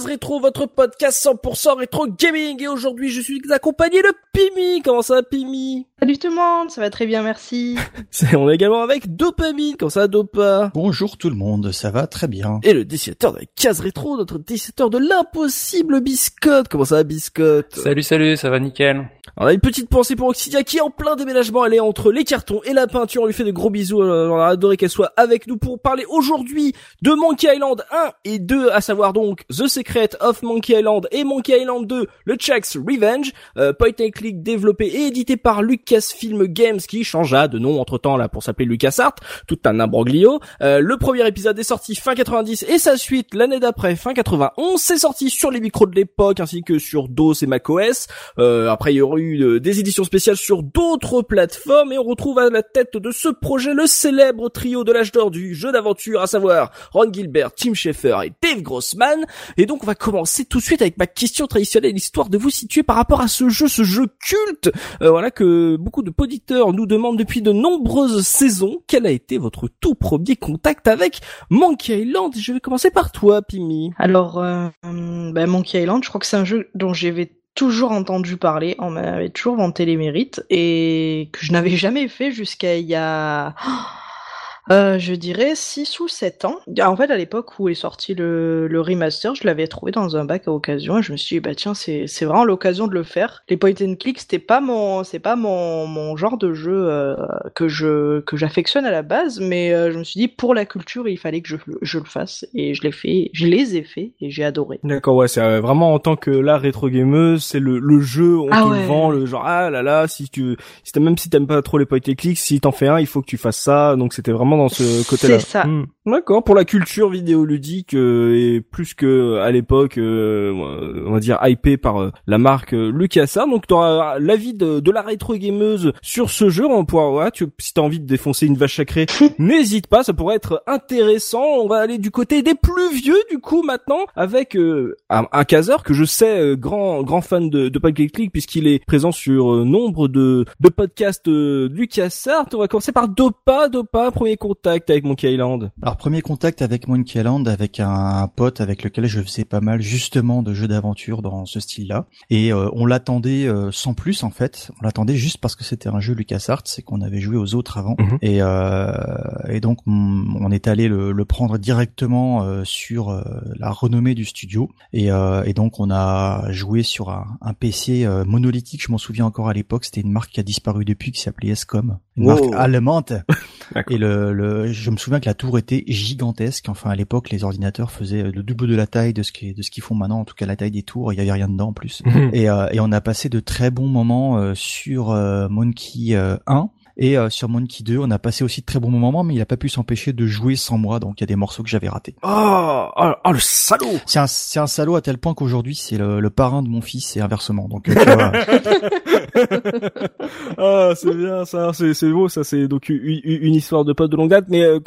Case rétro, votre podcast 100% rétro gaming. Et aujourd'hui, je suis accompagné de Pimi. Comment ça, Pimi? Salut tout le monde, ça va très bien, merci. On est également avec Dopamine. Comment ça, Dopa? Bonjour tout le monde, ça va très bien. Et le dessinateur de la case rétro, notre dessinateur de l'impossible Biscotte. Comment ça, Biscotte? Salut, salut, ça va nickel. On a une petite pensée pour Oxidia qui est en plein déménagement. Elle est entre les cartons et la peinture. On lui fait de gros bisous. Euh, On a adoré qu'elle soit avec nous pour parler aujourd'hui de Monkey Island 1 et 2, à savoir donc The Secret of Monkey Island et Monkey Island 2, le Chuck's Revenge, euh, point and click développé et édité par Lucasfilm Games qui changea de nom entre temps là pour s'appeler LucasArts. Tout un imbroglio. Euh, le premier épisode est sorti fin 90 et sa suite l'année d'après fin 91. C'est sorti sur les micros de l'époque ainsi que sur DOS et macOS. Euh, après, il y aura eu euh, des éditions spéciales sur d'autres plateformes et on retrouve à la tête de ce projet le célèbre trio de l'âge d'or du jeu d'aventure, à savoir Ron Gilbert, Tim Schafer et Dave Grossman. Et donc, on va commencer tout de suite avec ma question traditionnelle, histoire de vous situer par rapport à ce jeu, ce jeu culte, euh, voilà que beaucoup de poditeurs nous demandent depuis de nombreuses saisons. Quel a été votre tout premier contact avec Monkey Island? Je vais commencer par toi, Pimi. Alors, euh, ben, Monkey Island, je crois que c'est un jeu dont j'avais toujours entendu parler, on m'avait toujours vanté les mérites, et que je n'avais jamais fait jusqu'à il y a... Euh, je dirais 6 ou 7 ans. En fait, à l'époque où est sorti le, le remaster, je l'avais trouvé dans un bac à occasion et je me suis dit, bah tiens, c'est c'est vraiment l'occasion de le faire. Les point and click, c'était pas mon, c'est pas mon, mon genre de jeu euh, que je que j'affectionne à la base, mais euh, je me suis dit, pour la culture, il fallait que je, je le fasse et je l'ai fait, je les ai fait et j'ai adoré. D'accord, ouais, c'est euh, vraiment en tant que la rétro gameuse, c'est le, le jeu, on Ah te ouais. le vend, le genre ah là là, si tu, si même si t'aimes pas trop les point and click, si t'en fais un, il faut que tu fasses ça. Donc c'était vraiment dans ce côté-là. C'est ça. Hmm. D'accord, pour la culture vidéoludique euh, et plus que à l'époque, euh, on va dire hypé par euh, la marque euh, LucasArts. Donc t'auras l'avis de, de la rétro gameuse sur ce jeu. On pourra, ouais, tu, si t'as envie de défoncer une vache sacrée, n'hésite pas, ça pourrait être intéressant. On va aller du côté des plus vieux du coup maintenant avec euh, un, un caseur que je sais euh, grand grand fan de, de and Click puisqu'il est présent sur euh, nombre de, de podcasts euh, LucasArts. On va commencer par Dopa, Dopa, premier contact avec Monkey Island. Alors premier contact avec Monkey Island avec un pote avec lequel je faisais pas mal justement de jeux d'aventure dans ce style-là et euh, on l'attendait euh, sans plus en fait, on l'attendait juste parce que c'était un jeu LucasArts et qu'on avait joué aux autres avant Mhm. et euh, et donc on, est allé le, le prendre directement euh, sur euh, la renommée du studio et, euh, et donc on a joué sur un, un PC euh, monolithique, je m'en souviens encore à l'époque, c'était une marque qui a disparu depuis qui s'appelait Escom, une Wow. marque allemande. et le, le, je me souviens que la tour était gigantesque. Enfin, à l'époque, les ordinateurs faisaient le double de la taille de ce qui, de ce qu'ils font maintenant. En tout cas, la taille des tours, il y avait rien dedans en plus. Et, euh, et on a passé de très bons moments euh, sur euh, Monkey euh, 1. Et euh, sur Monkey 2, on a passé aussi de très bons moments, mais il a pas pu s'empêcher de jouer sans moi, donc il y a des morceaux que j'avais ratés. Oh, oh, oh, le salaud C'est un, c'est un salaud à tel point qu'aujourd'hui, c'est le, le parrain de mon fils et inversement. Donc, euh, tu vois, Ah, c'est bien ça, c'est c'est beau ça, c'est donc une, une- histoire de pote de longue date. Mais euh,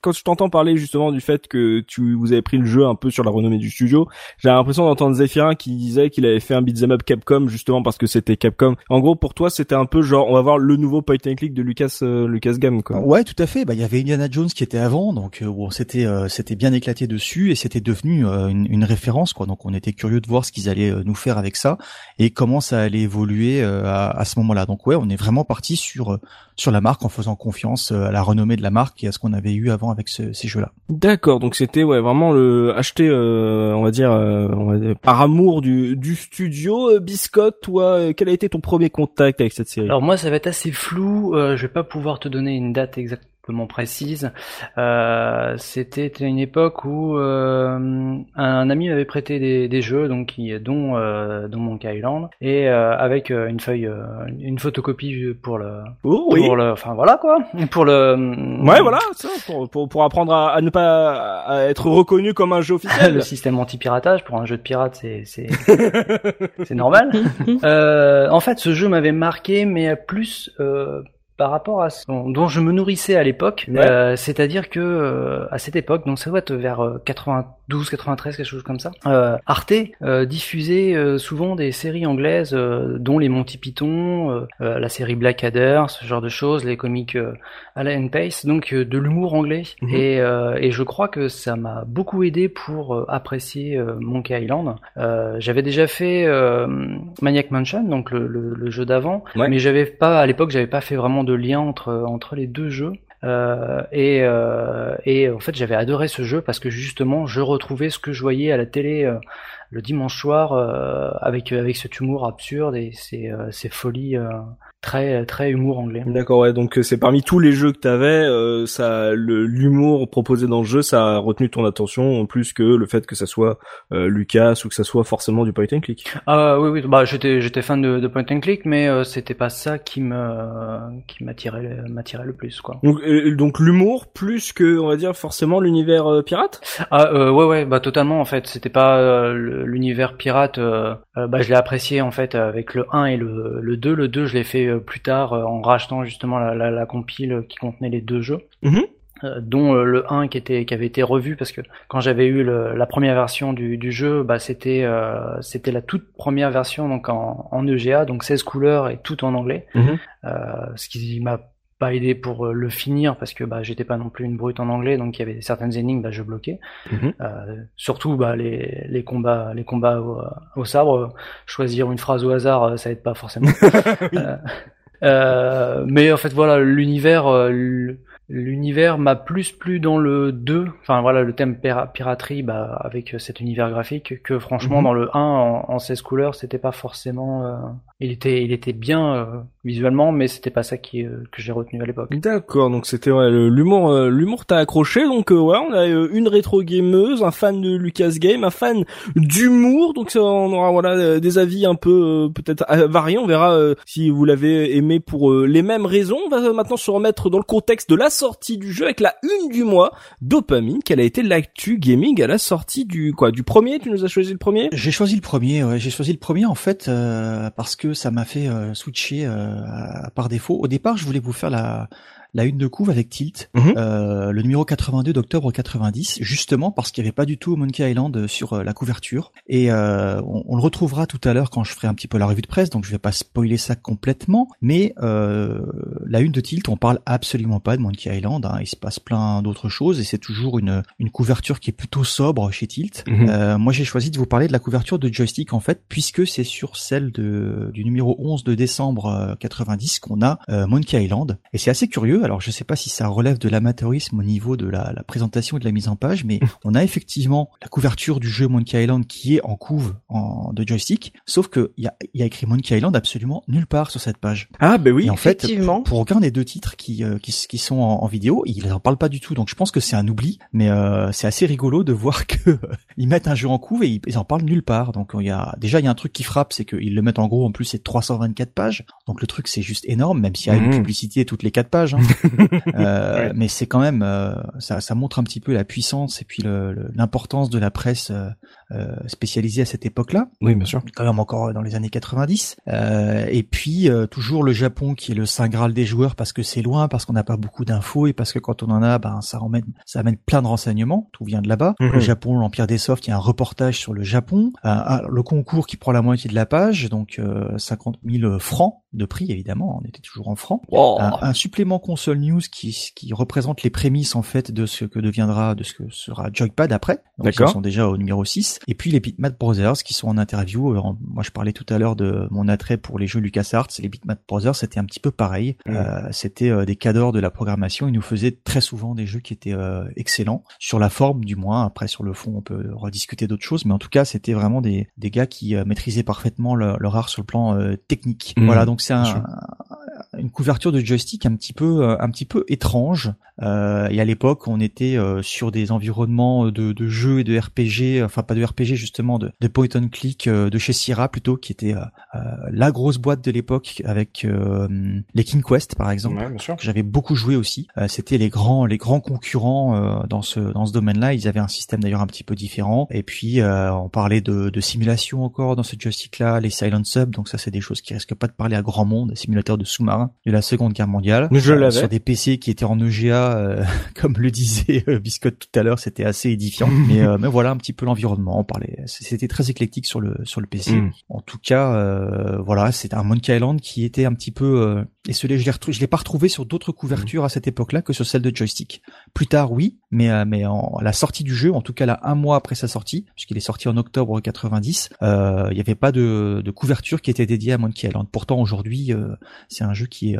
quand je t'entends parler justement du fait que tu vous avez pris le jeu un peu sur la renommée du studio, j'ai l'impression d'entendre Zephyrin qui disait qu'il avait fait un beat'em up Capcom justement parce que c'était Capcom. En gros, pour toi, c'était un peu genre on va voir le nouveau point and click de Lucas euh, Lucas Game quoi. Ouais, tout à fait. Bah, il y avait Indiana Jones qui était avant, donc euh, bon, c'était euh, c'était bien éclaté dessus et c'était devenu euh, une, une référence quoi. Donc on était curieux de voir ce qu'ils allaient euh, nous faire avec ça et comment ça allait évoluer à, à ce moment-là. Donc ouais, on est vraiment parti sur sur la marque en faisant confiance euh, à la renommée de la marque et à ce qu'on avait eu avant avec ce- ces jeux-là. D'accord, donc c'était ouais vraiment le acheter, euh, on va dire, euh, on va dire, par amour du du studio. Euh, Biscotte, toi, quel a été ton premier contact avec cette série? Alors moi ça va être assez flou, euh, je vais pas pouvoir te donner une date exacte comment précise. Euh, c'était une époque où euh, un ami m'avait prêté des, des, jeux, donc qui, dont euh, dont Monkey Island, et euh, avec euh, une feuille, une photocopie pour le, oh, oui. pour le, enfin voilà quoi, pour le. Ouais voilà, ça, pour, pour, pour apprendre à, à, ne pas à être reconnu comme un jeu officiel. le système anti-piratage pour un jeu de pirate, c'est c'est c'est normal. en fait, ce jeu m'avait marqué, mais plus par rapport à ce dont je me nourrissais à l'époque, euh, c'est-à-dire que euh, à cette époque, donc ça doit être vers 92, 93, quelque chose comme ça, euh, Arte euh, diffusait euh, souvent des séries anglaises, dont les Monty Python, la série Blackadder, ce genre de choses, les comiques Alan Pace, donc de l'humour anglais. Mhm. Et, et je crois que ça m'a beaucoup aidé pour apprécier Monkey Island. j'avais déjà fait Maniac Mansion, donc le, le, le jeu d'avant, mais j'avais pas à l'époque, j'avais pas fait vraiment de lien entre entre les deux jeux. Euh, et, euh, et en fait j'avais adoré ce jeu parce que justement je retrouvais ce que je voyais à la télé euh, le dimanche soir avec avec cet humour absurde et ces, ces folies très très humour anglais. D'accord, ouais. Donc c'est parmi tous les jeux que t'avais, euh, ça, l'humour proposé dans le jeu, ça a retenu ton attention plus que le fait que ça soit euh, Lucas ou que ça soit forcément du point and click. Ah oui, oui. Bah j'étais j'étais fan de, de, point and click, mais euh, c'était pas ça qui me qui m'attirait m'attirait le plus quoi. Donc donc l'humour plus que on va dire forcément l'univers euh, pirate? Ah ouais ouais bah totalement en fait. C'était pas l'univers pirate. bah je l'ai apprécié en fait avec le 1 et le le 2. Le 2 je l'ai fait euh, plus tard euh, en rachetant justement la, la, la, compile qui contenait les deux jeux. Mhm. Euh, dont le 1 qui était qui avait été revu parce que quand j'avais eu le, la première version du, du jeu bah c'était euh, c'était la toute première version donc en, en, EGA donc 16 couleurs et tout en anglais mhm. euh, ce qui m'a pas aidé pour le finir parce que bah j'étais pas non plus une brute en anglais donc il y avait certaines énigmes bah je bloquais mhm. surtout bah les, les combats les combats au, au, sabre choisir une phrase au hasard ça aide pas forcément oui. Euh, mais en fait voilà l'univers euh, l'univers m'a plus plu dans le 2 enfin voilà le thème piraterie bah avec cet univers graphique que franchement Mhm. dans le 1 en, en 16 couleurs c'était pas forcément euh, il était il était bien euh, visuellement mais c'était pas ça qui euh, que j'ai retenu à l'époque D'accord, donc c'était ouais, l'humour, euh, l'humour t'a accroché. Donc euh, ouais, on a euh, une rétro gameuse, un fan de Lucas Game, un fan d'humour. Donc ça, on aura voilà des avis un peu euh, peut-être variés. On verra euh, si vous l'avez aimé pour euh, les mêmes raisons. On va maintenant se remettre dans le contexte de la sortie du jeu avec la une du mois, Dopamine. Quelle a été l'actu gaming à la sortie du quoi Du premier? Tu nous as choisi le premier? J'ai choisi le premier, ouais, j'ai choisi le premier en fait euh, parce que ça m'a fait euh, switcher euh, par défaut. Au départ, je voulais vous faire la la une de couve avec Tilt, Mhm. euh, le numéro 82 d'octobre 90, justement parce qu'il n'y avait pas du tout Monkey Island sur euh, la couverture. Et euh, on, on le retrouvera tout à l'heure quand je ferai un petit peu la revue de presse, donc je vais pas spoiler ça complètement. Mais euh, la une de Tilt, on parle absolument pas de Monkey Island. hein. il se passe plein d'autres choses et c'est toujours une, une couverture qui est plutôt sobre chez Tilt. Mhm. Euh, moi, j'ai choisi de vous parler de la couverture de joystick en fait, puisque c'est sur celle de, du numéro 11 de décembre euh, 90 qu'on a euh, Monkey Island. Et c'est assez curieux. Alors, je sais pas si ça relève de l'amateurisme au niveau de la, la présentation et de la mise en page, mais on a effectivement la couverture du jeu Monkey Island qui est en couve en, de joystick, sauf que il y a, y a écrit Monkey Island absolument nulle part sur cette page. Ah ben oui. Et en fait, effectivement. pour, pour aucun des deux titres qui, euh, qui, qui sont en, en vidéo, ils en parlent pas du tout. Donc je pense que c'est un oubli, mais euh, c'est assez rigolo de voir que euh, ils mettent un jeu en couve et ils, ils en parlent nulle part. Donc il y a déjà il y a un truc qui frappe, c'est qu'ils le mettent en gros en plus c'est 324 pages. Donc le truc c'est juste énorme, même s'il y a une Mhm. publicité toutes les quatre pages. hein. Euh, Ouais. Mais c'est quand même euh, ça, ça montre un petit peu la puissance et puis l'importance de la presse euh, spécialisée à cette époque-là Oui, bien sûr. quand même encore dans les années 90. Euh, et puis euh, toujours le Japon qui est le saint graal des joueurs parce que c'est loin, parce qu'on n'a pas beaucoup d'infos et parce que quand on en a, ben ça emmène, ça amène plein de renseignements. Tout vient de là-bas. Mhm. Le Japon, l'empire des softs, il y a un reportage sur le Japon, Un- un- le concours qui prend la moitié de la page, donc euh, 50 000 francs de prix évidemment. On était toujours en francs. Wow. Un, un supplément console news qui, qui représente les prémices en fait de ce que deviendra de ce que sera Joypad après. Donc D'accord. ils sont déjà au numéro 6 et puis les Bitmap Brothers qui sont en interview. Alors, moi je parlais tout à l'heure de mon attrait pour les jeux LucasArts, les Bitmap Brothers c'était un petit peu pareil. Mm. Euh, c'était euh, des cadors de la programmation, ils nous faisaient très souvent des jeux qui étaient euh, excellents sur la forme du moins, après sur le fond on peut rediscuter d'autres choses mais en tout cas c'était vraiment des, des gars qui euh, maîtrisaient parfaitement leur, leur art sur le plan euh, technique. Mm. Voilà, donc c'est un, une couverture de joystick un petit peu un petit peu étrange. Euh, et à l'époque, on était sur des environnements de, de jeux et de RPG, enfin pas de RPG justement, de, de point and click de chez Sierra plutôt, qui était la grosse boîte de l'époque avec les King Quest par exemple, que j'avais beaucoup joué aussi. C'était les grands les grands concurrents dans ce dans ce domaine-là. Ils avaient un système d'ailleurs un petit peu différent. Et puis on parlait de, de simulation encore dans ce joystick-là, les Silent Sub. Donc ça, c'est des choses qui risquent pas de parler à grand monde, des simulateurs de sous-marins de la Seconde Guerre mondiale. Je euh, sur des PC qui étaient en EGA, euh, comme le disait euh, Biscotte tout à l'heure, c'était assez édifiant. mais, euh, mais voilà un petit peu l'environnement. On parlait, c'était très éclectique sur le sur le PC. Mm. En tout cas, voilà, c'est un Monkey Island qui était un petit peu et celui je l'ai je l'ai pas retrouvé sur d'autres couvertures à cette époque-là que sur celle de joystick. Plus tard, oui, mais mais en, la sortie du jeu, en tout cas là un mois après sa sortie, puisqu'il est sorti en octobre 90, il n'y avait pas de, de couverture qui était dédiée à Monkey Island. Pourtant aujourd'hui, c'est un jeu qui est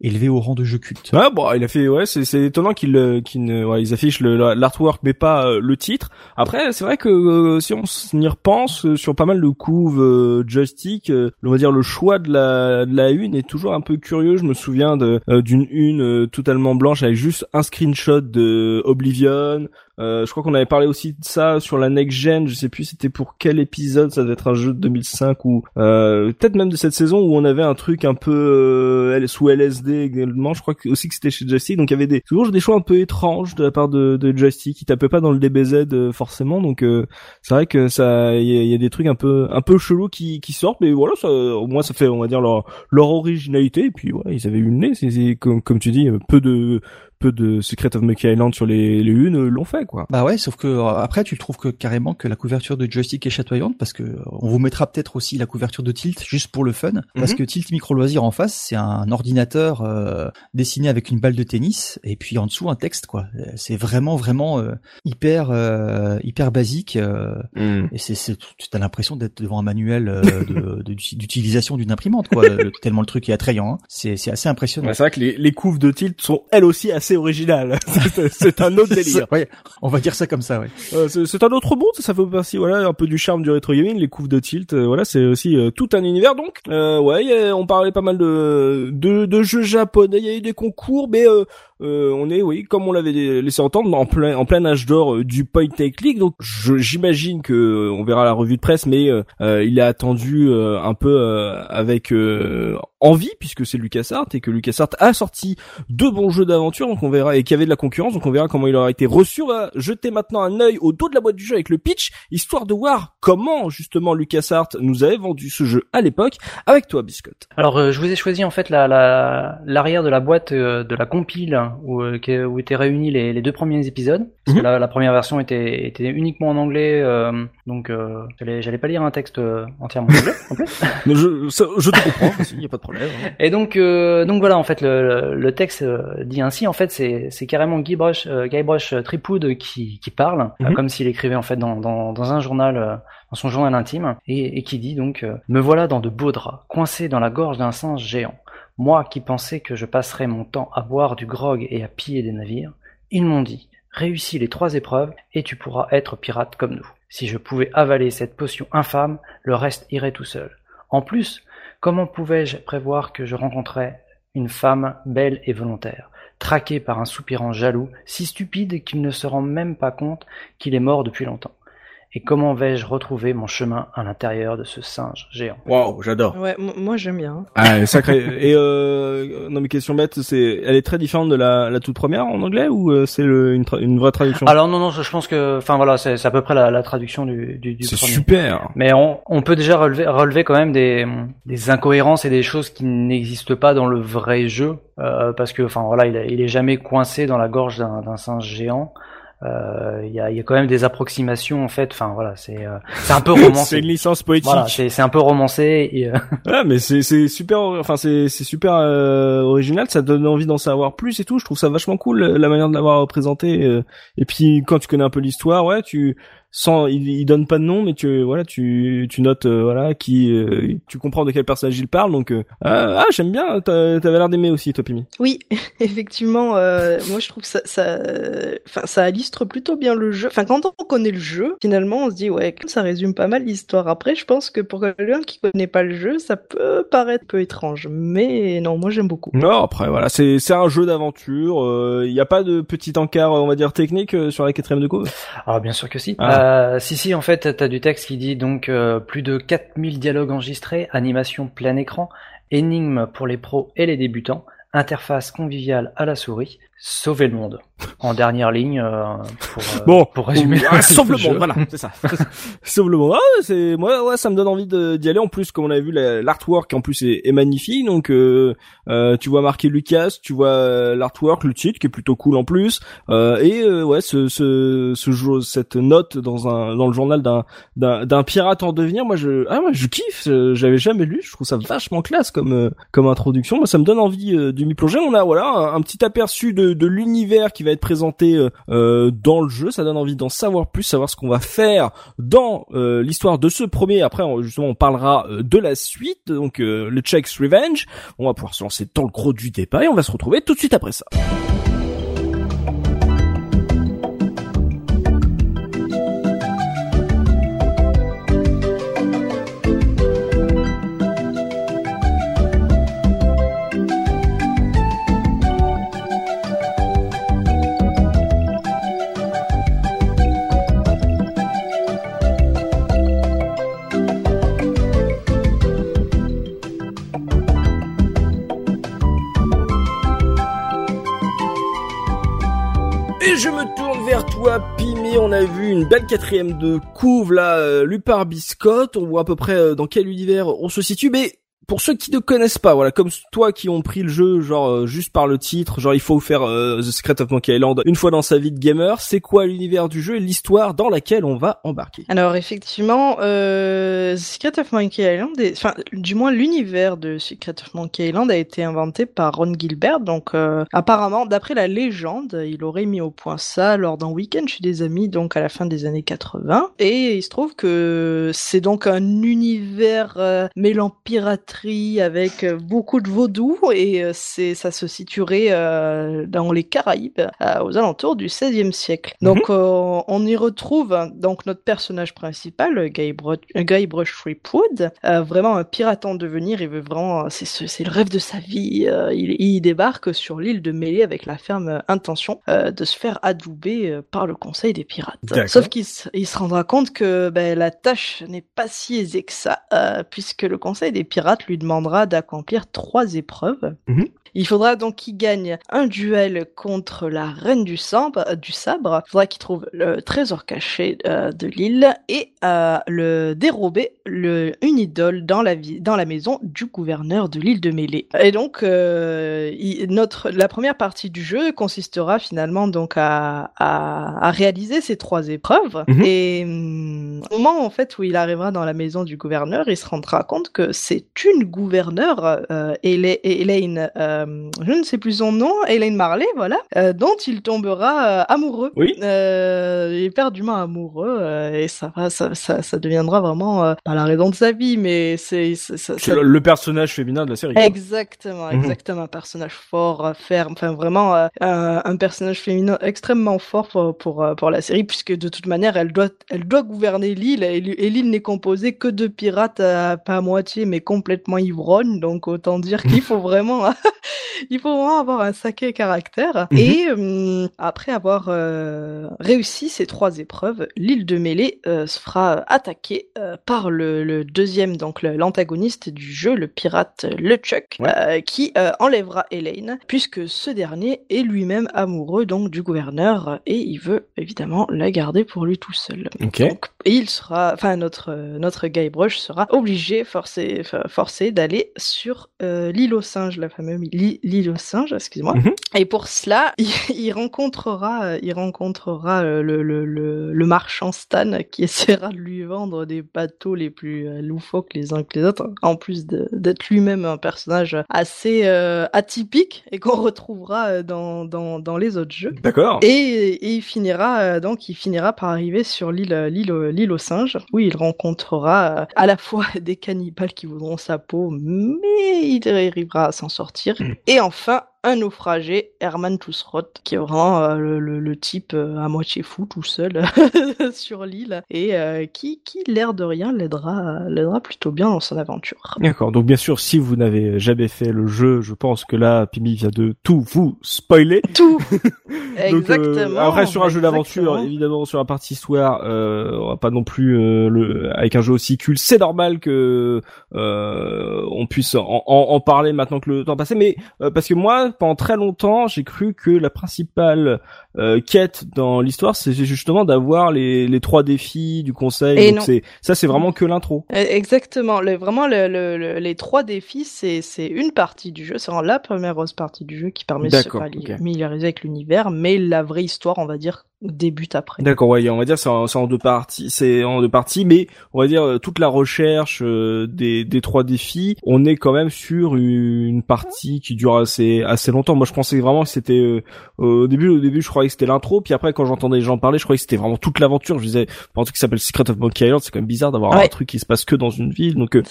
élevé au rang de jeu culte. Ah bon, il a fait ouais, c'est c'est étonnant qu'ils euh, qu'ils ouais, ils affichent l'artwork mais pas euh, le titre. Après, c'est vrai que euh, si on y repense sur pas mal de couves joystick, on va dire le choix de la de la une est toujours un peu curieux. Je me souviens d'une une totalement blanche avec juste un screenshot de Oblivion, euh, je crois qu'on avait parlé aussi de ça sur la next gen. Je sais plus c'était pour quel épisode. Ça devait être un jeu de 2005 ou euh, peut-être même de cette saison où on avait un truc un peu euh, sous LSD également. Je crois aussi que c'était chez Joystick. Donc il y avait des toujours des choix un peu étranges de la part de, de qui tapaient pas dans le DBZ euh, forcément. Donc euh, c'est vrai que ça il y, a des trucs un peu un peu chelous qui, qui sortent. Mais voilà, ça, au moins ça fait on va dire leur leur originalité. Et puis voilà, ils avaient eu le nez. C'est comme tu dis peu de peu de Secret of Monkey Island sur les, les unes l'ont fait quoi. Bah ouais, sauf que euh, après tu trouves que carrément que la couverture de joystick est chatoyante parce que euh, on vous mettra peut-être aussi la couverture de Tilt juste pour le fun parce mhm. que Tilt Micro Loisir en face c'est un ordinateur euh, dessiné avec une balle de tennis et puis en dessous un texte quoi. C'est vraiment vraiment hyper hyper basique mhm. et c'est c'est tu as l'impression d'être devant un manuel d'utilisation d'une imprimante quoi tellement le truc est attrayant. Hein. C'est c'est assez impressionnant. c'est vrai que les, les couves de Tilt sont elles aussi assez original. c'est un autre délire. ouais, on va dire ça comme ça, ouais. Euh, c'est un autre monde, ça fait partie, voilà, un peu du charme du rétro gaming, les couves de tilt, euh, voilà, c'est aussi euh, tout un univers. Donc, euh, ouais, on parlait pas mal de, de, de jeux japonais, il y a eu des concours, mais euh, on est, oui, comme on l'avait laissé entendre, en plein, en plein âge d'or du point and click. Donc, j'imagine que on verra la revue de presse, mais il est attendu un peu avec envie, puisque c'est LucasArts et que LucasArts a sorti deux bons jeux d'aventure, donc on verra et qu'il y avait de la concurrence, donc on verra comment il aura été reçu. On va jeter maintenant un œil au dos de la boîte du jeu avec le pitch, histoire de voir comment justement LucasArts nous avait vendu ce jeu à l'époque. Avec toi, Biscotte. Alors, je vous ai choisi en fait la l'arrière de la boîte de la compile où, euh, où étaient réunis les, les, deux premiers épisodes. Parce que mhm. la, la, première version était, était uniquement en anglais, euh, donc euh, j'allais pas lire un texte euh, entièrement en anglais en plus. Mais je, je te comprends, il n'y a pas de problème. Hein. Et donc, euh, donc voilà, en fait, le, le texte dit ainsi, en fait, c'est, c'est carrément Guy Brush, Guy Brush Tripoud qui, qui parle, mhm. comme s'il écrivait en fait dans, dans, dans un journal, dans son journal intime, et, et qui dit donc, me voilà dans de beaux draps, coincé dans la gorge d'un singe géant. Moi qui pensais que je passerais mon temps à boire du grog et à piller des navires, ils m'ont dit Réussis les trois épreuves et tu pourras être pirate comme nous. Si je pouvais avaler cette potion infâme, le reste irait tout seul. En plus, comment pouvais-je prévoir que je rencontrais une femme belle et volontaire, traquée par un soupirant jaloux, si stupide qu'il ne se rend même pas compte qu'il est mort depuis longtemps? Et comment vais-je retrouver mon chemin à l'intérieur de ce singe géant? Waouh, j'adore. Ouais, moi j'aime bien. Ah, sacré. et euh, non mais question bête, c'est, elle est très différente de la, la toute première en anglais ou euh, c'est une, une vraie traduction? Alors non non, je, pense que, enfin voilà, c'est à peu près la, la traduction du, du, du C'est super. Mais on, on peut déjà relever, relever quand même des, des incohérences et des choses qui n'existent pas dans le vrai jeu, euh, parce que, enfin voilà, il, il est jamais coincé dans la gorge d'un singe géant. Euh, il y, a, y, a, quand même des approximations en fait. Enfin voilà, c'est euh, c'est un peu romancé. c'est une licence poétique. Voilà, c'est un peu romancé. Et, euh... ouais, mais c'est c'est super. Enfin c'est c'est super euh, original. Ça donne envie d'en savoir plus et tout. Je trouve ça vachement cool la manière de l'avoir représenté. et puis quand tu connais un peu l'histoire, ouais, tu sans, il, il donne pas de nom, mais tu, voilà, tu, tu notes, voilà, qui, tu comprends de quel personnage il parle. Donc, ah, j'aime bien. T'avais l'air d'aimer aussi, toi, Pimi. Oui, effectivement. moi, je trouve ça, ça, enfin, ça illustre plutôt bien le jeu. Enfin, quand on connaît le jeu, finalement, on se dit ouais, ça résume pas mal l'histoire. Après, je pense que pour quelqu'un qui connaît pas le jeu, ça peut paraître peu étrange, mais non, moi j'aime beaucoup. Non, après voilà, c'est c'est un jeu d'aventure. Il euh, n'y a pas de petit encart, on va dire technique euh, sur la quatrième de couve. Ah bien sûr que si. Ah. Euh, si si, en fait, t'as du texte qui dit donc euh, plus de 4000 dialogues enregistrés, animation plein écran, énigmes pour les pros et les débutants, interface conviviale à la souris, sauver le monde. En dernière ligne, euh, pour, euh, bon, pour résumer. sauve le monde, voilà, c'est ça. sauve le monde. Ah, c'est moi, ouais, ça me donne envie d'y aller. En plus, comme on a vu, l'artwork en plus est, est magnifique. Donc, euh, euh, tu vois marqué Lucas, tu vois l'artwork, le titre qui est plutôt cool en plus. et ouais, ce, ce, ce jeu, cette note dans un dans le journal d'un d'un pirate en devenir. Moi, je ah moi, je kiffe. J'avais jamais lu. Je trouve ça vachement classe comme comme introduction. Moi, ça me donne envie de m'y plonger. On a voilà un petit aperçu de de, l'univers qui va être présenté euh, euh, dans le jeu. Ça donne envie d'en savoir plus, savoir ce qu'on va faire dans euh, l'histoire de ce premier. Après, justement, on parlera de la suite, donc le Checks Revenge. On va pouvoir se lancer dans le gros du départ et on va se retrouver tout de suite après ça. Je me tourne vers toi, Pimi. On a vu une belle quatrième de couve là, euh, lu par Biscotte. On voit à peu près euh, dans quel univers on se situe. Mais pour ceux qui ne connaissent pas, voilà, comme toi qui ont pris le jeu genre euh, juste par le titre, genre il faut faire euh, The Secret of Monkey Island une fois dans sa vie de gamer, c'est quoi l'univers du jeu et l'histoire dans laquelle on va embarquer? Alors effectivement, euh, The Secret of Monkey Island, enfin du moins l'univers de Secret of Monkey Island a été inventé par Ron Gilbert, donc euh, apparemment d'après la légende, il aurait mis au point ça lors d'un week-end chez des amis, donc à la fin des années 80, et il se trouve que c'est donc un univers mêlant piraterie avec euh, beaucoup de vaudou et euh, c'est ça se situerait euh, dans les Caraïbes aux alentours du XVIe siècle. Mhm. Donc on y retrouve donc notre personnage principal, Guybrush, Guybrush Threepwood, vraiment un pirate en devenir. Il veut vraiment, c'est le rêve de sa vie. il, il, débarque sur l'île de Mêlée avec la ferme intention de se faire adouber par le Conseil des pirates. Sauf qu'il il se rendra compte que ben, la tâche n'est pas si aisée que ça, puisque le Conseil des pirates lui demandera d'accomplir trois épreuves. Mhm. Il faudra donc qu'il gagne un duel contre la reine du sabre. Euh, du sabre. Il faudra qu'il trouve le trésor caché euh, de l'île et euh, le dérober le, une idole dans la, vie, dans la maison du gouverneur de l'île de Mêlée. Et donc, notre, la première partie du jeu consistera finalement donc à, à, réaliser ces trois épreuves. Mhm. Et hum, au moment en fait où il arrivera dans la maison du gouverneur, il se rendra compte que c'est une gouverneure, Elaine, euh, je ne sais plus son nom, Elaine Marley, voilà, euh, dont il tombera euh, amoureux. Oui. éperdument amoureux, et ça ça, ça, ça deviendra vraiment pas la raison de sa vie, mais c'est le personnage féminin de la série. Exactement, mhm. exactement, un personnage fort, ferme, enfin vraiment un, personnage féminin extrêmement fort pour, pour, pour la série, puisque de toute manière, elle doit, elle doit gouverner l'île, et l'île n'est composée que de pirates, pas à moitié, mais complètement ivrognes, donc autant dire qu'il faut vraiment il faut vraiment avoir un sacré caractère. Mhm. Et euh, après avoir euh, réussi ces trois épreuves, l'île de Mêlée euh, se fera attaquer par le, deuxième, donc l'antagoniste du jeu, le pirate LeChuck, qui enlèvera Elaine, puisque ce dernier est lui-même amoureux donc du gouverneur et il veut évidemment la garder pour lui tout seul. Donc, et il sera, enfin notre notre Guybrush sera obligé, forcé, forcé d'aller sur l'île aux singes, la fameuse l'île aux singes, excuse-moi. Mhm. Et pour cela, il, rencontrera, il rencontrera le, le, le, le, marchand Stan qui essaiera de lui vendre des bateaux les plus loufoques les uns que les autres, en plus d'être lui-même un personnage assez atypique et qu'on retrouvera dans, dans, dans les autres jeux. D'accord. Et, il finira euh, donc il finira par arriver sur l'île l'île l'île aux singes où il rencontrera euh, à la fois des cannibales qui voudront sa peau, mais il arrivera à s'en sortir. Et enfin un naufragé, Herman Tousroth, qui est vraiment euh, le, le, type euh, à moitié fou tout seul sur l'île et euh, qui, qui l'air de rien l'aidera l'aidera plutôt bien dans son aventure. D'accord. Donc bien sûr, si vous n'avez jamais fait le jeu, je pense que là, Pimi vient de tout vous spoiler. Tout. exactement. après sur un jeu d'aventure, évidemment sur la partie histoire, on va pas non plus le avec un jeu aussi culte. C'est normal que on puisse en, en, parler maintenant que le temps passé, mais parce que moi pendant très longtemps, j'ai cru que la principale euh, quête dans l'histoire, c'est justement d'avoir les, les trois défis du conseil. Et c'est ça, c'est vraiment que l'intro. Euh, exactement. Le, vraiment, le, les trois défis, c'est c'est une partie du jeu. C'est vraiment la première grosse partie du jeu qui permet de se familiariser avec l'univers, mais la vraie histoire, on va dire, débute après. D'accord, ouais, on va dire c'est en, en, deux parties, c'est en deux parties, mais on va dire euh, toute la recherche des, des trois défis, on est quand même sur une partie qui dure assez assez longtemps. Moi, je pensais vraiment que c'était au début, au début, je croyais que c'était l'intro, puis après quand j'entendais les gens parler, je croyais que c'était vraiment toute l'aventure. Je disais, pour un truc qui s'appelle Secret of Monkey Island, c'est quand même bizarre d'avoir un truc qui se passe que dans une ville. Donc euh,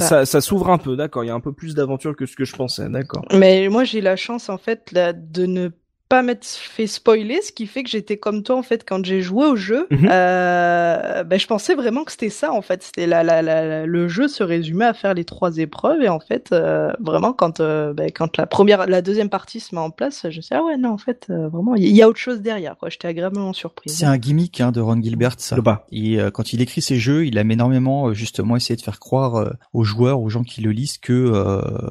ça, ça, s'ouvre un peu, d'accord. Il y a un peu plus d'aventure que ce que je pensais, d'accord. Mais moi j'ai la chance en fait là, de ne pas m'être fait spoiler, ce qui fait que j'étais comme toi en fait quand j'ai joué au jeu. Mhm. euh, ben, je pensais vraiment que c'était ça en fait. C'était la, la, la, le jeu se résumait à faire les trois épreuves et en fait euh, vraiment quand euh, ben, quand la première, la deuxième partie se met en place, je sais ah ouais non en fait euh, vraiment il y, a autre chose derrière quoi. J'étais agréablement surpris. C'est un gimmick hein, de Ron Gilbert ça. Le bas. Et quand il écrit ses jeux, il aime énormément justement essayer de faire croire aux joueurs, aux gens qui le lisent que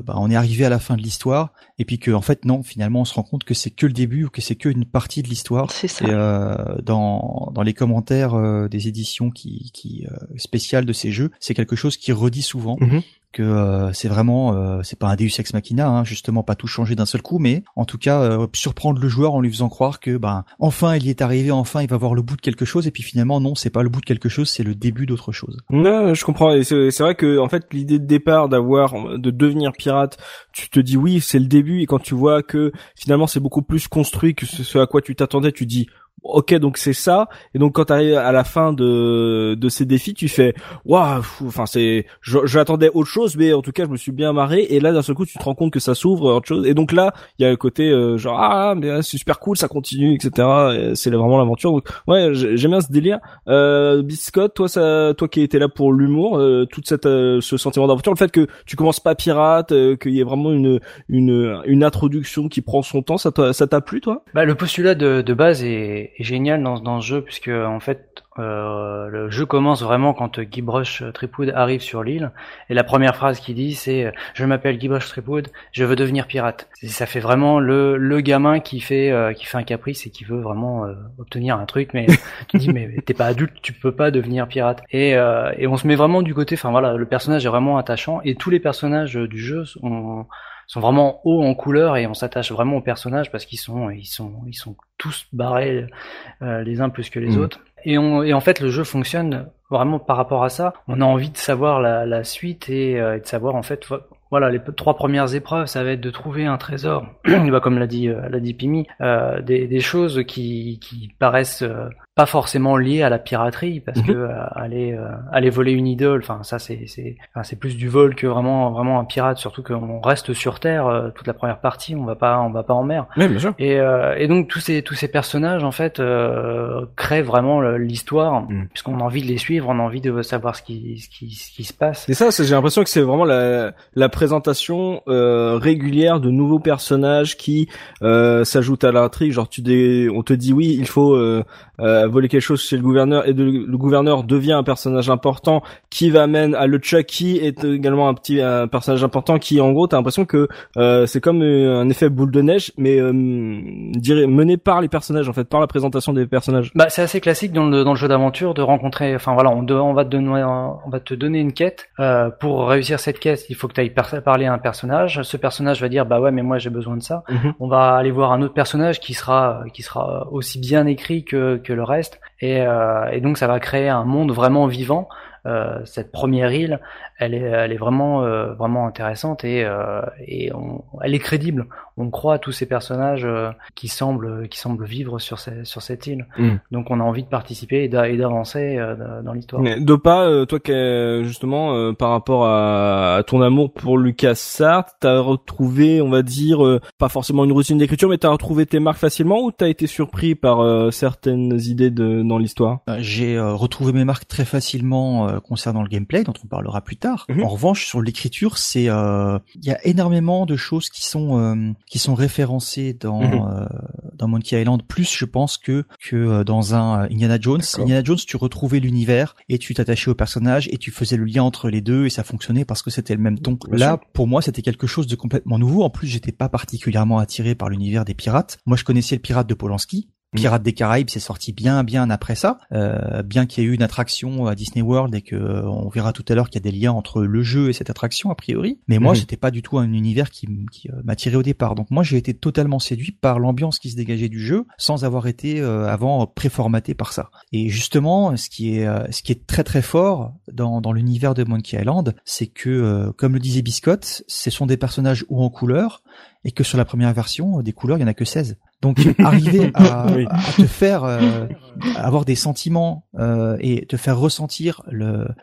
bah, on est arrivé à la fin de l'histoire et puis que en fait non finalement on se rend compte que c'est que le début ou que c'est qu'une partie de l'histoire. C'est ça. Et, euh, dans, dans les commentaires euh, des éditions qui, qui euh, spéciales de ces jeux, c'est quelque chose qui redit souvent. Mhm que euh, c'est vraiment euh, c'est pas un Deus ex machina hein, justement pas tout changer d'un seul coup mais en tout cas euh, surprendre le joueur en lui faisant croire que ben enfin il y est arrivé enfin il va voir le bout de quelque chose et puis finalement non c'est pas le bout de quelque chose c'est le début d'autre chose. Non, je comprends et c'est vrai que en fait l'idée de départ d'avoir de devenir pirate, tu te dis oui, c'est le début et quand tu vois que finalement c'est beaucoup plus construit que ce à quoi tu t'attendais, tu dis ok donc c'est ça. Et donc quand tu arrives à la fin de de ces défis tu fais waouh enfin c'est j'attendais autre chose mais en tout cas je me suis bien marré. Et là d'un seul coup tu te rends compte que ça s'ouvre autre chose. Et donc là il y a le côté euh, genre ah mais c'est super cool ça continue etc c'est vraiment l'aventure. Donc ouais j'aime bien ce délire. Euh, Biscotte toi ça toi qui étais là pour l'humour euh, toute cette euh, ce sentiment d'aventure le fait que tu commences pas pirate euh, qu'il y ait vraiment une une une introduction qui prend son temps ça ça t'a plu toi? Bah le postulat de de base est est, génial dans, dans ce jeu puisque en fait euh, le jeu commence vraiment quand Guybrush Tripwood arrive sur l'île et la première phrase qu'il dit c'est je m'appelle Guybrush Tripwood je veux devenir pirate ça fait vraiment le, le gamin qui fait euh, qui fait un caprice et qui veut vraiment euh, obtenir un truc mais tu dis mais t'es pas adulte tu peux pas devenir pirate et, euh, et on se met vraiment du côté enfin voilà le personnage est vraiment attachant et tous les personnages du jeu sont sont vraiment hauts en couleur et on s'attache vraiment aux personnages parce qu'ils sont ils sont ils sont tous barrés euh, les uns plus que les mmh. autres et, on, et en fait le jeu fonctionne vraiment par rapport à ça on a envie de savoir la, la suite et, euh, et de savoir en fait voilà, les trois premières épreuves, ça va être de trouver un trésor, comme l'a dit, euh, l'a dit Pimi, euh, des, des, choses qui, qui paraissent euh, pas forcément liées à la piraterie, parce mhm. que euh, aller, aller voler une idole, enfin ça c'est c'est enfin, c'est plus du vol que vraiment vraiment un pirate, surtout qu'on reste sur terre toute la première partie, on va pas on va pas en mer. bien sûr. Et, et donc tous ces tous ces personnages en fait créent vraiment l'histoire, mm. puisqu'on a envie de les suivre, on a envie de savoir ce qui ce qui ce qui se passe. Et ça, j'ai l'impression que c'est vraiment la la présentation euh, régulière de nouveaux personnages qui euh, s'ajoutent à l'intrigue. Genre tu on te dit oui, il faut euh, euh, voler quelque chose chez le gouverneur et le gouverneur devient un personnage important qui va mener à le Chucky est également un petit un personnage important qui en gros t'as l'impression que euh, c'est comme un effet boule de neige mais mené par les personnages en fait par la présentation des personnages. Bah c'est assez classique dans le dans le jeu d'aventure de rencontrer enfin voilà on, on va te donner on va te donner une quête pour réussir cette quête il faut que tu ailles parler à un personnage ce personnage va dire bah ouais mais moi j'ai besoin de ça mhm. on va aller voir un autre personnage qui sera qui sera aussi bien écrit que, que le reste. Et, euh, et donc ça va créer un monde vraiment vivant euh, cette première île, elle est, elle est vraiment, euh, vraiment intéressante et, euh, et on, elle est crédible. On croit à tous ces personnages qui semblent, qui semblent vivre sur, ces, sur cette île. Mm. Donc on a envie de participer et d'avancer dans l'histoire. Dopa, toi qui justement par rapport à, ton amour pour Lucas Sartre, t'as retrouvé, on va dire, pas forcément une routine d'écriture, mais t'as retrouvé tes marques facilement ou t'as été surpris par certaines idées de, dans l'histoire? J'ai retrouvé mes marques très facilement euh, concernant le gameplay dont on parlera plus tard. Mhm. En revanche, sur l'écriture, c'est euh, il y a énormément de choses qui sont euh, qui sont référencées dans mhm. dans Monkey Island plus je pense que que dans un Indiana Jones. Indiana Jones, tu retrouvais l'univers et tu t'attachais au personnage et tu faisais le lien entre les deux et ça fonctionnait parce que c'était le même ton. Là, pour moi, c'était quelque chose de complètement nouveau. En plus, j'étais pas particulièrement attiré par l'univers des pirates. Moi, je connaissais le pirate de Polanski. Pirates des Caraïbes, c'est sorti bien bien après ça, euh, bien qu'il y ait eu une attraction à Disney World et que euh, on verra tout à l'heure qu'il y a des liens entre le jeu et cette attraction a priori. Mais moi, j'étais mm-hmm. pas du tout un univers qui, qui euh, m'attirait au départ. Donc moi, j'ai été totalement séduit par l'ambiance qui se dégageait du jeu, sans avoir été avant préformaté par ça. Et justement, ce qui est ce qui est très très fort dans dans l'univers de Monkey Island, c'est que comme le disait Biscotte, ce sont des personnages ou en couleur et que sur la première version, des couleurs, il y en a que 16. Donc arriver à, te faire euh, avoir des sentiments euh, et te faire ressentir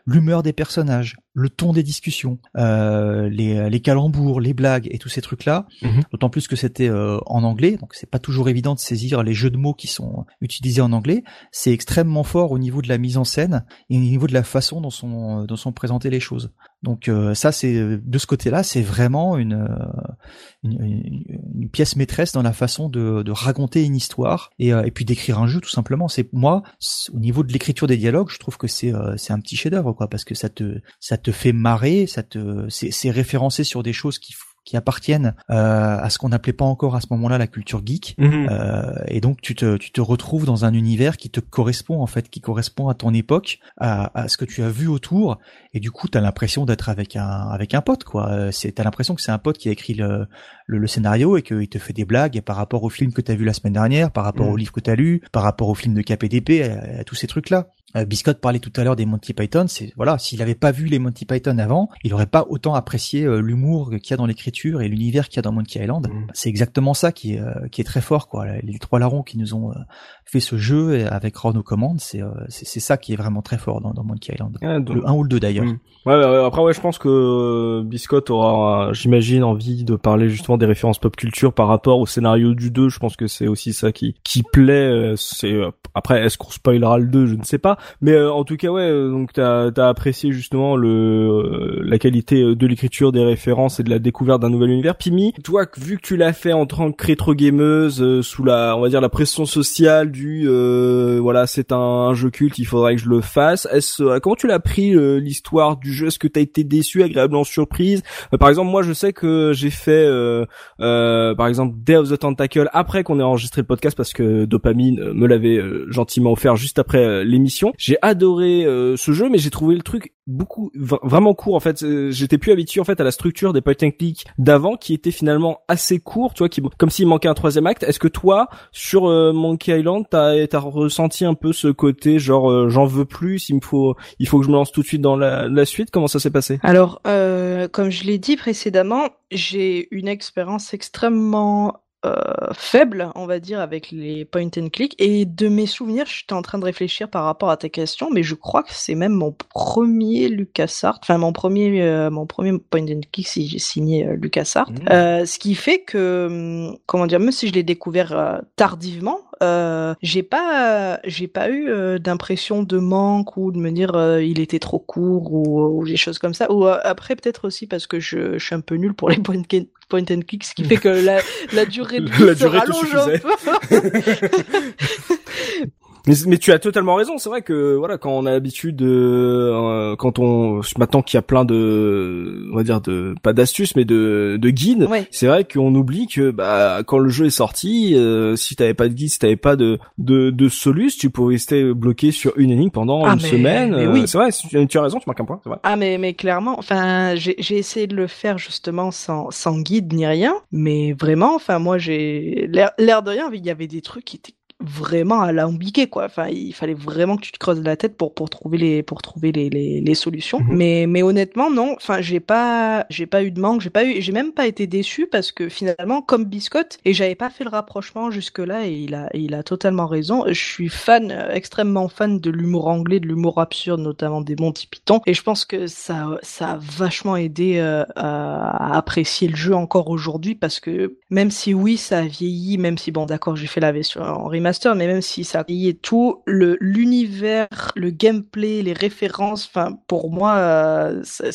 l'humeur des personnages, le ton des discussions, euh, les, les calembours, les blagues et tous ces trucs-là. Mhm. D'autant plus que c'était en anglais, donc c'est pas toujours évident de saisir les jeux de mots qui sont utilisés en anglais. C'est extrêmement fort au niveau de la mise en scène et au niveau de la façon dont sont dont sont présentées les choses. Donc ça, c'est de ce côté-là, c'est vraiment une, une, une, pièce maîtresse dans la façon de de raconter une histoire et, euh, et puis d'écrire un jeu tout simplement. C'est moi au niveau de l'écriture des dialogues, je trouve que c'est euh, c'est un petit chef-d'œuvre quoi parce que ça te ça te fait marrer, ça te c'est référencé sur des choses qui qui appartiennent euh, à ce qu'on n'appelait pas encore à ce moment-là la culture geek. Mhm. Euh, et donc tu te, tu te retrouves dans un univers qui te correspond en fait, qui correspond à ton époque, à, à ce que tu as vu autour. Et du coup, tu as l'impression d'être avec un avec un pote quoi. Euh, c'est t'as l'impression que c'est un pote qui a écrit le, le, scénario et qu'il te fait des blagues par rapport au film que tu as vu la semaine dernière, par rapport mhm. au livre que tu as lu, par rapport au film de KPDP, à, à tous ces trucs là. Euh, Biscotte parlait tout à l'heure des Monty Python, c'est voilà, s'il avait pas vu les Monty Python avant, il aurait pas autant apprécié euh, l'humour qu'il y a dans l'écriture et l'univers qu'il y a dans Monkey Island. Mm. C'est exactement ça qui est euh, qui est très fort quoi. Les trois larrons qui nous ont fait ce jeu avec Ron aux commandes, c'est c'est ça qui est vraiment très fort dans, dans Monkey Island. Le 1 ou le 2 d'ailleurs. Mm. Ouais, après ouais, je pense que Biscotte aura j'imagine envie de parler justement des références pop culture par rapport au scénario du 2, je pense que c'est aussi ça qui qui plaît c'est après est-ce qu'on spoilera le 2, je ne sais pas mais euh, en tout cas, ouais, euh, donc t'as as apprécié justement le euh, la qualité de l'écriture, des références et de la découverte d'un nouvel univers. Pimi, toi, vu que tu l'as fait en tant que rétro gameuse, sous la, on va dire la pression sociale du, voilà, c'est un, jeu culte, il faudrait que je le fasse. Est-ce, comment tu l'as pris l'histoire du jeu? Est-ce que t'as été déçu, agréablement surprise? Par exemple, moi, je sais que j'ai fait, par exemple, Day of the Tentacle après qu'on ait enregistré le podcast parce que Dopamine me l'avait gentiment offert juste après l'émission. J'ai adoré euh, ce jeu, mais j'ai trouvé le truc beaucoup vraiment court en fait. Euh, j'étais plus habitué en fait à la structure des point and click d'avant, qui était finalement assez court, tu vois, qui comme s'il manquait un troisième acte. Est-ce que toi, sur euh, Monkey Island, t'as as ressenti un peu ce côté genre j'en veux plus, il me faut il faut que je me lance tout de suite dans la, la suite? Comment ça s'est passé? Alors, comme je l'ai dit précédemment, j'ai une expérience extrêmement euh, faible, on va dire, avec les point and click. Et de mes souvenirs, j'étais en train de réfléchir par rapport à ta question, mais je crois que c'est même mon premier LucasArts, enfin mon premier, euh, mon premier point and click si j'ai signé euh, LucasArts. Mmh. Euh, ce qui fait que, hum, comment dire, même si je l'ai découvert tardivement, euh, j'ai pas j'ai pas eu d'impression de manque ou de me dire il était trop court ou, ou, des choses comme ça ou après peut-être aussi parce que je, je, suis un peu nul pour les point and point and click, ce qui fait que la, la durée de la se rallonge un peu. Mais, mais tu as totalement raison. C'est vrai que voilà, quand on a l'habitude, euh, quand on maintenant qu'il y a plein de, on va dire de pas d'astuces, mais de de guides, c'est vrai qu'on oublie que bah quand le jeu est sorti, euh, si t'avais pas de guide, si t'avais pas de de de solus, tu pouvais rester bloqué sur une énigme pendant ah, une semaine. Mais oui. c'est vrai. Tu as raison. Tu marques un point. C'est vrai. Ah mais mais clairement, enfin j'ai j'ai essayé de le faire justement sans sans guide ni rien, mais vraiment, enfin moi j'ai l'air de rien, il y avait des trucs qui étaient vraiment alambiqué quoi. Enfin, il fallait vraiment que tu te creuses la tête pour pour trouver les pour trouver les les, les solutions. Mhm. Mais mais honnêtement non. Enfin, j'ai pas j'ai pas eu de manque. J'ai pas eu j'ai même pas été déçu parce que finalement comme Biscotte et j'avais pas fait le rapprochement jusque là et il a il a totalement raison. Je suis fan extrêmement fan de l'humour anglais, de l'humour absurde notamment des Monty Python et je pense que ça ça a vachement aidé euh, à apprécier le jeu encore aujourd'hui parce que même si oui ça a vieilli, même si bon d'accord j'ai fait la version en mais même si ça payait tout, le l'univers, le gameplay, les références, pour moi, euh, c'est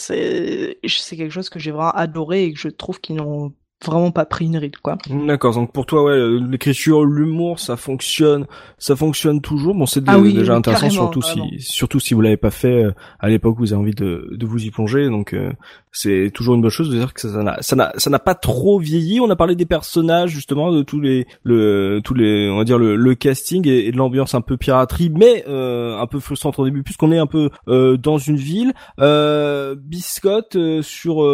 c'est quelque chose que j'ai vraiment adoré et que je trouve qu'ils n'ont vraiment pas pris une ride quoi. D'accord, donc pour toi ouais, l'écriture, l'humour, ça fonctionne, ça fonctionne toujours. Bon, c'est ah déjà intéressant surtout si surtout si vous l'avez pas fait euh, à l'époque, vous avez envie de, de vous y plonger. Donc euh, c'est toujours une bonne chose de dire que ça n'a ça n'a ça n'a pas trop vieilli. On a parlé des personnages justement de tous les le tous les on va dire le, le casting et, de l'ambiance un peu piraterie, mais euh, un peu frustrante au début puisqu'on est un peu euh, dans une ville. Euh, Biscotte euh, sur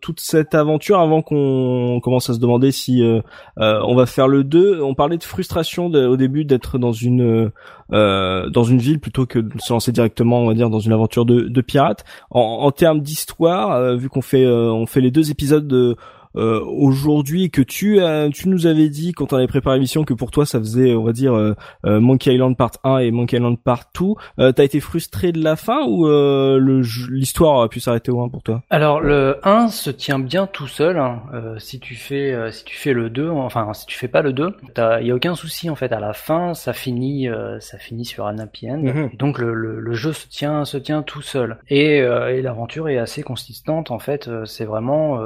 toute cette aventure avant qu'on commence à se demander si on va faire le 2. On parlait de frustration au début d'être dans une euh, dans une ville plutôt que de se lancer directement, on va dire, dans une aventure de, de pirate. En, en termes d'histoire, euh, vu qu'on fait euh, on fait les deux épisodes de euh, aujourd'hui que tu tu nous avais dit quand on avait préparé l'émission que pour toi ça faisait on va dire euh, euh, Monkey Island Part 1 et Monkey Island Part 2 t'as été frustré de la fin ou l'histoire a pu s'arrêter au 1 pour toi? Alors le 1 se tient bien tout seul hein. si tu fais si tu fais le 2 enfin si tu fais pas le 2 il y a aucun souci en fait. À la fin ça finit ça finit sur un happy end. Mhm. donc le, le, jeu se tient se tient tout seul. Et, et l'aventure est assez consistante en fait. C'est vraiment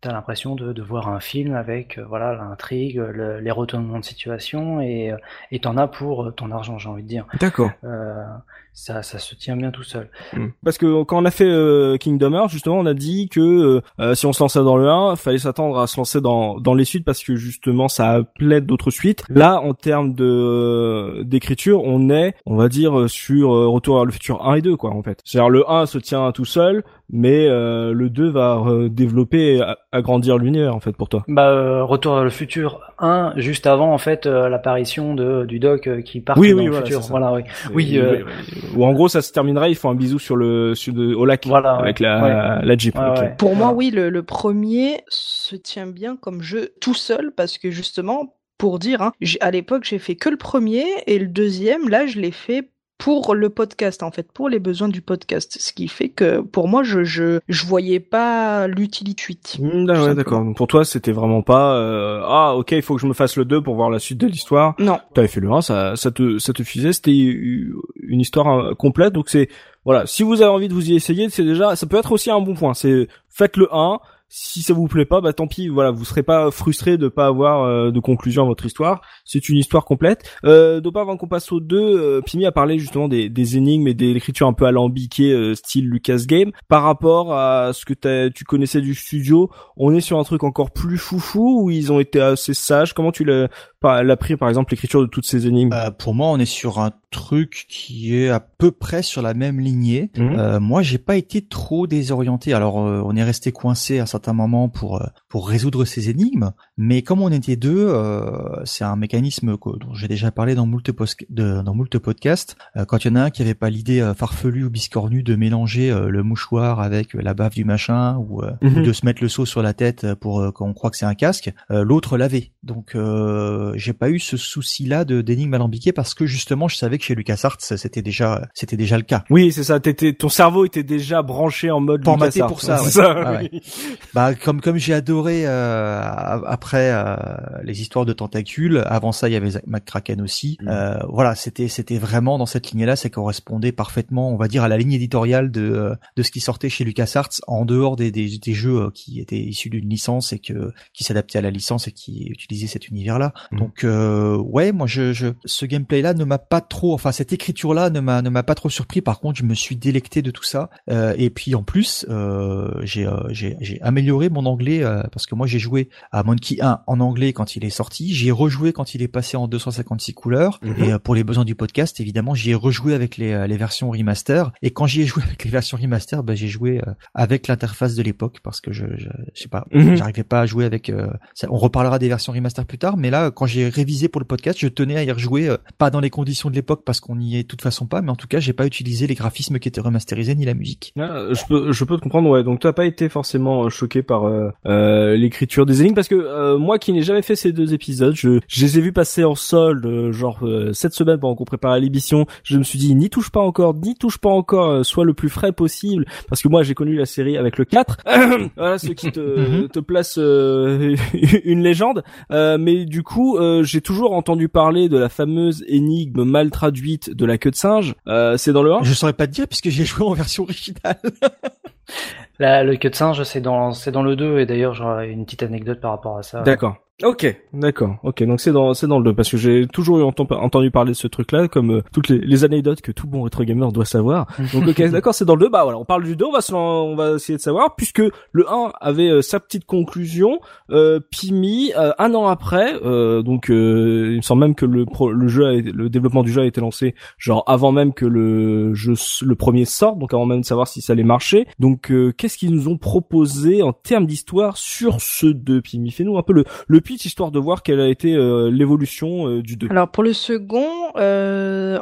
t'as l'impression de, de, voir un film avec euh, voilà l'intrigue, les retournements de situation et euh, et t'en as pour euh, ton argent, j'ai envie de dire. D'accord. Euh, ça, ça se tient bien tout seul. Hmm. Parce que quand on a fait euh, Kingdom Hearts, justement, on a dit que si on se lançait dans le 1, fallait s'attendre à se lancer dans dans les suites parce que justement ça plaide d'autres suites. Là, en termes de d'écriture, on est, on va dire, sur Retour à le futur 1 et 2, quoi, en fait. C'est-à-dire le 1 se tient tout seul, mais euh, le 2 va développer et agrandir l'univers en fait pour toi. Bah euh, Retour à le futur 1 juste avant en fait euh, l'apparition de du doc qui part oui, dans oui, le futur. Voilà oui. Oui, ou en gros ça se terminera, ils font un bisou sur le sur le, au lac voilà, avec la la Jeep. Pour moi oui, le, le premier se tient bien comme jeu tout seul parce que justement pour dire, hein, à l'époque j'ai fait que le premier et le deuxième là je l'ai fait pour le podcast en fait, pour les besoins du podcast. Ce qui fait que pour moi, je je, je voyais pas l'utilité. Mmh, ouais, d'accord. Pour toi, c'était vraiment pas euh, ah ok, il faut que je me fasse le 2 pour voir la suite de l'histoire. Non. T'avais fait le 1, ça ça te ça te suffisait, c'était une histoire euh, complète. Donc c'est voilà, si vous avez envie de vous y essayer, c'est déjà ça peut être aussi un bon point. C'est faites le 1 si ça vous plaît pas, bah tant pis, voilà, vous serez pas frustré de pas avoir euh, de conclusion à votre histoire. C'est une histoire complète. Euh, donc avant qu'on passe au 2, euh, Pimi a parlé justement des, énigmes et de l'écriture un peu alambiquée euh, style Lucas Game. Par rapport à ce que tu connaissais du studio, on est sur un truc encore plus foufou où ils ont été assez sages. Comment tu l'as elle a pris par exemple l'écriture de toutes ces énigmes euh, Pour moi, on est sur un truc qui est à peu près sur la même lignée. Mhm. Euh, moi, j'ai pas été trop désorienté. Alors, euh, on est resté coincé à un certain moment pour pour résoudre ces énigmes, mais comme on était deux, euh, c'est un mécanisme dont j'ai déjà parlé dans moult de, dans moult podcasts. quand il y en a un qui avait pas l'idée farfelue ou biscornue de mélanger le mouchoir avec la bave du machin ou, mhm. de se mettre le seau sur la tête pour qu'on croit que c'est un casque, l'autre l'avait. Donc j'ai pas eu ce souci-là de d'énigmes alambiquées parce que justement je savais que chez LucasArts c'était déjà c'était déjà le cas. Oui, c'est ça. T'étais, ton cerveau était déjà branché en mode formaté pour ça. ça Bah comme comme j'ai adoré euh, après les histoires de tentacules. Avant ça, il y avait McCracken aussi. Mm. voilà, c'était c'était vraiment dans cette lignée-là, ça correspondait parfaitement, on va dire, à la ligne éditoriale de de ce qui sortait chez LucasArts en dehors des des, des jeux qui étaient issus d'une licence et que qui s'adaptaient à la licence et qui utilisaient cet univers-là. Mm. Donc ouais, moi je, je ce gameplay-là ne m'a pas trop, enfin cette écriture-là ne m'a ne m'a pas trop surpris. Par contre, je me suis délecté de tout ça. Euh, et puis en plus, euh, j'ai euh, j'ai amélioré mon anglais euh, parce que moi j'ai joué à Monkey 1 en anglais quand il est sorti. J'y ai rejoué quand il est passé en 256 couleurs. Mhm. Et pour les besoins du podcast, évidemment, j'y ai rejoué avec les, les versions remaster. Et quand j'y ai joué avec les versions remaster, bah, j'ai joué avec l'interface de l'époque parce que je, je, je sais pas, mhm. j'arrivais pas à jouer avec. Ça, on reparlera des versions remaster plus tard, mais là, quand j'ai révisé pour le podcast, je tenais à y rejouer, pas dans les conditions de l'époque parce qu'on y est de toute façon pas, mais en tout cas, j'ai pas utilisé les graphismes qui étaient remasterisés ni la musique. Ah, je peux, je peux te comprendre, ouais. Donc, tu n'as pas été forcément euh, choqué par euh, euh, l'écriture des énigmes parce que moi, qui n'ai jamais fait ces deux épisodes, je, je les ai vus passer en solde, genre cette semaine pendant qu'on préparait l'émission. Je me suis dit, n'y touche pas encore, n'y touche pas encore, soit le plus frais possible, parce que moi, j'ai connu la série avec le 4. voilà, ce qui te, mhm. te place une légende. mais du coup, j'ai toujours entendu parler de la fameuse énigme mal traduite de la queue de singe. c'est dans le 1 Je saurais pas te dire puisque j'ai joué en version originale. La, le queue de singe, c'est dans, c'est dans le 2 et d'ailleurs j'aurais une petite anecdote par rapport à ça. D'accord. Ok, d'accord. Ok, donc c'est dans c'est dans le 2 parce que j'ai toujours eu entendu parler de ce truc-là comme euh, toutes les, les, anecdotes que tout bon rétro gamer doit savoir. Donc ok, d'accord, c'est dans le 2. Bah voilà, on parle du 2, on va on va essayer de savoir puisque le 1 avait euh, sa petite conclusion euh, Pimi euh, un an après donc il me semble même que le le jeu a, le développement du jeu a été lancé genre avant même que le jeu le premier sorte, donc avant même de savoir si ça allait marcher. Donc qu'est-ce qu'ils nous ont proposé en termes d'histoire sur ce 2 Pimi? Fais-nous un peu le le histoire de voir quelle a été euh, l'évolution euh, du 2. Alors pour le second, euh,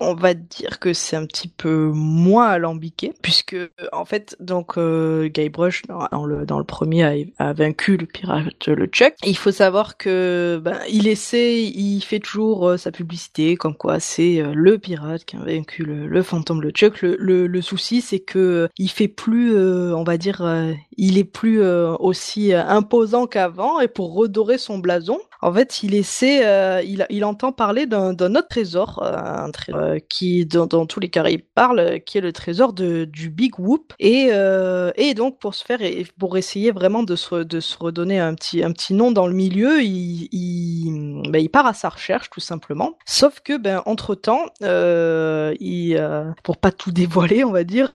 on va dire que c'est un petit peu moins alambiqué puisque en fait donc euh, Guybrush dans, le dans le premier a, vaincu le pirate le Chuck. il faut savoir que ben, il essaie, il fait toujours euh, sa publicité comme quoi c'est euh, le pirate qui a vaincu le, fantôme le Chuck. Le, le, le souci c'est que il fait plus, on va dire, il est plus aussi imposant qu'avant et pour redorer son blason, en fait il essaie, il, il entend parler d'un autre trésor, trésor euh, qui dans, tous les cas il parle, euh, qui est le trésor de, du Big Whoop. Et, euh, et donc pour se faire, pour essayer vraiment de se, redonner un petit, nom dans le milieu, il, il, ben, il part à sa recherche tout simplement. Sauf que ben entre temps, euh, il, euh, pour pas tout dévoiler, on va dire,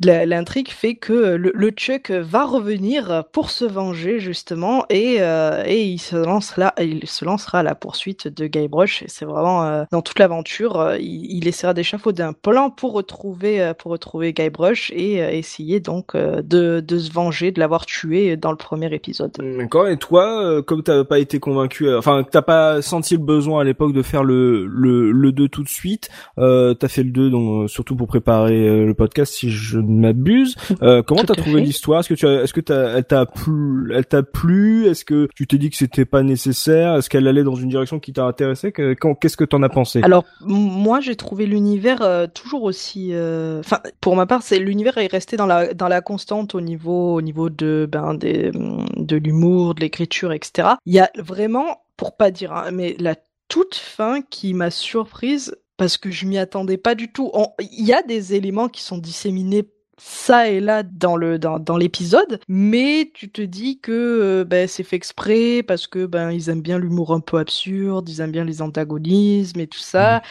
l'intrigue fait que le, le, Chuck va revenir pour se venger justement et, et il se lance là, il se lancera à la poursuite de Guybrush. Et c'est vraiment dans toute l'aventure, euh, il, essaiera d'échafauder un plan pour retrouver euh, pour retrouver Guybrush et euh, essayer donc de, de se venger de l'avoir tué dans le premier épisode. D'accord. Et toi, comme t'as pas été convaincu, enfin t'as pas senti le besoin à l'époque de faire le le, le 2 tout de suite, euh, t'as fait le 2 donc surtout pour préparer le podcast si je ne m'abuse. Euh, comment t'as trouvé l'histoire? Est-ce que tu as, est-ce que t'as, elle t'a plu, elle t'a plu? Est-ce que tu dit que c'était pas nécessaire Est-ce qu'elle allait dans une direction qui t'a intéressé? Qu'est-ce que t'en as pensé? Alors moi j'ai trouvé l'univers euh, toujours aussi. Euh, enfin pour ma part c'est l'univers est resté dans la dans la constante au niveau au niveau de ben des de l'humour, de l'écriture, etc. Il y a vraiment pour pas dire hein, mais la toute fin qui m'a surprise parce que je m'y attendais pas du tout. Il y a des éléments qui sont disséminés ça et là dans le dans, dans l'épisode, mais tu te dis que euh, ben, c'est fait exprès parce que ben ils aiment bien l'humour un peu absurde, ils aiment bien les antagonismes et tout ça. Mmh.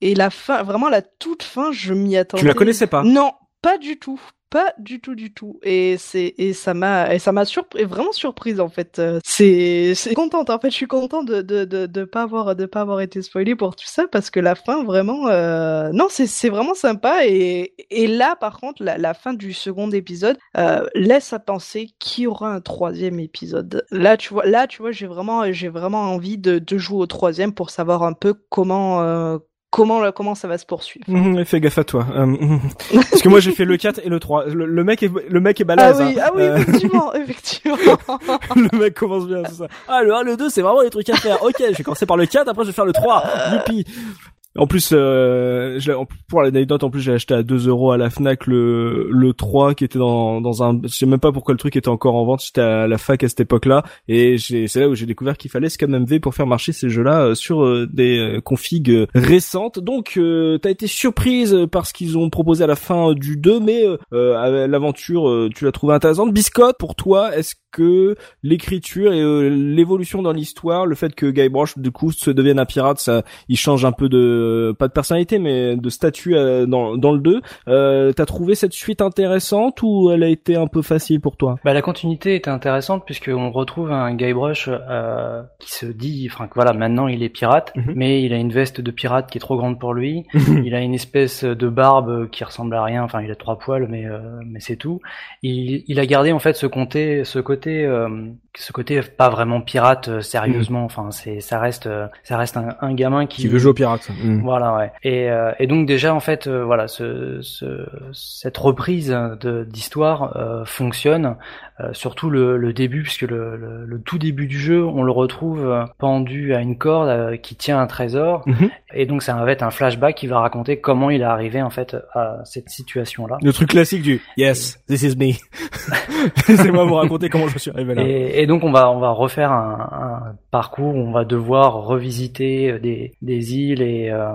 Et la fin, vraiment la toute fin, je m'y attendais. Tu la connaissais pas? Non, pas du tout, pas du tout du tout. Et c'est et ça m'a et ça m'a surpris vraiment surprise en fait. Euh, c'est c'est contente en fait. Je suis contente de de de, de pas avoir de pas avoir été spoilé pour tout ça parce que la fin vraiment euh... non c'est c'est vraiment sympa. Et et là par contre la, la fin du second épisode euh, laisse à penser qu'il y aura un troisième épisode. Là tu vois là tu vois j'ai vraiment j'ai vraiment envie de de jouer au troisième pour savoir un peu comment euh, comment comment ça va se poursuivre. Mmh, fais gaffe à toi. Euh, mmh. parce que moi j'ai fait le 4 et le 3. Le, mec est le mec est balèze. Ah oui, hein. ah oui euh, effectivement, effectivement. le mec commence bien, c'est ça. Ah le 1, le 2, c'est vraiment les trucs à faire. OK, je vais commencer par le 4, après je vais faire le 3. Youpi. En plus, euh, pour l'anecdote, en plus, j'ai acheté à 2 euros à la Fnac le le 3 qui était dans dans un. Je sais même pas pourquoi le truc était encore en vente. J'étais à la fac à cette époque-là et c'est là où j'ai découvert qu'il fallait ScamMV pour faire marcher ces jeux-là euh, sur euh, des euh, configs récentes. Donc, euh, t'as été surprise par ce qu'ils ont proposé à la fin du 2, mais l'aventure, tu l'as trouvé intéressante. Biscotte, pour toi, est-ce que l'écriture et l'évolution dans l'histoire, le fait que Guybrush du coup se devienne un pirate, ça, il change un peu de pas de personnalité mais de statut dans dans le 2. Euh, T'as trouvé cette suite intéressante ou elle a été un peu facile pour toi? Bah la continuité était intéressante puisque on retrouve un Guybrush euh, qui se dit, enfin voilà, maintenant il est pirate, mhm. mais il a une veste de pirate qui est trop grande pour lui. il a une espèce de barbe qui ressemble à rien. Enfin, il a trois poils, mais euh, mais c'est tout. Il, il a gardé en fait ce côté, ce côté euh, ce côté pas vraiment pirate euh, sérieusement. Mm. Enfin, c'est ça reste euh, ça reste un, un gamin qui, qui veut jouer au pirate. Mm. Voilà, ouais. Et, et donc déjà en fait, voilà, ce, ce, cette reprise de d'histoire fonctionne. surtout le, le, début, puisque le, le, le, tout début du jeu, on le retrouve pendu à une corde qui tient un trésor. Mm-hmm. Et donc ça va être un flashback qui va raconter comment il est arrivé en fait à cette situation-là. Le truc classique du Yes, this is me. c'est moi vous raconter comment je suis arrivé là. Et, et donc on va on va refaire un, un, parcours où on va devoir revisiter euh, des, des îles et euh...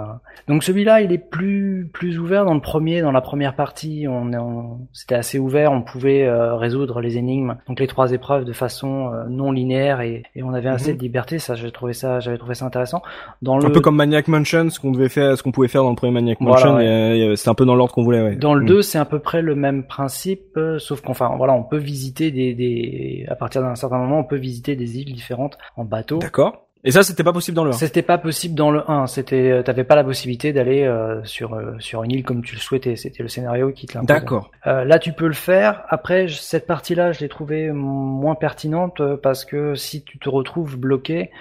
donc celui-là il est plus plus ouvert dans le premier dans la première partie on, on c'était assez ouvert on pouvait euh, résoudre les énigmes donc les trois épreuves de façon euh, non linéaire et, et, on avait assez mhm. de liberté ça j'ai trouvé ça j'avais trouvé ça intéressant dans un peu comme Maniac Mansion ce qu'on devait faire ce qu'on pouvait faire dans le premier Maniac Mansion voilà, c'est un peu dans l'ordre qu'on voulait ouais. dans le 2 mhm. c'est à peu près le même principe sauf qu'enfin voilà on peut visiter des, des à partir d'un certain moment on peut visiter des îles différentes en bateau. D'accord. Et ça, c'était pas possible dans le 1. C'était pas possible dans le 1. C'était, euh, t'avais pas la possibilité d'aller euh, sur euh, sur une île comme tu le souhaitais. C'était le scénario qui te l'imposait. D'accord. là, tu peux le faire. Après, cette partie-là, je l'ai trouvée moins pertinente parce que si tu te retrouves bloqué,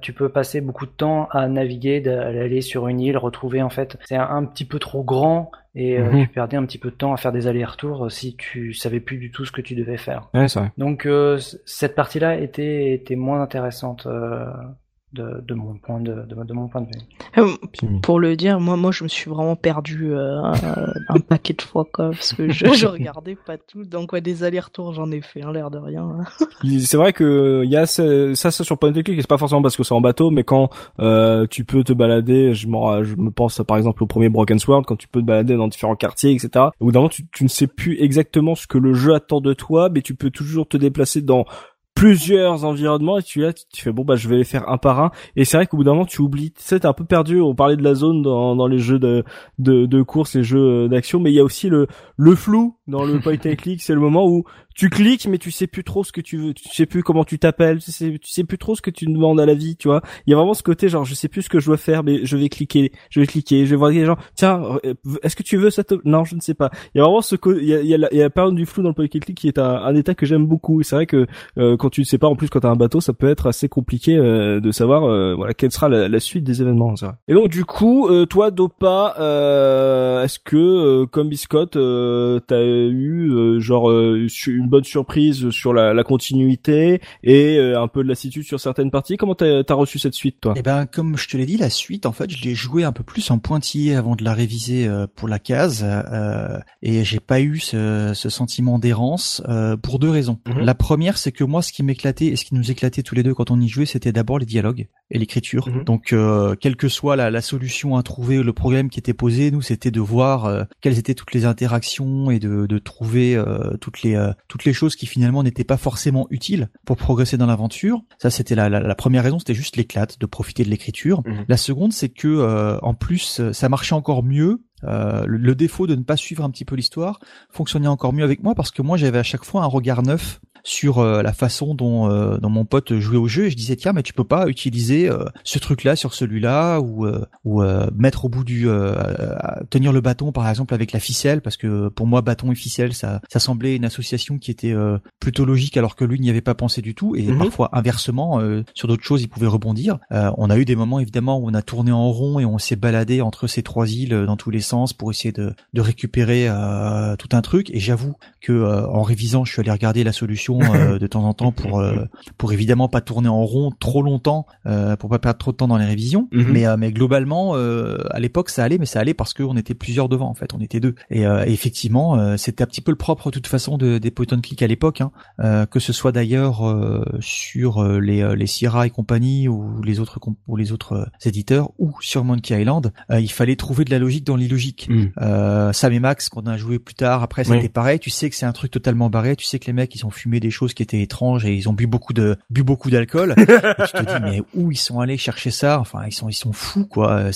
tu peux passer beaucoup de temps à naviguer, d'aller sur une île, retrouver en fait, c'est un, petit peu trop grand et euh, mhm. tu perdais un petit peu de temps à faire des allers-retours euh, si tu savais plus du tout ce que tu devais faire. Ouais, vrai. Donc euh, cette partie-là était était moins intéressante de, de, mon point de, de, mon point de vue. Euh, pour le dire, moi, moi, je me suis vraiment perdu euh, un, paquet de fois, quoi, parce que je, je regardais pas tout. Donc, ouais, des allers-retours, j'en ai fait, un l'air de rien. Hein. c'est vrai que il y a ça, ça, sur point de clic, c'est pas forcément parce que c'est en bateau, mais quand euh, tu peux te balader, je, je me pense par exemple au premier Broken Sword, quand tu peux te balader dans différents quartiers, etc. Au bout d'un moment, tu, tu ne sais plus exactement ce que le jeu attend de toi, mais tu peux toujours te déplacer dans plusieurs environnements et tu là tu fais bon bah je vais les faire un par un. Et c'est vrai qu'au bout d'un moment tu oublies. Tu sais t'es un peu perdu. On parlait de la zone dans, dans les jeux de, de, de course les jeux d'action. Mais il y a aussi le le flou dans le point and click c'est le moment où tu cliques mais tu sais plus trop ce que tu veux. Tu sais plus comment tu t'appelles tu sais tu plus trop ce que tu demandes à la vie tu vois. Il y a vraiment ce côté genre je sais plus ce que je dois faire mais je vais cliquer je vais cliquer je vais voir des gens tiens euh, est-ce que tu veux cette non je ne sais pas. Il y a vraiment ce il y a, il y a, la, il y a la du flou dans le qui est un, un état que j'aime beaucoup. C'est vrai que euh, quand tu ne sais pas en plus quand t'as un bateau ça peut être assez compliqué euh, de savoir euh, voilà quelle sera la, la, suite des événements vrai. et donc du coup toi Dopa est-ce que comme Biscotte t'as eu genre une bonne surprise sur la, la continuité et euh, un peu de lassitude sur certaines parties. Comment t'as as reçu cette suite, toi? Eh ben, comme je te l'ai dit, la suite, en fait, je l'ai joué un peu plus en pointillé avant de la réviser euh, pour la case, euh, et j'ai pas eu ce, ce sentiment d'errance euh, pour deux raisons. Mhm. La première, c'est que moi, ce qui m'éclatait et ce qui nous éclatait tous les deux quand on y jouait, c'était d'abord les dialogues et l'écriture. Mhm. Donc, quelle que soit la, la, solution à trouver, le problème qui était posé, nous, c'était de voir quelles étaient toutes les interactions et de, de trouver toutes les toutes les choses qui finalement n'étaient pas forcément utiles pour progresser dans l'aventure. Ça, c'était la, la, première raison, c'était juste l'éclate de profiter de l'écriture. Mhm. La seconde, c'est que euh, en plus, ça marchait encore mieux euh, le, défaut de ne pas suivre un petit peu l'histoire fonctionnait encore mieux avec moi parce que moi j'avais à chaque fois un regard neuf sur euh, la façon dont, euh, dont mon pote jouait au jeu et je disais tiens mais tu peux pas utiliser euh, ce truc là sur celui-là ou ou mettre au bout du tenir le bâton par exemple avec la ficelle parce que pour moi bâton et ficelle ça ça semblait une association qui était plutôt logique alors que lui n'y avait pas pensé du tout. Et mhm. parfois inversement sur d'autres choses il pouvait rebondir. On a eu des moments évidemment où on a tourné en rond et on s'est baladé entre ces trois îles dans tous les sens pour essayer de, de récupérer tout un truc. Et j'avoue que en révisant je suis allé regarder la solution révision de temps en temps pour pour évidemment pas tourner en rond trop longtemps, pour pas perdre trop de temps dans les révisions. Mhm. Mais mais globalement, à l'époque ça allait, mais ça allait parce qu'on était plusieurs devant en fait, on était deux. Et, effectivement, c'était un petit peu le propre de toute façon de, des point and click à l'époque, hein. que ce soit d'ailleurs sur les les Sierra et compagnie ou les autres ou les autres éditeurs ou sur Monkey Island, il fallait trouver de la logique dans l'illogique. Mm. Euh, Sam et Max qu'on a joué plus tard, après c'était pareil. Tu sais que c'est un truc totalement barré. Tu sais que les mecs ils ont fumé des choses qui étaient étranges et ils ont bu beaucoup de bu beaucoup d'alcool. tu te dis mais où ils sont allés chercher ça? Enfin ils sont ils sont fous quoi.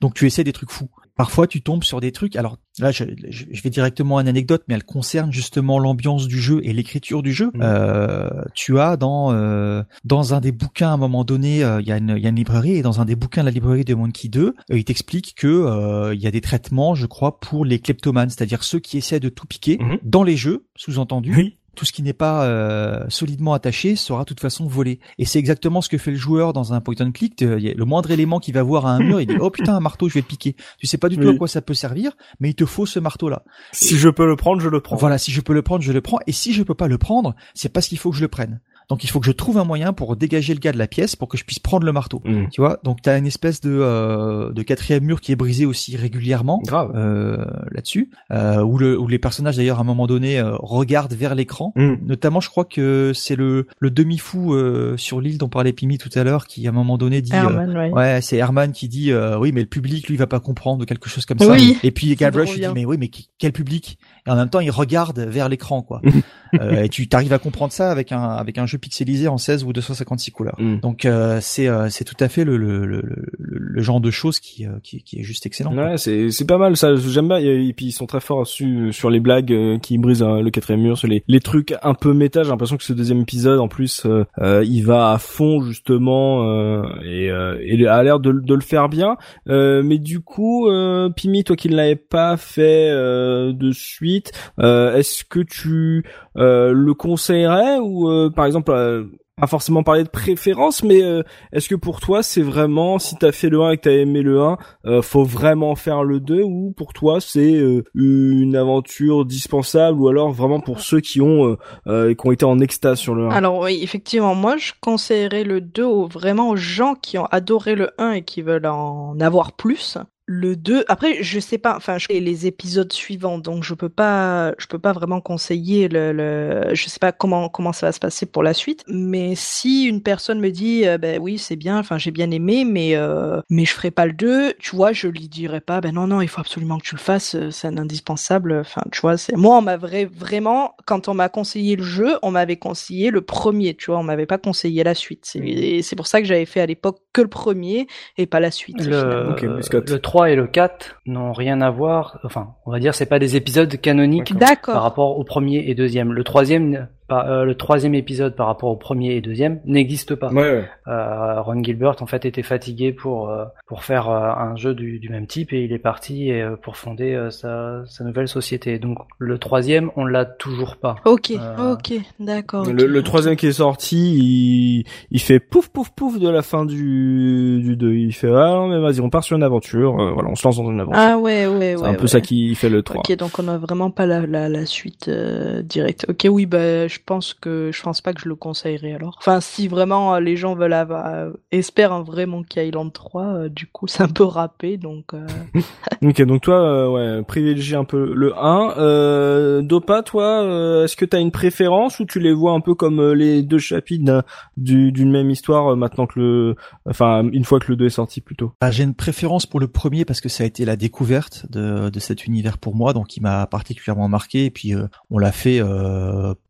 Donc tu essaies des trucs fous parfois tu tombes sur des trucs. Alors là, je, vais directement à une anecdote, mais elle concerne justement l'ambiance du jeu et l'écriture du jeu. Mmh. Euh, tu as dans euh, dans un des bouquins à un moment donné, euh, il y, a une, y a une librairie et dans un des bouquins de la librairie de Monkey 2, il t'explique que il y a des traitements, je crois, pour les kleptomanes, c'est-à-dire ceux qui essaient de tout piquer mmh. dans les jeux, sous-entendu. Oui tout ce qui n'est pas euh, solidement attaché sera de toute façon volé. Et c'est exactement ce que fait le joueur dans un point and click. Le moindre élément qu'il va voir à un mur, il dit oh putain un marteau, je vais le piquer. Tu sais pas du tout à quoi ça peut servir, mais il te faut ce marteau là. Si je peux le prendre, je le prends. Voilà, si je peux le prendre, je le prends. Et si je peux pas le prendre, c'est parce qu'il faut que je le prenne. Donc il faut que je trouve un moyen pour dégager le gars de la pièce pour que je puisse prendre le marteau. Mm. Tu vois Donc tu as une espèce de, euh, de quatrième mur qui est brisé aussi régulièrement euh, là-dessus, euh, où, le, où les personnages d'ailleurs à un moment donné euh, regardent vers l'écran. Mm. Notamment je crois que c'est le, le demi-fou euh, sur l'île dont parlait Pimi tout à l'heure qui à un moment donné dit... ouais, ouais c'est Herman qui dit oui mais le public lui va pas comprendre quelque chose comme ça. Et puis Galbraith dit mais oui mais quel public? Et en même temps il regarde vers l'écran quoi. et tu t'arrives à comprendre ça avec un avec un jeu pixelisé en 16 ou 256 couleurs. Mm. Donc euh, c'est euh, c'est tout à fait le, le, le, le, genre de choses qui, euh, qui, qui est juste excellent. Ouais, c'est c'est pas mal ça. J'aime bien. Et puis ils sont très forts sur, sur les blagues qui brisent le quatrième mur, sur les les trucs un peu méta. J'ai l'impression que ce deuxième épisode en plus il va à fond justement et, et a l'air de, de le faire bien. mais du coup, Pimi, toi qui ne l'avais pas fait de suite, est-ce que tu le conseillerais ou par exemple euh, pas forcément parler de préférence, mais euh, est-ce que pour toi c'est vraiment si t'as fait le 1 et que t'as aimé le 1, euh, faut vraiment faire le 2 ou pour toi c'est une aventure dispensable ou alors vraiment pour ceux qui ont qui ont été en extase sur le 1 Alors oui, effectivement, moi je conseillerais le 2 vraiment aux gens qui ont adoré le 1 et qui veulent en avoir plus le 2 après je sais pas enfin je les épisodes suivants donc je peux pas je peux pas vraiment conseiller le, le je sais pas comment comment ça va se passer pour la suite. Mais si une personne me dit euh, ben oui c'est bien enfin j'ai bien aimé mais euh, mais je ferai pas le 2 tu vois je lui dirais pas ben non non il faut absolument que tu le fasses euh, c'est un indispensable enfin tu vois c'est moi on m'a vraiment quand on m'a conseillé le jeu on m'avait conseillé le premier tu vois on m'avait pas conseillé la suite. C'est c'est pour ça que j'avais fait à l'époque que le premier et pas la suite le, le 3 et le 4 n'ont rien à voir. Enfin, on va dire, c'est pas des épisodes canoniques par rapport au premier et deuxième. Le troisième euh, le troisième épisode par rapport au premier et deuxième n'existe pas. Ouais, Euh, Ron Gilbert en fait était fatigué pour euh, pour faire euh, un jeu du, du, même type et il est parti pour fonder sa, sa nouvelle société. Donc le troisième on l'a toujours pas. Ok, ok, d'accord. le, le, troisième qui est sorti, il, il fait pouf pouf pouf de la fin du du 2. Il fait ah mais vas-y on part sur une aventure. voilà on se lance dans une aventure. Ah ouais ouais ouais. C'est un peu ça qui fait le 3. Ok donc on a vraiment pas la la, la suite directe. Ok oui bah je pense que je pense pas que je le conseillerais alors. Enfin, si vraiment euh, les gens veulent avoir, euh, espèrent un vrai Monkey Island 3, euh, du coup, c'est un peu râpé, donc. ok, donc toi, ouais, privilégie un peu le 1. Dopa, toi, est-ce que t'as une préférence ou tu les vois un peu comme les deux chapitres d'une même histoire maintenant que le, enfin, une fois que le 2 est sorti plutôt? Bah, j'ai une préférence pour le premier parce que ça a été la découverte de, de cet univers pour moi, donc il m'a particulièrement marqué. Et puis on l'a fait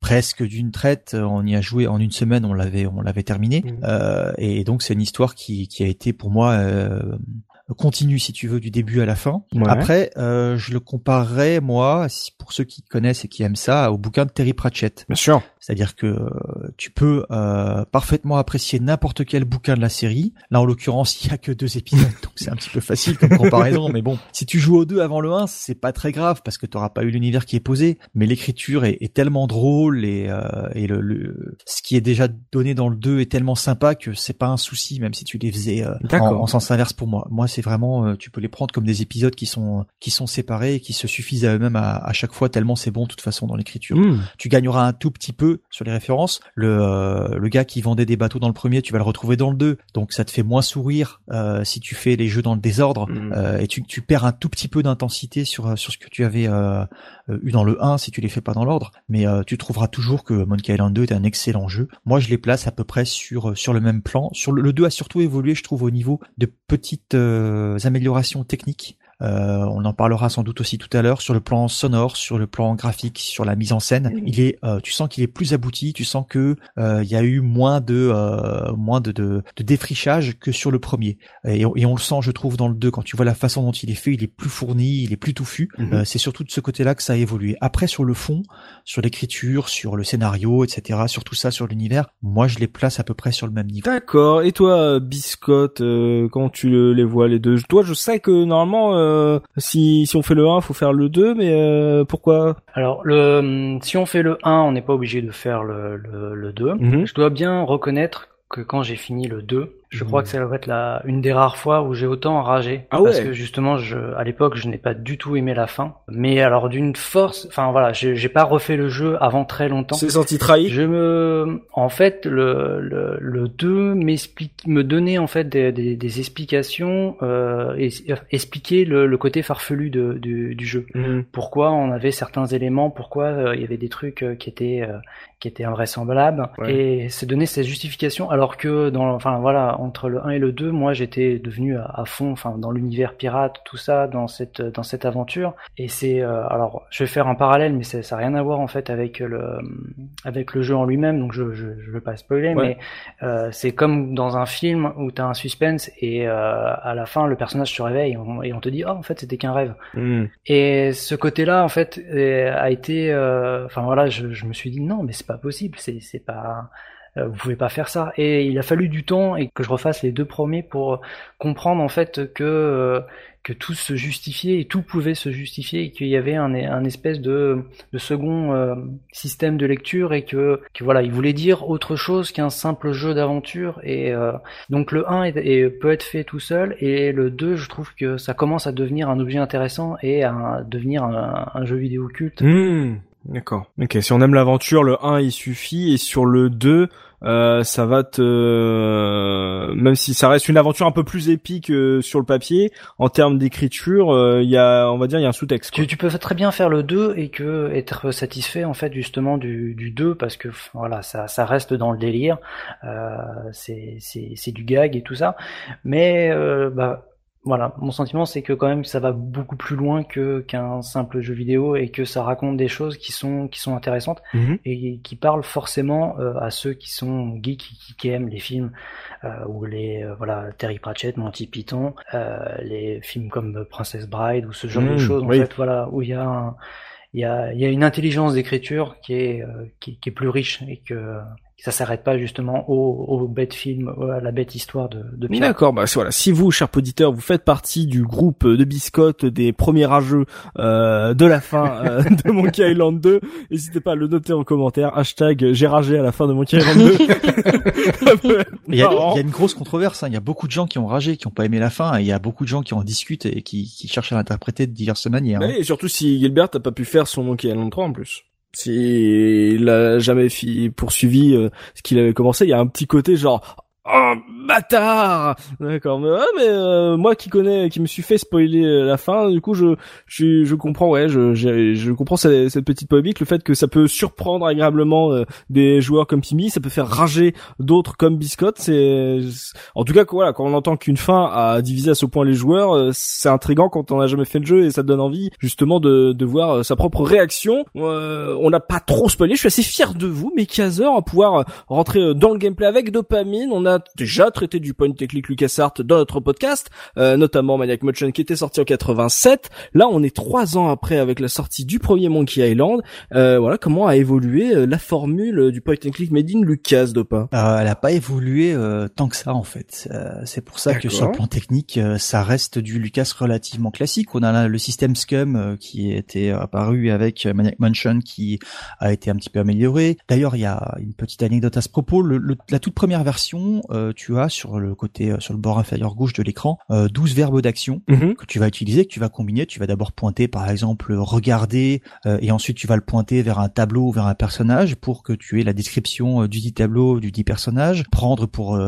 presque d'une traite. Euh, on y a joué en une semaine, on l'avait on l'avait terminé. Mmh. Euh, et donc c'est une histoire qui, qui a été pour moi euh, continue si tu veux du début à la fin. Après, euh, je le comparerais moi, pour ceux qui connaissent et qui aiment ça, au bouquin de Terry Pratchett. Bien sûr. C'est-à-dire que euh, tu peux euh, parfaitement apprécier n'importe quel bouquin de la série. Là, en l'occurrence, il y a que deux épisodes, donc c'est un petit peu facile comme comparaison. mais bon, si tu joues au 2 avant le 1, c'est pas très grave parce que tu n'auras pas eu l'univers qui est posé. Mais l'écriture est, est, tellement drôle et, euh, et le, le, ce qui est déjà donné dans le 2 est tellement sympa que c'est pas un souci, même si tu les faisais euh, en, en, sens inverse pour moi. Moi, c'est vraiment, tu peux les prendre comme des épisodes qui sont qui sont séparés et qui se suffisent à eux-mêmes à, à chaque fois tellement c'est bon de toute façon dans l'écriture. Hmm. Tu gagneras un tout petit peu sur les références. Le, le gars qui vendait des bateaux dans le premier, tu vas le retrouver dans le 2, donc ça te fait moins sourire si tu fais les jeux dans le désordre mm. et tu, tu perds un tout petit peu d'intensité sur sur ce que tu avais eu dans le 1 si tu les fais pas dans l'ordre. Mais tu trouveras toujours que Monkey Island 2 est un excellent jeu. Moi, je les place à peu près sur sur le même plan. Sur le, le 2 a surtout évolué, je trouve, au niveau de petites améliorations techniques. Euh, on en parlera sans doute aussi tout à l'heure sur le plan sonore, sur le plan graphique, sur la mise en scène. Il est, euh, tu sens qu'il est plus abouti. Tu sens que euh, il y a eu moins de moins de, de, défrichage que sur le premier. Et, on le sent, je trouve, dans le 2 quand tu vois la façon dont il est fait. Il est plus fourni, il est plus touffu. Mhm. c'est surtout de ce côté-là que ça a évolué. Après, sur le fond, sur l'écriture, sur le scénario, etc., sur tout ça, sur l'univers, moi, je les place à peu près sur le même niveau. D'accord. Et toi, Biscotte, quand tu les vois les deux, toi, je sais que normalement euh, si, si on fait le 1, faut faire le 2, mais euh, pourquoi? Alors, le, si on fait le 1, on n'est pas obligé de faire le, le, 2. Mhm. Je dois bien reconnaître que quand j'ai fini le 2, je crois que ça va être la, une des rares fois où j'ai autant enragé. Ah parce que justement, je, à l'époque, je n'ai pas du tout aimé la fin. Mais alors d'une force, enfin voilà, j'ai pas refait le jeu avant très longtemps. C'est senti trahi. Je me, en fait, le le, le 2 m'explique, me donnait en fait des, des, des explications euh, et expliquer le, le, côté farfelu de, du, du jeu. Mhm. Pourquoi on avait certains éléments, pourquoi euh, il y avait des trucs euh, qui étaient qui étaient invraisemblables et c'est donner cette justification alors que dans, enfin voilà entre le 1 et le 2, moi j'étais devenu à, fond, enfin dans l'univers pirate, tout ça, dans cette dans cette aventure. Et c'est euh, alors je vais faire un parallèle, mais ça n'a rien à voir en fait avec le avec le jeu en lui-même, donc je je, je veux pas spoiler, mais euh, c'est comme dans un film où tu as un suspense et euh, à la fin le personnage se réveille et on, te dit oh en fait c'était qu'un rêve. Hmm. Et ce côté-là en fait a été, enfin voilà, je, je me suis dit non mais c'est pas possible, c'est pas euh, vous pouvez pas faire ça. Et il a fallu du temps et que je refasse les deux premiers pour comprendre en fait que euh, que tout se justifiait et tout pouvait se justifier et qu'il y avait un, un espèce de, de second euh, système de lecture et que, que voilà il voulait dire autre chose qu'un simple jeu d'aventure et donc le 1 est, peut être fait tout seul et le 2 je trouve que ça commence à devenir un objet intéressant et à devenir un, jeu vidéo culte. Mmh. D'accord. Ok, si on aime l'aventure, le 1 il suffit et sur le 2, euh, ça va te euh, même si ça reste une aventure un peu plus épique euh, sur le papier en termes d'écriture, euh, il y a on va dire il y a un sous-texte. Tu, tu, peux très bien faire le 2 et que être satisfait en fait justement du, du 2 parce que voilà, ça ça reste dans le délire. c'est c'est c'est du gag et tout ça. Mais bah voilà, mon sentiment c'est que quand même ça va beaucoup plus loin que qu'un simple jeu vidéo et que ça raconte des choses qui sont qui sont intéressantes mhm. et qui parlent forcément euh, à ceux qui sont geeks qui, aiment les films euh, ou les euh, voilà Terry Pratchett, Monty Python, les films comme Princess Bride ou ce genre de mhm, choses en fait voilà où il y a il y a, y a une intelligence d'écriture qui est, qui, qui, est plus riche et que ça s'arrête pas justement au, au bête film, à la bête histoire de, de Pierre. D'accord, bah voilà. Si vous, cher auditeur, vous faites partie du groupe de biscottes des premiers rageux euh, de la fin euh, de Monkey Island 2, n'hésitez pas à le noter en commentaire. Hashtag j'ai ragé à la fin de Monkey Island 2. il, y a, il y a une grosse controverse. Hein. Il y a beaucoup de gens qui ont ragé, qui ont pas aimé la fin. Et il y a beaucoup de gens qui en discutent et qui, qui cherchent à l'interpréter de diverses manières. Hein. Et surtout si Gilbert n'a pas pu faire son Monkey Island 3 en plus s'il a jamais poursuivi euh, ce qu'il avait commencé, il y a un petit côté genre Oh bâtard D'accord, mais, mais euh, moi qui connais, qui me suis fait spoiler euh, la fin, du coup je je, je comprends, ouais, je je, je comprends cette, petite polémique, le fait que ça peut surprendre agréablement euh, des joueurs comme Pimi, ça peut faire rager d'autres comme Biscotte. C'est en tout cas voilà, quand on entend qu'une fin a divisé à ce point les joueurs, c'est intrigant quand on n'a jamais fait le jeu et ça donne envie justement de de voir sa propre réaction. on n'a pas trop spoilé, je suis assez fier de vous, mes caseurs, à pouvoir rentrer dans le gameplay avec dopamine. On a déjà traité du point technique LucasArts dans notre podcast, euh, notamment Maniac Motion qui était sorti en 87. Là, on est trois ans après avec la sortie du premier Monkey Island. Euh, voilà comment a évolué euh, la formule du point click made in Lucas, Dopa. elle a pas évolué tant que ça en fait. c'est pour ça que sur le plan technique, ça reste du Lucas relativement classique. On a le système Scum qui était apparu avec Maniac Mansion qui a été un petit peu amélioré. D'ailleurs, il y a une petite anecdote à ce propos. la toute première version euh, tu as sur le côté, euh, sur le bord inférieur gauche de l'écran, 12 verbes d'action Mhm. que tu vas utiliser, que tu vas combiner. Tu vas d'abord pointer, par exemple, regarder, et ensuite tu vas le pointer vers un tableau ou vers un personnage pour que tu aies la description du dit tableau, du dit personnage, prendre pour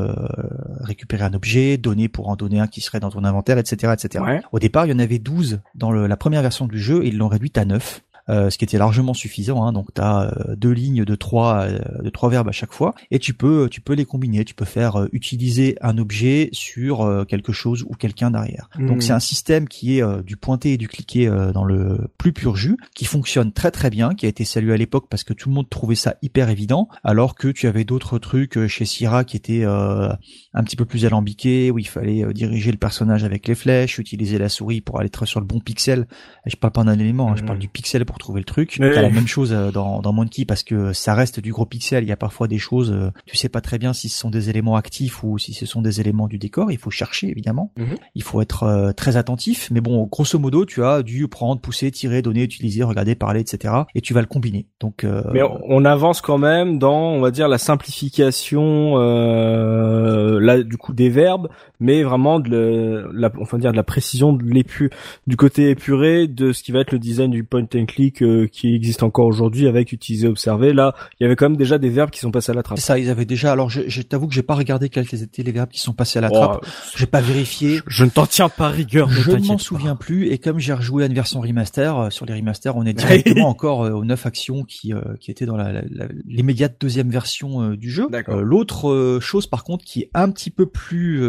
récupérer un objet, donner pour en donner un qui serait dans ton inventaire, etc., etc. Ouais. Au départ, il y en avait 12 dans le- la première version du jeu et ils l'ont réduite à 9. Euh, ce qui était largement suffisant. Hein, donc tu as deux lignes de trois euh, de trois verbes à chaque fois et tu peux tu peux les combiner. Tu peux faire euh, utiliser un objet sur euh, quelque chose ou quelqu'un derrière. Mhm. Donc c'est un système qui est euh, du pointer et du cliquer euh, dans le plus pur jus, qui fonctionne très très bien, qui a été salué à l'époque parce que tout le monde trouvait ça hyper évident, alors que tu avais d'autres trucs euh, chez Sierra qui étaient euh, un petit peu plus alambiqués, où il fallait euh, diriger le personnage avec les flèches, utiliser la souris pour aller sur le bon pixel. Et je parle pas d'un élément, hein, je parle du pixel pour trouver le truc. Ouais. T'as la même chose euh, dans, dans Monkey parce que ça reste du gros pixel. Il y a parfois des choses, euh, tu sais pas très bien si ce sont des éléments actifs ou si ce sont des éléments du décor. Il faut chercher évidemment. Mhm. Il faut être euh, très attentif. Mais bon, grosso modo, tu as dû prendre, pousser, tirer, donner, utiliser, regarder, parler, etc. Et tu vas le combiner. Donc, euh, Mais on, on avance quand même dans, on va dire, la simplification, euh, là, du coup, des verbes, mais vraiment de le- la, enfin dire de la précision de l'épu, du côté épuré de ce qui va être le design du point and click euh, qui existe encore aujourd'hui avec utiliser, observer. Là, il y avait quand même déjà des verbes qui sont passés à la trappe. ça, ils avaient déjà. Alors, je, je t'avoue que j'ai pas regardé quels étaient les verbes qui sont passés à la Oh, trappe. J'ai pas vérifié. je ne t'en tiens pas rigueur, Je ne m'en souviens plus et comme j'ai rejoué à une version remaster euh, sur les remasters, on est directement encore euh, aux neuf actions qui euh, qui étaient dans la, la- la- l'immédiate deuxième version euh, du jeu. D'accord. L'autre chose par contre qui est un petit peu plus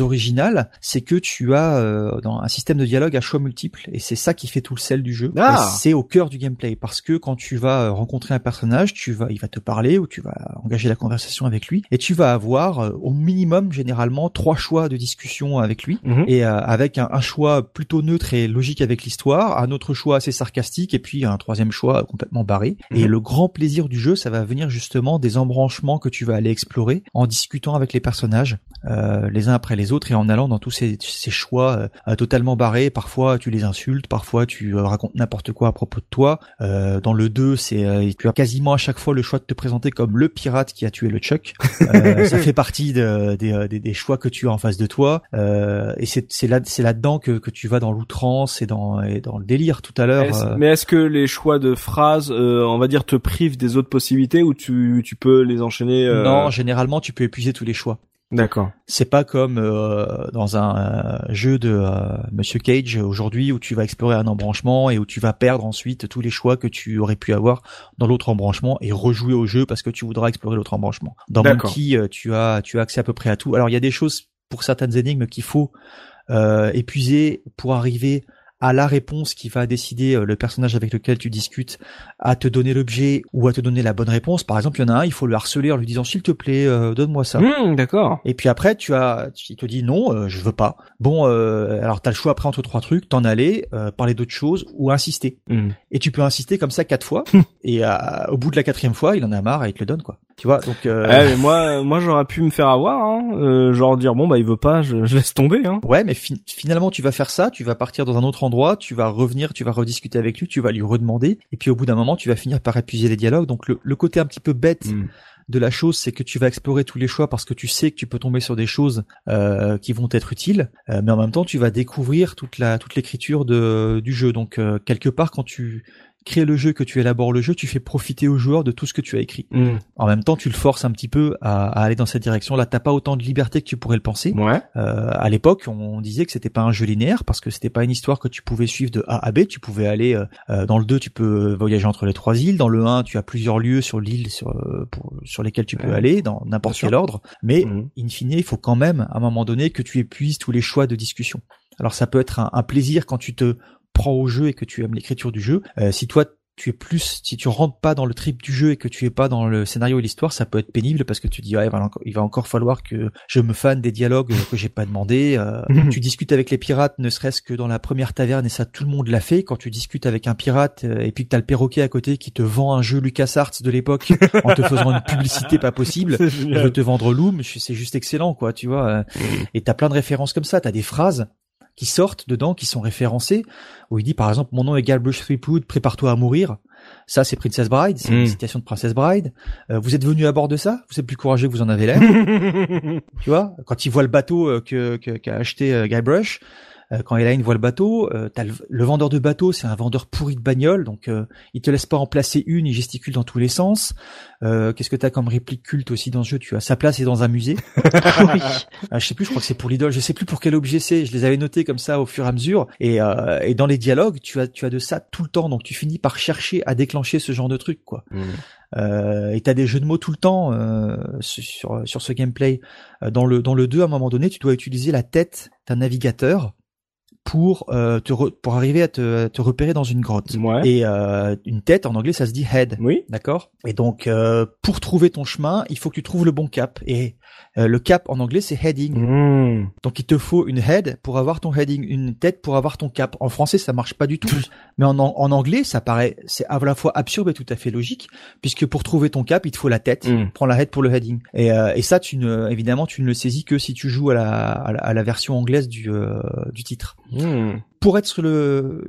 originale, c'est que tu as dans un système de dialogue à choix multiples et c'est ça qui fait tout le sel du jeu. Ah. C'est au cœur du gameplay parce que quand tu vas euh, rencontrer un personnage, tu vas il va te parler ou tu vas engager la conversation avec lui et tu vas avoir euh, au minimum généralement trois choix de discussion avec lui Mhm. et euh, avec un, un choix plutôt neutre et logique avec l'histoire, un autre choix assez sarcastique et puis un troisième choix complètement barré. Et Mhm. le grand plaisir du jeu, ça va venir justement des embranchements que tu vas aller explorer en discutant avec les personnages euh, les uns après les autres et en allant dans tous ces, ces choix euh, totalement barrés. Parfois tu les insultes, parfois tu euh, racontes n'importe quoi à propos de toi. Euh, dans le 2, c'est euh, tu as quasiment à chaque fois le choix de te présenter comme le pirate qui a tué le Chuck. Euh, ça fait partie de- des, choix que tu as en face de toi. Et c'est là c'est là-dedans que, que tu vas dans l'outrance et dans et dans le délire tout à l'heure. Mais est-ce que les choix de phrases, on va dire, te privent des autres possibilités ou tu, tu peux les enchaîner Non, généralement tu peux épuiser tous les choix. D'accord. C'est pas comme euh, dans un euh, jeu de euh, Monsieur Cage aujourd'hui où tu vas explorer un embranchement et où tu vas perdre ensuite tous les choix que tu aurais pu avoir dans l'autre embranchement et rejouer au jeu parce que tu voudras explorer l'autre embranchement. Dans. Monkey, euh, tu as tu as accès à peu près à tout. Alors il y a des choses pour certaines énigmes qu'il faut euh, épuiser pour arriver à la réponse qui va décider le personnage avec lequel tu discutes à te donner l'objet ou à te donner la bonne réponse. Par exemple, il y en a un, il faut le harceler en lui disant s'il te plaît, euh, donne-moi ça. Hmm, D'accord. Et puis après, tu as, il te dit non, euh, je veux pas. Bon, euh, alors t'as le choix après entre trois trucs, t'en aller, euh, parler d'autre chose ou insister. Hmm. Et tu peux insister comme ça quatre fois. et euh, au bout de la quatrième fois, il en a marre et il te le donne quoi. Tu vois, donc. euh, Ouais, mais moi, moi, j'aurais pu me faire avoir, hein. euh, genre dire bon bah il veut pas, je, je laisse tomber, hein. Ouais, mais fi- finalement, tu vas faire ça, tu vas partir dans un autre endroit, tu vas revenir, tu vas rediscuter avec lui, tu vas lui redemander, et puis au bout d'un moment, tu vas finir par épuiser les dialogues. Donc le, le côté un petit peu bête Hmm. de la chose, c'est que tu vas explorer tous les choix parce que tu sais que tu peux tomber sur des choses euh, qui vont être utiles, euh, mais en même temps, tu vas découvrir toute la toute l'écriture de du jeu. Donc euh, quelque part, quand tu crées le jeu, que tu élabores le jeu, tu fais profiter aux joueurs de tout ce que tu as écrit. Hmm. En même temps, tu le forces un petit peu à, à aller dans cette direction. Là, t'as pas autant de liberté que tu pourrais le penser. Ouais. Euh, à l'époque, on disait que c'était pas un jeu linéaire parce que c'était pas une histoire que tu pouvais suivre de A à B. Tu pouvais aller euh, euh, dans le 2, tu peux voyager entre les trois îles. Dans le 1, tu as plusieurs lieux sur l'île sur euh, pour- sur lesquels tu peux Ouais. aller dans n'importe quel ordre. Mais Hmm. in fine, il faut quand même à un moment donné que tu épuises tous les choix de discussion. Alors ça peut être un, un plaisir quand tu te prends au jeu et que tu aimes l'écriture du jeu. Euh, si toi tu es plus, si tu rentres pas dans le trip du jeu et que tu es pas dans le scénario et l'histoire, ça peut être pénible parce que tu dis, ouais, il va encore, falloir que je me fan des dialogues que j'ai pas demandé. Euh, tu discutes avec les pirates, ne serait-ce que dans la première taverne et ça tout le monde l'a fait. Quand tu discutes avec un pirate euh, et puis que t'as le perroquet à côté qui te vend un jeu LucasArts de l'époque en te faisant une publicité pas possible, je veux te vendre Loom, c'est juste excellent, quoi, tu vois. euh. Et t'as plein de références comme ça, t'as des phrases qui sortent dedans, qui sont référencées, où il dit par exemple mon nom est Galbrush Threepwood, prépare-toi à mourir. Ça, c'est Princess Bride, c'est une Mm. citation de Princess Bride. Euh, vous êtes venu à bord de ça? Vous êtes plus courageux que vous en avez l'air. tu vois, quand il voit le bateau euh, que que- qu'a acheté euh, Guybrush, euh, quand Elaine voit le bateau, euh, t'as le, le vendeur de bateau, c'est un vendeur pourri de bagnole, donc euh, il te laisse pas en placer une, il gesticule dans tous les sens. Euh, Qu'est-ce que t'as comme réplique culte aussi dans ce jeu? Tu as sa place est dans un musée. oui. Ah, je sais plus, je crois que c'est pour l'idole, je sais plus pour quel objet c'est. Je les avais notés comme ça au fur et à mesure. Et, euh, et dans les dialogues, tu as tu as de ça tout le temps, donc tu finis par chercher à déclencher ce genre de truc, quoi. Mm. Euh, et t'as des jeux de mots tout le temps euh, sur sur ce gameplay. Dans le dans le 2, à un moment donné, tu dois utiliser la tête d'un navigateur pour euh, te re- pour arriver à te, te repérer dans une grotte. Ouais. Et euh, une tête en anglais, ça se dit head. Oui. D'accord? Et donc, euh, pour trouver ton chemin, il faut que tu trouves le bon cap. Et euh, le cap en anglais, c'est heading. Mm. Donc, il te faut une head pour avoir ton heading, une tête pour avoir ton cap. En français, ça marche pas du tout. Mais en, en anglais, ça paraît, c'est à la fois absurde et tout à fait logique, puisque pour trouver ton cap, il te faut la tête. Mm. Prends la head pour le heading. Et, euh, et ça, tu ne, évidemment, tu ne le saisis que si tu joues à la, à la, à la version anglaise du, euh, du titre. Mm. Pour être sur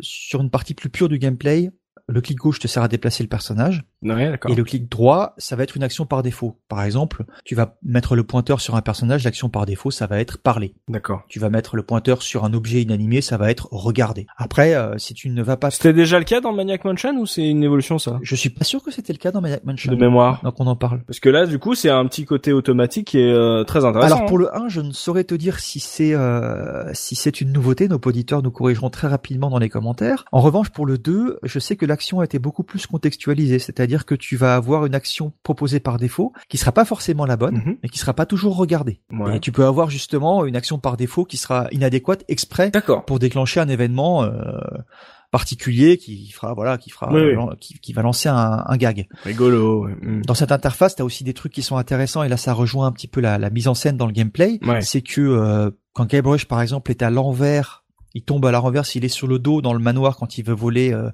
sur une partie plus pure du gameplay, le clic gauche te sert à déplacer le personnage. Ouais. Et le clic droit, ça va être une action par défaut. Par exemple, tu vas mettre le pointeur sur un personnage, l'action par défaut, ça va être parler. D'accord. Tu vas mettre le pointeur sur un objet inanimé, ça va être regarder. Après, euh, si tu ne vas pas... C'était déjà le cas dans Maniac Mansion ou c'est une évolution ça? Je suis pas sûr que c'était le cas dans Maniac Mansion. De mémoire. Donc on en parle. Parce que là, du coup, c'est un petit côté automatique qui est euh, très intéressant. Alors pour le 1, je ne saurais te dire si c'est euh, si c'est une nouveauté. Nos auditeurs nous corrigeront très rapidement dans les commentaires. En revanche, pour le 2, je sais que l'action a été beaucoup plus contextualisée, c'est-à-dire que tu vas avoir une action proposée par défaut qui sera pas forcément la bonne, Mhm. mais qui sera pas toujours regardée. Ouais. Et tu peux avoir justement une action par défaut qui sera inadéquate exprès pour déclencher un événement euh, particulier qui fera voilà qui fera Oui, oui. lan- Qui, qui va lancer un, un gag. Rigolo. Mm. Dans cette interface, tu as aussi des trucs qui sont intéressants et là ça rejoint un petit peu la, la mise en scène dans le gameplay. Ouais. C'est que euh, quand Guybrush par exemple est à l'envers, il tombe à la renverse, il est sur le dos dans le manoir quand il veut voler euh,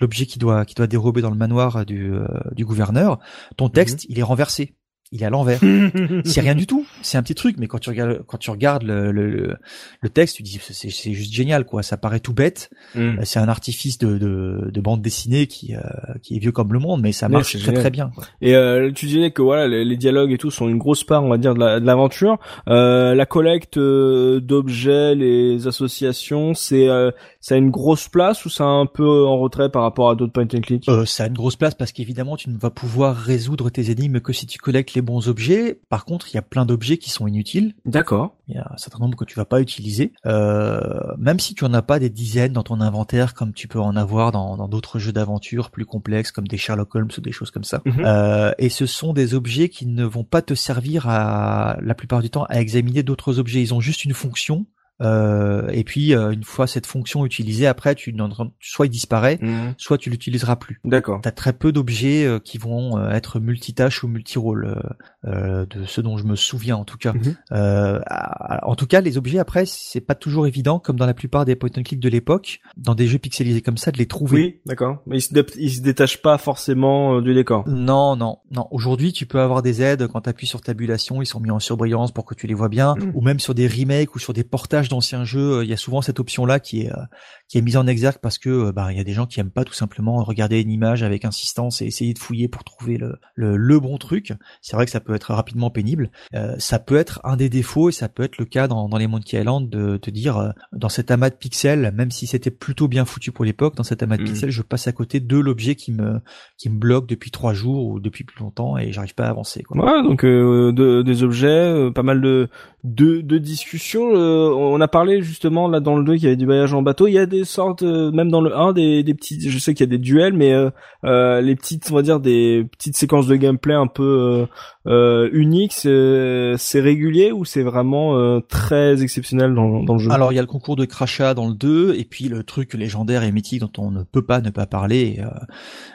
l'objet qui doit qui doit dérober dans le manoir euh, du, euh, du gouverneur. Ton texte, il est renversé. Il est à l'envers. c'est rien du tout. C'est un petit truc, mais quand tu regardes, quand tu regardes le, le, le- texte, tu dis c'est c'est juste génial, quoi. Ça paraît tout bête. Mm. Euh, C'est un artifice de, de, de bande dessinée qui, euh, qui est vieux comme le monde, mais ça marche très génial. très bien. quoi. Et euh, tu disais que voilà, les, les dialogues et tout sont une grosse part, on va dire, de la- de l'aventure. Euh, la collecte euh, d'objets, les associations, c'est euh, ça a une grosse place ou c'est un peu en retrait par rapport à d'autres point and click? Euh, ça a une grosse place parce qu'évidemment tu ne vas pouvoir résoudre tes énigmes que si tu collectes les bons objets. Par contre, il y a plein d'objets qui sont inutiles. D'accord. Il y a un certain nombre que tu vas pas utiliser. Euh, même si tu en as pas des dizaines dans ton inventaire comme tu peux en avoir dans dans d'autres jeux d'aventure plus complexes comme des Sherlock Holmes ou des choses comme ça. Mhm. Euh, et ce sont des objets qui ne vont pas te servir à la plupart du temps à examiner d'autres objets. Ils ont juste une fonction. Euh, et puis euh, une fois cette fonction utilisée, après tu soit il disparaît, Mm. soit tu l'utiliseras plus. D'accord. T'as très peu d'objets euh, qui vont euh, être multitâches ou multirôles, euh, de ce dont je me souviens en tout cas. À- en tout cas, les objets après, c'est pas toujours évident, comme dans la plupart des point and click de l'époque, dans des jeux pixelisés comme ça, de les trouver. Oui, d'accord. Mais ils se, dé- ils se détachent pas forcément du décor. Non, non, non. Aujourd'hui, tu peux avoir des aides quand tu appuies sur tabulation, ils sont mis en surbrillance pour que tu les vois bien, Mm. ou même sur des remakes ou sur des portages d'anciens jeux, euh, il y a souvent cette option-là qui est euh, qui est mise en exergue parce que euh, bah il y a des gens qui aiment pas tout simplement regarder une image avec insistance et essayer de fouiller pour trouver le le, le bon truc. C'est vrai que ça peut être rapidement pénible. Euh, ça peut être un des défauts et ça peut être le cas dans dans les Monkey Island de te dire euh, dans cet amas de pixels, même si c'était plutôt bien foutu pour l'époque, dans cet amas de Mm. pixels, je passe à côté de l'objet qui me qui me bloque depuis trois jours ou depuis plus longtemps et j'arrive pas à avancer. Quoi. Ouais, donc euh, de- des objets, pas mal de de, de discussions. euh, on a parlé justement là dans le 2 qu'il y avait du voyage en bateau. Il y a des sortes, euh, même dans le 1, des, des petits. Je sais qu'il y a des duels, mais euh, euh, les petites, on va dire des petites séquences de gameplay un peu euh, uniques. C'est régulier ou c'est vraiment euh, très exceptionnel dans, dans le jeu? Alors il y a le concours de crachat dans le 2 et puis le truc légendaire et mythique dont on ne peut pas ne pas parler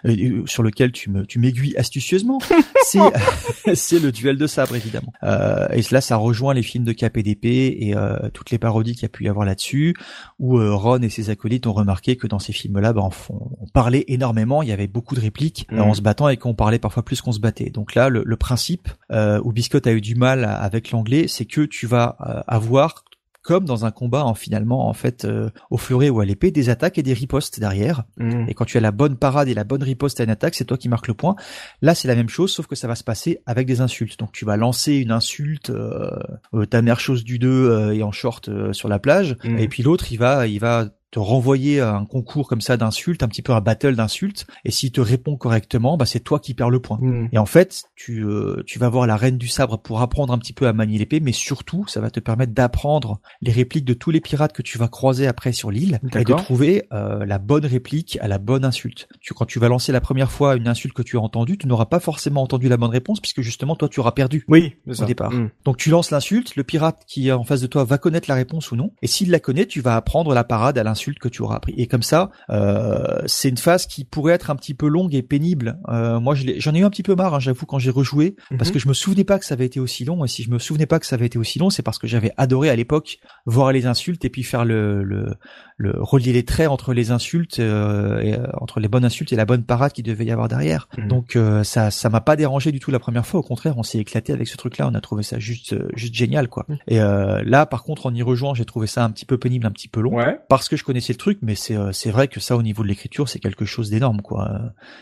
euh, sur lequel tu me tu m'aiguilles astucieusement, c'est c'est le duel de sabre évidemment. Euh, et cela ça rejoint les films de KPDP et euh, toutes les parodies qu'il y a pu y avoir là-dessus où euh, Ron et ses acolytes ont remarqué que dans ces films-là bah, on, on parlait énormément, il y avait beaucoup de répliques Mhm. en se battant et qu'on parlait parfois plus qu'on se battait. Donc là le, le principe où Biscotte a eu du mal avec l'anglais, c'est que tu vas avoir comme dans un combat en finalement en fait euh, au fleuret ou à l'épée, des attaques et des ripostes derrière. Mhm. Et quand tu as la bonne parade et la bonne riposte à une attaque, c'est toi qui marques le point. Là, c'est la même chose, sauf que ça va se passer avec des insultes. Donc tu vas lancer une insulte, euh, euh, ta mère chose du 2 et en short euh, sur la plage, Mhm. et puis l'autre, il va, il va te renvoyer à un concours comme ça d'insultes, un petit peu un battle d'insultes. Et s'il te répond correctement, bah c'est toi qui perds le point. Mhm. Et en fait, tu, euh, tu vas voir la reine du sabre pour apprendre un petit peu à manier l'épée, mais surtout, ça va te permettre d'apprendre les répliques de tous les pirates que tu vas croiser après sur l'île et de trouver euh, la bonne réplique à la bonne insulte. Tu, quand tu vas lancer la première fois une insulte que tu as entendue, tu n'auras pas forcément entendu la bonne réponse puisque justement toi tu auras perdu. Oui, Au ça. départ. Mhm. Donc tu lances l'insulte, le pirate qui est en face de toi va connaître la réponse ou non, et s'il la connaît, tu vas apprendre la parade à l'insulte que tu auras appris. Et comme ça, euh, c'est une phase qui pourrait être un petit peu longue et pénible. Euh, moi, j'en ai eu un petit peu marre, hein, j'avoue, quand j'ai rejoué, parce Mhm. que je me souvenais pas que ça avait été aussi long. Et si je me souvenais pas que ça avait été aussi long, c'est parce que j'avais adoré à l'époque voir les insultes et puis faire le, le, le relier les traits entre les insultes, euh, et, euh, entre les bonnes insultes et la bonne parade qu'il devait y avoir derrière. Mhm. Donc euh, ça, ça m'a pas dérangé du tout la première fois. Au contraire, on s'est éclaté avec ce truc-là. On a trouvé ça juste, euh, juste génial, quoi. Mhm. Et euh, là, par contre, en y rejoignant, j'ai trouvé ça un petit peu pénible, un petit peu long, Ouais. parce que je connaissais le truc. Mais c'est, euh, c'est vrai que ça, au niveau de l'écriture, c'est quelque chose d'énorme, quoi.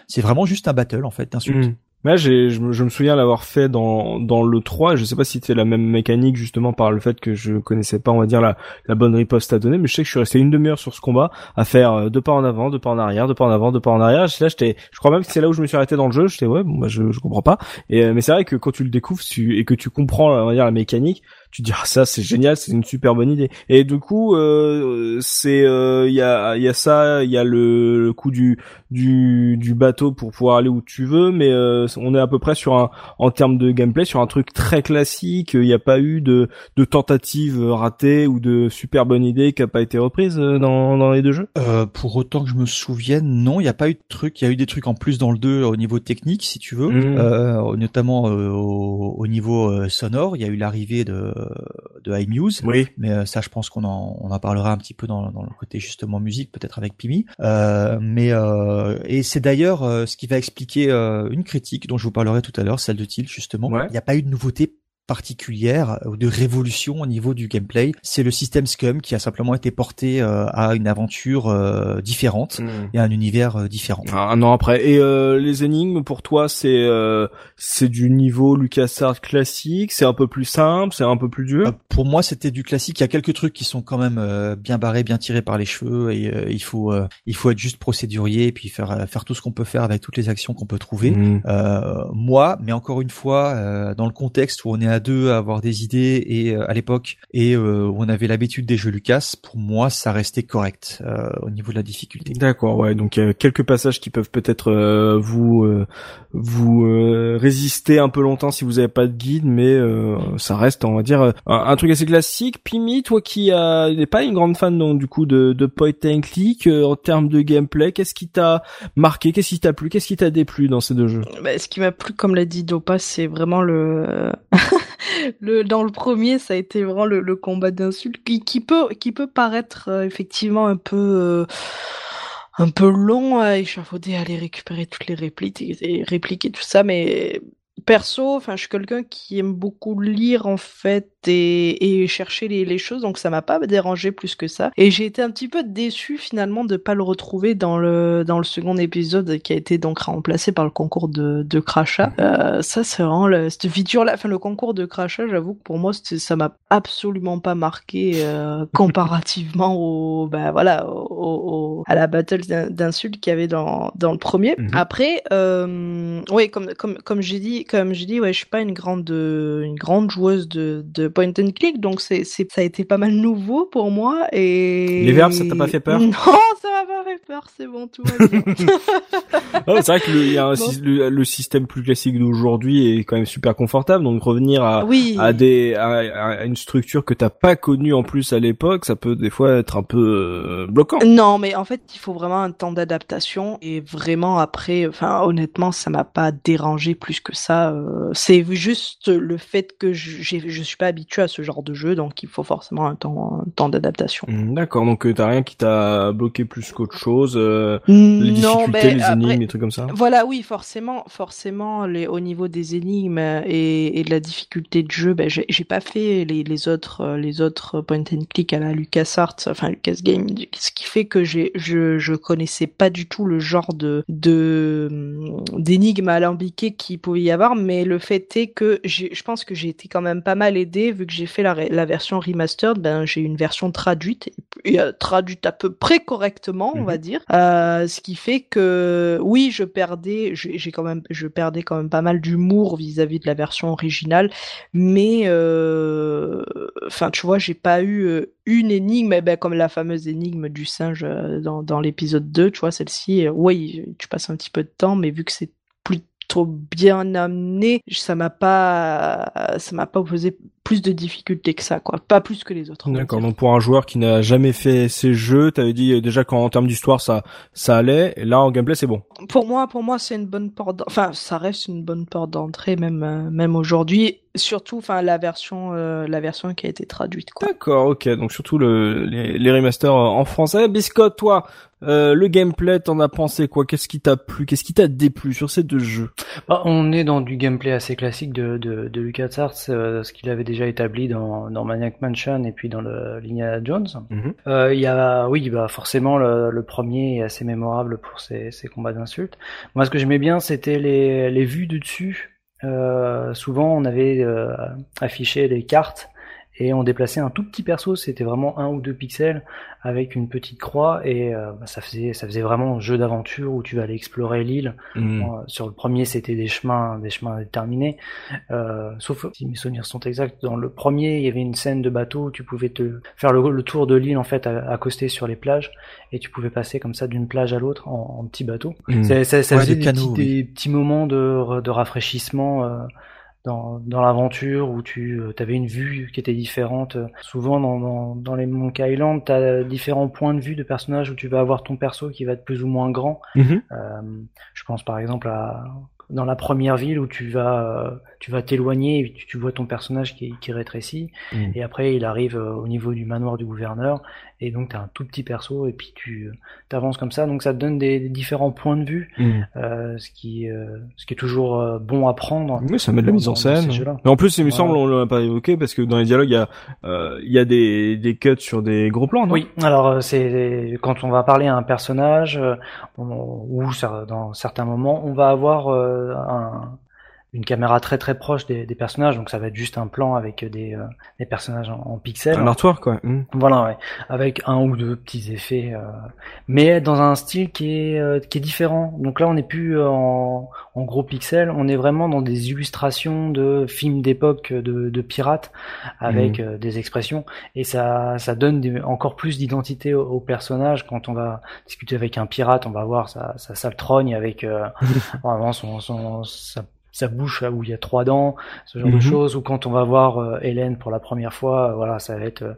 C'est vraiment juste un battle, en fait, d'insultes. Mhm. J'ai, je, me- souviens l'avoir fait dans dans le 3. Je sais pas si c'était la même mécanique justement par le fait que je connaissais pas, on va dire la bonne riposte à donner, mais je sais que je suis resté une demi-heure sur ce combat à faire euh, deux pas en avant, deux pas en arrière, deux pas en avant, deux pas en arrière. Là, je crois même que c'est là où je me suis arrêté dans le jeu. J'étais ouais, bon, bah, je je comprends pas. Et euh, mais c'est vrai que quand tu le découvres et que tu comprends, on va dire la mécanique, tu te dis ah ça c'est génial, c'est une super bonne idée. Et du coup, euh, c'est euh, il y a il y a ça, il y a le, le coup du du du bateau pour pouvoir aller où tu veux, mais euh, on est à peu près sur un en termes de gameplay sur un truc très classique. Il n'y a pas eu de de tentative ratée ou de super bonne idée qui a pas été reprise dans dans les deux jeux? Euh, pour autant que je me souvienne, non, il n'y a pas eu de truc. Il y a eu des trucs en plus dans le 2 au niveau technique, si tu veux, Mhm. euh, notamment euh, au, au niveau sonore. Il y a eu l'arrivée de, de iMuse. Oui. Mais euh, ça, je pense qu'on en, on en parlera un petit peu dans, dans le côté justement musique, peut-être avec Pimi. Euh, mais euh, et c'est d'ailleurs euh, ce qui va expliquer euh, une critique dont je vous parlerai tout à l'heure, celle de Thiel justement. Ouais. Il n'y a pas eu de nouveauté particulière ou de révolution au niveau du gameplay. C'est le système Scum qui a simplement été porté euh, à une aventure euh, différente et à un univers euh, différent. Un an après. Et euh, les énigmes pour toi c'est euh, c'est du niveau LucasArts classique, c'est un peu plus simple, c'est un peu plus dur? Euh, Pour moi, c'était du classique. Il y a quelques trucs qui sont quand même euh, bien barrés, bien tirés par les cheveux, et euh, il faut euh, il faut être juste procédurier et puis faire euh, faire tout ce qu'on peut faire avec toutes les actions qu'on peut trouver. Euh, moi, mais encore une fois, euh, dans le contexte où on est à deux à avoir des idées et euh, à l'époque et euh, on avait l'habitude des jeux Lucas, pour moi, ça restait correct euh, au niveau de la difficulté. D'accord, ouais. Donc il y a quelques passages qui peuvent peut-être euh, vous euh, vous euh, résister un peu longtemps si vous avez pas de guide, mais euh, ça reste, on va dire, euh, un, un truc assez classique. Pimi, toi qui a- n'est pas une grande fan donc du coup de, de point and click euh, en termes de gameplay, qu'est-ce qui t'a marqué, qu'est-ce qui t'a plu, qu'est-ce qui t'a déplu dans ces deux jeux? Bah, ce qui m'a plu, comme l'a dit Dopa, c'est vraiment le... le dans le premier, ça a été vraiment le, le combat d'insultes qui, qui peut qui peut paraître euh, effectivement un peu euh, un peu long à échafauder, à aller récupérer toutes les répliques et, et tout ça, mais perso, enfin, je suis quelqu'un qui aime beaucoup lire en fait et, et chercher les, les choses, donc ça m'a pas dérangé plus que ça. Et j'ai été un petit peu déçu finalement de pas le retrouver dans le dans le second épisode qui a été donc remplacé par le concours de, de crachat. Euh, ça c'est vraiment le, cette feature là, enfin le concours de crachat, j'avoue que pour moi ça m'a absolument pas marqué euh, comparativement au bah voilà au, au- à la battle d'in- d'insultes qu'il y avait dans dans le premier. Mhm. Après, euh, oui comme comme comme j'ai dit comme j'ai dit ouais je suis pas une grande une grande joueuse de de point and click donc c'est c'est ça a été pas mal nouveau pour moi et Les verbes, ça t'a pas fait peur? Non, ça m'a pas fait peur, c'est bon tout va bien. C'est vrai que le, y a un Bon. le, le système plus classique d'aujourd'hui est quand même super confortable, donc revenir à oui. à des à, à une structure que t'as pas connue en plus à l'époque, ça peut des fois être un peu euh, bloquant. Non, mais en fait, il faut vraiment un temps d'adaptation et vraiment après, enfin honnêtement, ça m'a pas dérangé plus que ça. euh, c'est juste le fait que je, je suis pas habitué à ce genre de jeu, donc il faut forcément un temps, un temps d'adaptation. Hmm, D'accord, donc euh, t'as rien qui t'a bloqué plus qu'autre chose. euh, les difficultés, les énigmes, des trucs comme ça. Voilà, oui, forcément, forcément, les, au niveau des énigmes et, et de la difficulté de jeu, ben, j'ai pas fait les, les autres, les autres point and click à la LucasArts, enfin Lucas Game, ce qui fait que j'ai, je, je connaissais pas du tout le genre de, de d'énigmes alambiquées qu'il pouvait y avoir, mais le fait est que je pense que j'ai été quand même pas mal aidé vu que j'ai fait la, la version remastered, ben j'ai une version traduite, et, euh, traduite à peu près correctement, on va mhm. dire, euh, ce qui fait que oui, je perdais, j'ai quand même, je perdais quand même pas mal d'humour vis-à-vis de la version originale, mais euh, enfin tu vois, j'ai pas eu une énigme, eh ben, comme la fameuse énigme du singe dans, dans l'épisode 2, tu vois, celle-ci, oui, tu passes un petit peu de temps, mais vu que c'est plutôt bien amené, ça m'a pas, ça m'a pas posé plus de difficultés que ça, quoi. Pas plus que les autres. D'accord. Donc pour un joueur qui n'a jamais fait ces jeux, t'avais dit déjà qu'en termes d'histoire ça, ça allait. Et là en gameplay c'est bon. Pour moi, pour moi c'est une bonne porte. Enfin, ça reste une bonne porte d'entrée même, euh, même aujourd'hui. Surtout, enfin la version, euh, la version qui a été traduite. D'accord. Ok. Donc surtout le, les, les remasters en français. Biscotte, toi, euh, le gameplay, t'en as pensé quoi? Qu'est-ce qui t'a plu? Qu'est-ce qui t'a déplu sur ces deux jeux? Bah, On est dans du gameplay assez classique de, de, de LucasArts, ce qu'il avait déjà établi dans, dans Maniac Mansion et puis dans le Jones. Mhm. Euh, il y a, oui, bah forcément le, premier est assez mémorable pour ses, ses combats d'insultes. Moi, ce que j'aimais bien, c'était les, les vues du dessus. Euh, souvent, on avait euh, affiché des cartes et on déplaçait un tout petit perso, c'était vraiment un ou deux pixels avec une petite croix et euh, bah, ça faisait ça faisait vraiment un jeu d'aventure où tu vas aller explorer l'île. Mm. sur le premier, c'était des chemins des chemins déterminés, euh, sauf si mes souvenirs sont exacts. Dans le premier, il y avait une scène de bateau où tu pouvais te faire le, tour de l'île en fait, accoster sur les plages et tu pouvais passer comme ça d'une plage à l'autre en, en, petit bateau. Mm. Ça, ça, faisait des, petits, des, petits, moments de, de rafraîchissement. Euh, dans, dans l'aventure où tu euh, avais une vue qui était différente. Souvent dans, dans, dans les Monkey Island, tu as différents points de vue de personnages où tu vas avoir ton perso qui va être plus ou moins grand. Mhm. Euh, je pense par exemple à dans la première ville où tu vas tu vas t'éloigner tu, vois ton personnage qui, qui rétrécit mhm. et après il arrive euh, au niveau du manoir du gouverneur et donc tu as un tout petit perso et puis tu avances comme ça. Donc ça te donne des, différents points de vue mm. euh, ce qui euh, ce qui est toujours euh, bon à prendre oui ça met de la mise en scène. mais en plus il me semble on l'a pas évoqué parce que dans les dialogues il y a euh, il y a des des cuts sur des gros plans non? Oui. Alors euh, c'est quand on va parler à un personnage ou dans certains moments on va avoir un une caméra très très proche des, des, personnages, donc ça va être juste un plan avec des, euh, des personnages en, pixels. Un artwork quoi. Hmm. Voilà, ouais. avec un ou deux petits effets, euh, mais dans un style qui est euh, qui est différent. Donc là, on n'est plus en, en, gros pixels, on est vraiment dans des illustrations de films d'époque de, de, pirates avec hmm. des expressions, et ça ça donne encore plus d'identité au, personnage. Quand on va discuter avec un pirate, on va voir sa, sa sale trogne avec vraiment son, son sa sa bouche là où il y a trois dents, ce genre de mhm. choses, ou quand on va voir euh, Hélène pour la première fois, euh, voilà, ça va être euh,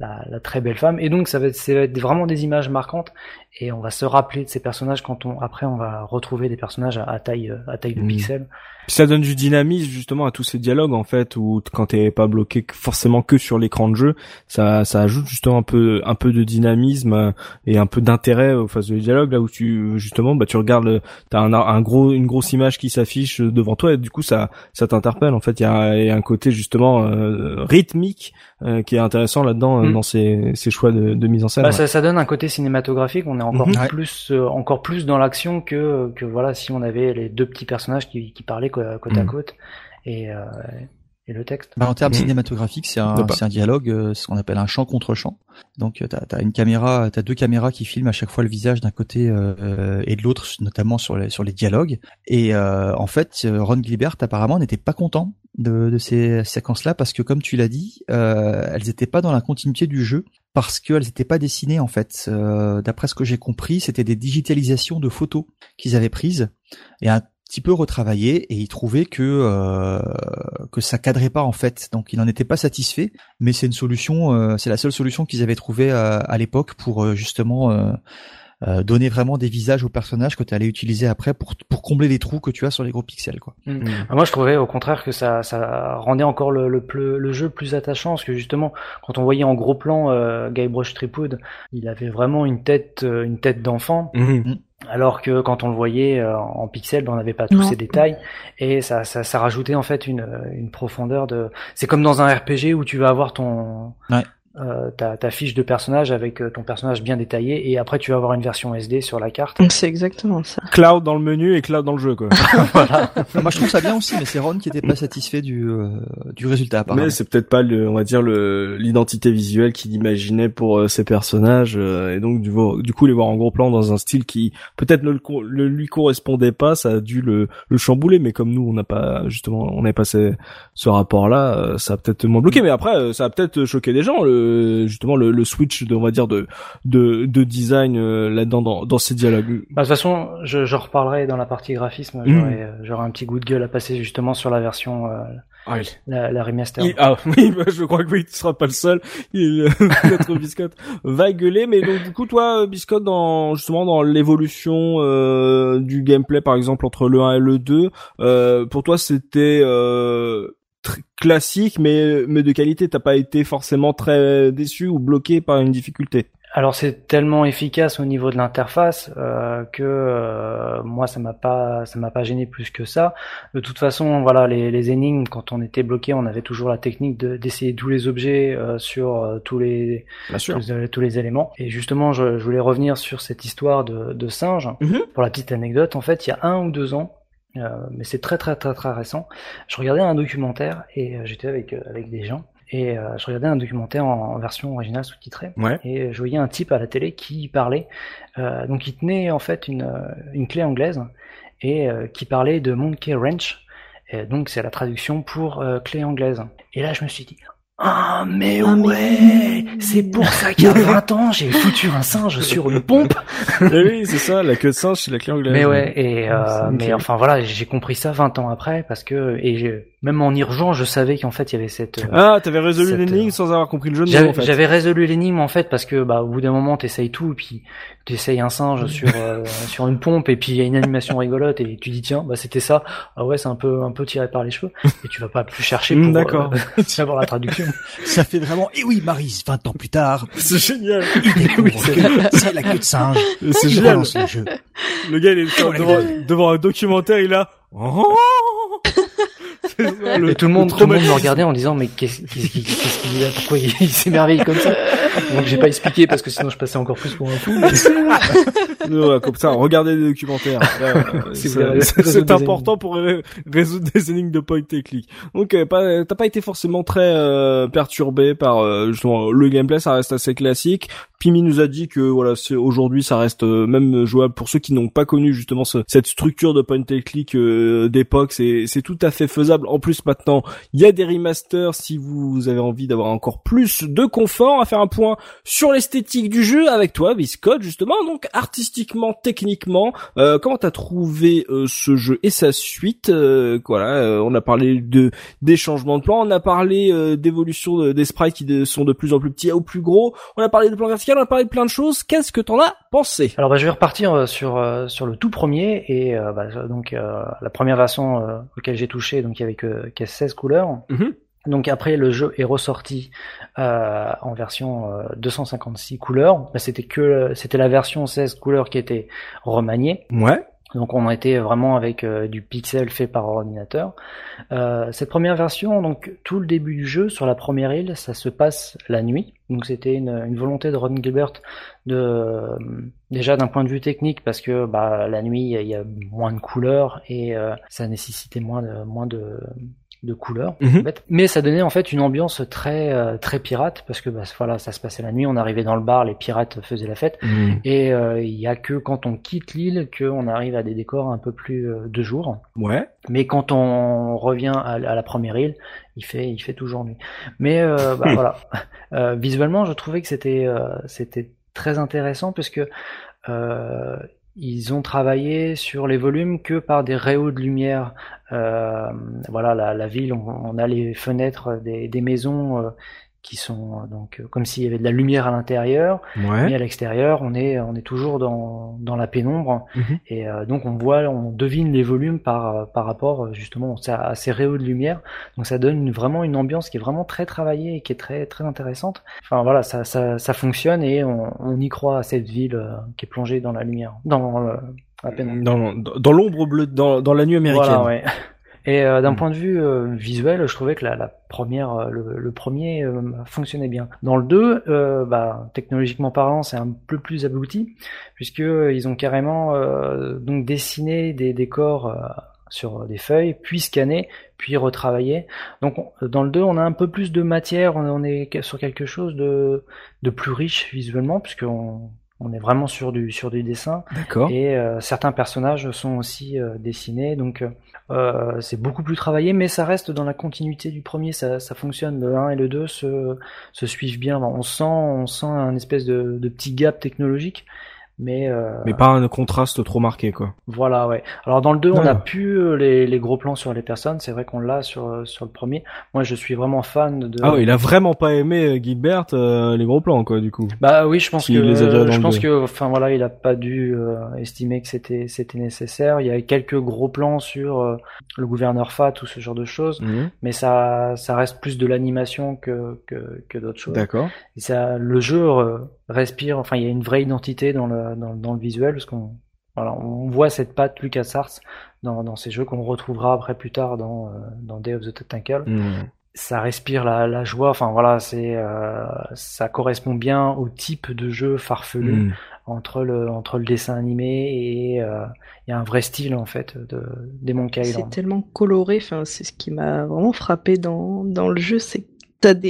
la, la, très belle femme. Et donc ça va, être, ça va être vraiment des images marquantes et on va se rappeler de ces personnages quand on après on va retrouver des personnages à, taille à taille de mhm. pixels. ça donne du dynamisme justement à tous ces dialogues en fait où quand t'es pas bloqué forcément que sur l'écran de jeu, ça ça ajoute justement un peu un peu de dynamisme et un peu d'intérêt aux phases de dialogue là où tu justement bah tu regardes t'as un, un gros une grosse image qui s'affiche devant toi et du coup ça ça t'interpelle en fait il y a, un côté justement euh, rythmique euh, qui est intéressant là-dedans euh, mm. dans ces, ces choix de, de mise en scène. Bah, ça, ça donne un côté cinématographique. On est encore mhm. plus, euh, encore plus dans l'action que que voilà si on avait les deux petits personnages qui, qui parlaient côte à mhm. côte et euh, et le texte. Bah, en termes mhm. cinématographiques, c'est un, c'est un dialogue, euh, ce qu'on appelle un champ contre champ. Donc, tu as, une caméra, t'as deux caméras qui filment à chaque fois le visage d'un côté euh, et de l'autre, notamment sur les sur les dialogues. Et euh, en fait, Ron Gilbert apparemment n'était pas content de, de ces séquences-là parce que, comme tu l'as dit, elles n'étaient pas dans la continuité du jeu parce qu'elles n'étaient pas dessinées en fait. Euh, D'après ce que j'ai compris, c'était des digitalisations de photos qu'ils avaient prises et un petit peu retravaillées et ils trouvaient que euh, que ça cadrait pas en fait. Donc il n'en était pas satisfait, mais c'est une solution, euh, c'est la seule solution qu'ils avaient trouvée à, à l'époque pour euh, justement euh, donner vraiment des visages aux personnages que tu allais utiliser après pour pour combler les trous que tu as sur les gros pixels quoi. Mm. Mm. Moi je trouvais au contraire que ça ça rendait encore le le, le jeu plus attachant parce que justement quand on voyait en gros plan euh, Guybrush Threepwood, il avait vraiment une tête euh, une tête d'enfant. Mm. Alors que quand on le voyait euh, en pixels, ben, on n'avait pas tous ces détails et ça, ça, ça rajoutait en fait une, une profondeur de. C'est comme dans un RPG où tu vas avoir ton ouais euh, ta, ta, fiche de personnage avec euh, ton personnage bien détaillé et après tu vas avoir une version SD sur la carte. C'est exactement ça. Cloud dans le menu et Cloud dans le jeu quoi. voilà. Moi je trouve ça bien aussi mais c'est Ron qui était pas satisfait du euh, du résultat apparemment. Mais c'est peut-être pas le on va dire le l'identité visuelle qu'il imaginait pour euh, ses personnages et donc du, du coup les voir en gros plan dans un style qui peut-être ne le, lui correspondait pas, ça a dû le, le chambouler mais comme nous on n'a pas justement on n'avait pas ce, ce rapport là, ça a peut-être moins bloqué mais après ça a peut-être choqué des gens le justement le, le, switch de on va dire de de, de design euh, là-dedans dans, dans ces dialogues. Bah, de toute façon, je, je reparlerai dans la partie graphisme. Euh, j'aurai un petit goût de gueule à passer justement sur la version. Euh, ah oui. la, la remaster. ah oui, bah, je crois que oui, tu seras pas le seul. Il, notre Biscotte va gueuler, mais donc du coup, toi, Biscotte, dans justement dans l'évolution euh, du gameplay, par exemple entre le 1 et le 2, euh, pour toi, c'était euh, classique mais mais de qualité t'as pas été forcément très déçu ou bloqué par une difficulté alors c'est tellement efficace au niveau de l'interface euh, que euh, moi ça m'a pas ça m'a pas gêné plus que ça. De toute façon voilà les, les énigmes quand on était bloqué on avait toujours la technique d'essayer tous les objets euh, sur tous les tous, les éléments. Et justement je, je, voulais revenir sur cette histoire de, de singe. Mm-hmm. Pour la petite anecdote en fait il y a un ou deux ans euh, mais c'est très très très très récent. Je regardais un documentaire et euh, j'étais avec euh, avec des gens et je regardais un documentaire en, version originale sous-titrée et je voyais un type à la télé qui parlait donc il tenait en fait une une clé anglaise et qui parlait de Monkey Wrench et donc c'est la traduction pour clé anglaise. Et là je me suis dit ah mais ah, ouais, c'est pour ça qu'il y a 20 ans j'ai foutu un singe sur une pompe. et eh oui, c'est ça, la queue de singe, c'est la clé anglaise. Mais ouais, et euh, mais enfin voilà, j'ai compris ça 20 ans après parce que et même en y rejoignant, je savais qu'en fait il y avait cette. Euh, ah, t'avais résolu l'énigme euh, sans avoir compris le jeu. J'avais, en fait. j'avais résolu l'énigme en fait parce que bah au bout d'un moment t'essayes tout et puis t'essayes un singe sur euh, sur une pompe et puis il y a une animation rigolote et tu dis tiens bah c'était ça. Ah ouais c'est un peu un peu tiré par les cheveux et tu vas pas plus chercher pour D'accord. savoir la traduction. Ça fait vraiment et eh oui Marise 20 ans plus tard. C'est génial. c'est la queue de singe. C'est génial. Le, jeu. le gars il est devant, devant un documentaire il a et tout le monde, tout le monde me regardait en disant mais qu'est-ce qu'il a Pourquoi il, s'émerveille comme ça? Donc j'ai pas expliqué parce que sinon je passais encore plus pour un fou. comme ça, regardez les documentaires. C'est important pour résoudre des énigmes de point et click. Donc euh, t'as pas été forcément très euh, perturbé par euh, justement le gameplay, ça reste assez classique. Pimi nous a dit que voilà, c'est aujourd'hui ça reste euh, même jouable pour ceux qui n'ont pas connu justement cette structure de point and click euh, d'époque, c'est c'est tout à fait faisable. En plus maintenant, il y a des remasters si vous avez envie d'avoir encore plus de confort, à faire un point sur l'esthétique du jeu avec toi Biscotte justement. Donc artistiquement, techniquement, euh, comment t'as trouvé euh, ce jeu et sa suite Voilà, on a parlé de des changements de plan, on a parlé d'évolution des sprites qui sont de plus en plus petits ou plus gros, on a parlé de plan vertical on a parlé de plein de choses. Qu'est-ce que t'en as pensé? Alors bah, je vais repartir euh, sur euh, sur le tout premier et euh, bah, donc la première version auquel j'ai touché, donc il y avait que, 16 couleurs. Mhm. Donc après le jeu est ressorti en version 256 couleurs. Bah, c'était que c'était la version 16 couleurs qui était remaniée. Ouais. Donc on a été vraiment avec euh, du pixel fait par ordinateur. Euh, cette première version, donc tout le début du jeu sur la première île, ça se passe la nuit. Donc c'était une, volonté de Ron Gilbert de euh, déjà d'un point de vue technique parce que bah, la nuit il y, a moins de couleurs et ça nécessitait moins de moins de de couleurs, mhm. mais ça donnait en fait une ambiance très euh, très pirate parce que bah, voilà, ça se passait la nuit, on arrivait dans le bar, les pirates faisaient la fête, mhm. et euh, il y a que quand on quitte l'île qu'on arrive à des décors un peu plus euh, de jour. Ouais. Mais quand on revient à, la première île, il fait il fait toujours nuit. Mais bah, voilà, visuellement, je trouvais que c'était c'était très intéressant parce que ils ont travaillé sur les volumes que par des rayons de lumière. Euh, voilà, la, ville, on, a les fenêtres des, des maisons euh, qui sont euh, donc euh, comme s'il y avait de la lumière à l'intérieur, Ouais. mais à l'extérieur, on est on est toujours dans dans la pénombre Mhm. et euh, donc on voit, on devine les volumes par euh, par rapport justement à ces rayons de lumière. Donc ça donne vraiment une ambiance qui est vraiment très travaillée et qui est très très intéressante. Enfin voilà, ça ça ça fonctionne et on, on y croit à cette ville qui est plongée dans la lumière, dans le, la pénombre. Dans l'ombre bleue, dans, dans la nuit américaine. Voilà, ouais. Et euh, d'un Mm. point de vue euh, visuel, je trouvais que la, la première, euh, le, le premier euh, fonctionnait bien. Dans le 2, euh, bah, technologiquement parlant, c'est un peu plus abouti, puisque ils ont carrément euh, donc dessiné des décors euh, sur des feuilles, puis scanné, puis retravaillé. Donc on- dans le 2, on a un peu plus de matière, on, on est sur quelque chose de, de plus riche visuellement, puisqu'on on est vraiment sur du sur du dessin. D'accord. Et euh, certains personnages sont aussi euh, dessinés, donc euh, c'est beaucoup plus travaillé, mais ça reste dans la continuité du premier, ça, ça fonctionne. Le 1 et le 2 se, se suivent bien. On sent, on sent un espèce de, de petit gap technologique, mais, euh, Mais pas un contraste trop marqué, quoi. voilà, ouais. Alors dans le 2, on a plus euh, les, les gros plans sur les personnes, c'est vrai qu'on l'a sur, euh, sur le premier. Moi, je suis vraiment fan de... Ah ouais, il a vraiment pas aimé euh, Gilbert euh, les gros plans, quoi, du coup. Bah oui, je pense S'il que les a je pense que enfin voilà, il a pas dû euh, estimer que c'était c'était nécessaire. Il y a quelques gros plans sur euh, le gouverneur Fat ou ce genre de choses, Mhm. mais ça ça reste plus de l'animation que que que d'autres choses. D'accord. Et ça le jeu euh, respire, enfin il y a une vraie identité dans le dans, dans le visuel parce qu'on voilà, on voit cette patte LucasArts dans dans ces jeux qu'on retrouvera après plus tard dans euh, dans Day of the Tentacle Mhm. ça respire la, la joie. Enfin voilà, c'est euh, ça correspond bien au type de jeu farfelu Mhm. entre le entre le dessin animé et euh, il y a un vrai style en fait de des Monkey C'est Island. tellement coloré, enfin, c'est ce qui m'a vraiment frappé dans, dans le jeu, c'est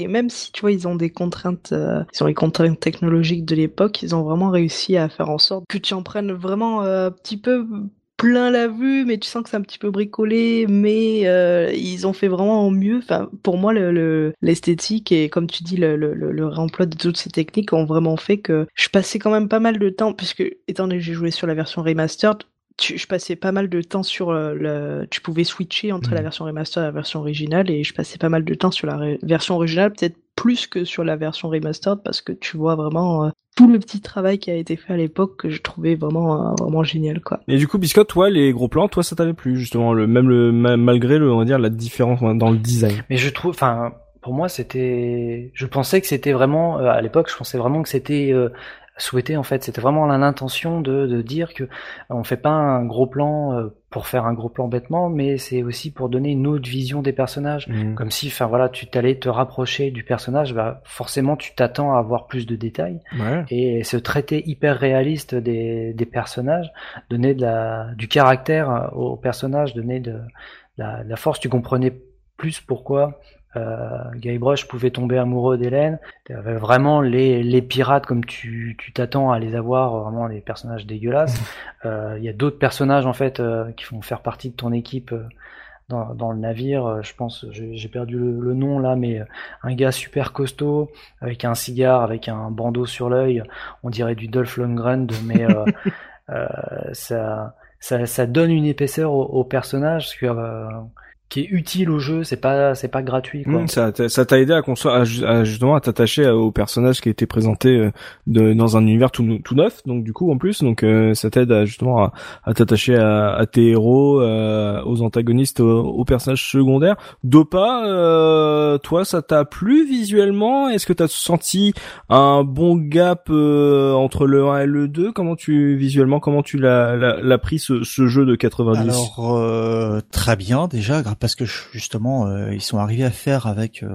même si tu vois, ils ont des contraintes, euh, les contraintes technologiques de l'époque, ils ont vraiment réussi à faire en sorte que tu en prennes vraiment euh, un petit peu plein la vue, mais tu sens que c'est un petit peu bricolé, mais euh, ils ont fait vraiment au mieux. Pour moi, le- le- l'esthétique et comme tu dis, le, le réemploi de toutes ces techniques ont vraiment fait que je passais quand même pas mal de temps, puisque étant donné que j'ai joué sur la version remastered, tu, je passais pas mal de temps sur euh, le, tu pouvais switcher entre la version remaster et la version originale et je passais pas mal de temps sur la ré- version originale, peut-être plus que sur la version remastered parce que tu vois vraiment euh, tout le petit travail qui a été fait à l'époque que je trouvais vraiment euh, vraiment génial quoi. Et du coup, Biscotte, toi, les gros plans, toi, ça t'avait plu, justement, le, même le, ma- malgré le, on va dire, la différence dans le design? Mais je trouve, enfin pour moi c'était, je pensais que c'était vraiment euh, à l'époque, je pensais vraiment que c'était euh, souhaité en fait. C'était vraiment l'intention de, de dire que on fait pas un gros plan euh, pour faire un gros plan bêtement, mais c'est aussi pour donner une autre vision des personnages. Mhm. Comme si, enfin voilà, tu t'allais te rapprocher du personnage, bah forcément tu t'attends à avoir plus de détails Ouais. et ce traité hyper réaliste des, des personnages, donner de la, du caractère aux personnages, donner de, la, de la force. Tu comprenais plus pourquoi euh, Guybrush pouvait tomber amoureux d'Hélène. T'avais vraiment les, les pirates comme tu tu t'attends à les avoir, vraiment des personnages dégueulasses. Euh, Il y a d'autres personnages en fait euh, qui vont faire partie de ton équipe. euh, dans, dans le navire, euh, je pense, j'ai perdu le, le nom là, mais euh, un gars super costaud avec un cigare, avec un bandeau sur l'œil, on dirait du Dolph Lundgren, mais euh, euh, ça, ça, ça donne une épaisseur au, au personnage parce que, euh, qui est utile au jeu. C'est pas, c'est pas gratuit. Quoi. Mhm, ça t'a- ça t'a aidé à, à, à justement à t'attacher au personnage qui a été présenté euh, de, dans un univers tout, tout neuf donc du coup en plus donc euh, ça t'aide à, justement à, à t'attacher à, à tes héros euh, aux antagonistes aux, aux personnages secondaires Dopa euh, toi ça t'a plu visuellement? Est-ce que t'as senti un bon gap euh, entre le 1 et le 2 comment tu visuellement comment tu l'as l'as l'as pris ce, ce jeu de 90 Alors euh, très bien déjà parce que justement euh, ils sont arrivés à faire avec euh,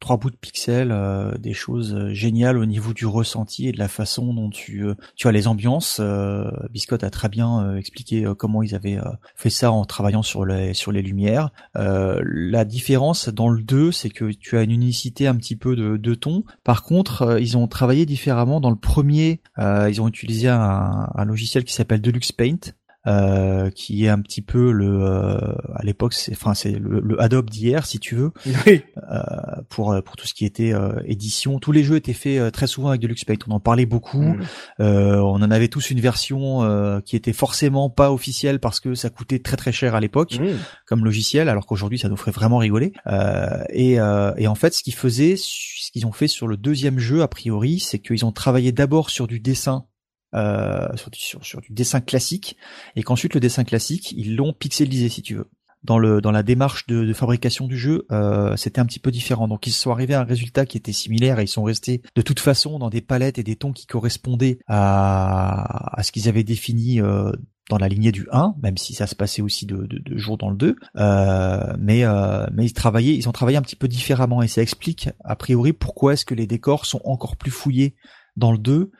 trois bouts de pixels euh, des choses euh, géniales au niveau du ressenti et de la façon dont tu euh, tu as les ambiances. Euh, Biscotte a très bien expliqué comment ils avaient fait ça en travaillant sur les sur les lumières. La différence dans le 2, c'est que tu as une unicité un petit peu de, de ton. Par contre, ils ont travaillé différemment. Dans le premier, ils ont utilisé un, un logiciel qui s'appelle Deluxe Paint. Euh, qui est un petit peu le euh, à l'époque c'est enfin c'est le, le, Adobe d'hier si tu veux oui. euh, pour pour tout ce qui était euh, édition tous les jeux étaient faits euh, très souvent avec Deluxe Paint on en parlait beaucoup Mm. on en avait tous une version qui était forcément pas officielle parce que ça coûtait très très cher à l'époque Mmh. comme logiciel alors qu'aujourd'hui ça nous ferait vraiment rigoler et, et en fait ce qu'ils faisaient ce qu'ils ont fait sur le deuxième jeu a priori c'est qu'ils ont travaillé d'abord sur du dessin euh, sur, sur, du dessin classique et qu'ensuite le dessin classique ils l'ont pixelisé si tu veux. Dans le dans la démarche de, de fabrication du jeu euh, c'était un petit peu différent. Donc ils sont arrivés à un résultat qui était similaire et ils sont restés de toute façon dans des palettes et des tons qui correspondaient à, à ce qu'ils avaient défini euh, dans la lignée du 1, même si ça se passait aussi de, de, de jour dans le 2. Euh, mais euh, mais ils travaillaient, ils ont travaillé un petit peu différemment. Et ça explique a priori pourquoi est-ce que les décors sont encore plus fouillés dans le 2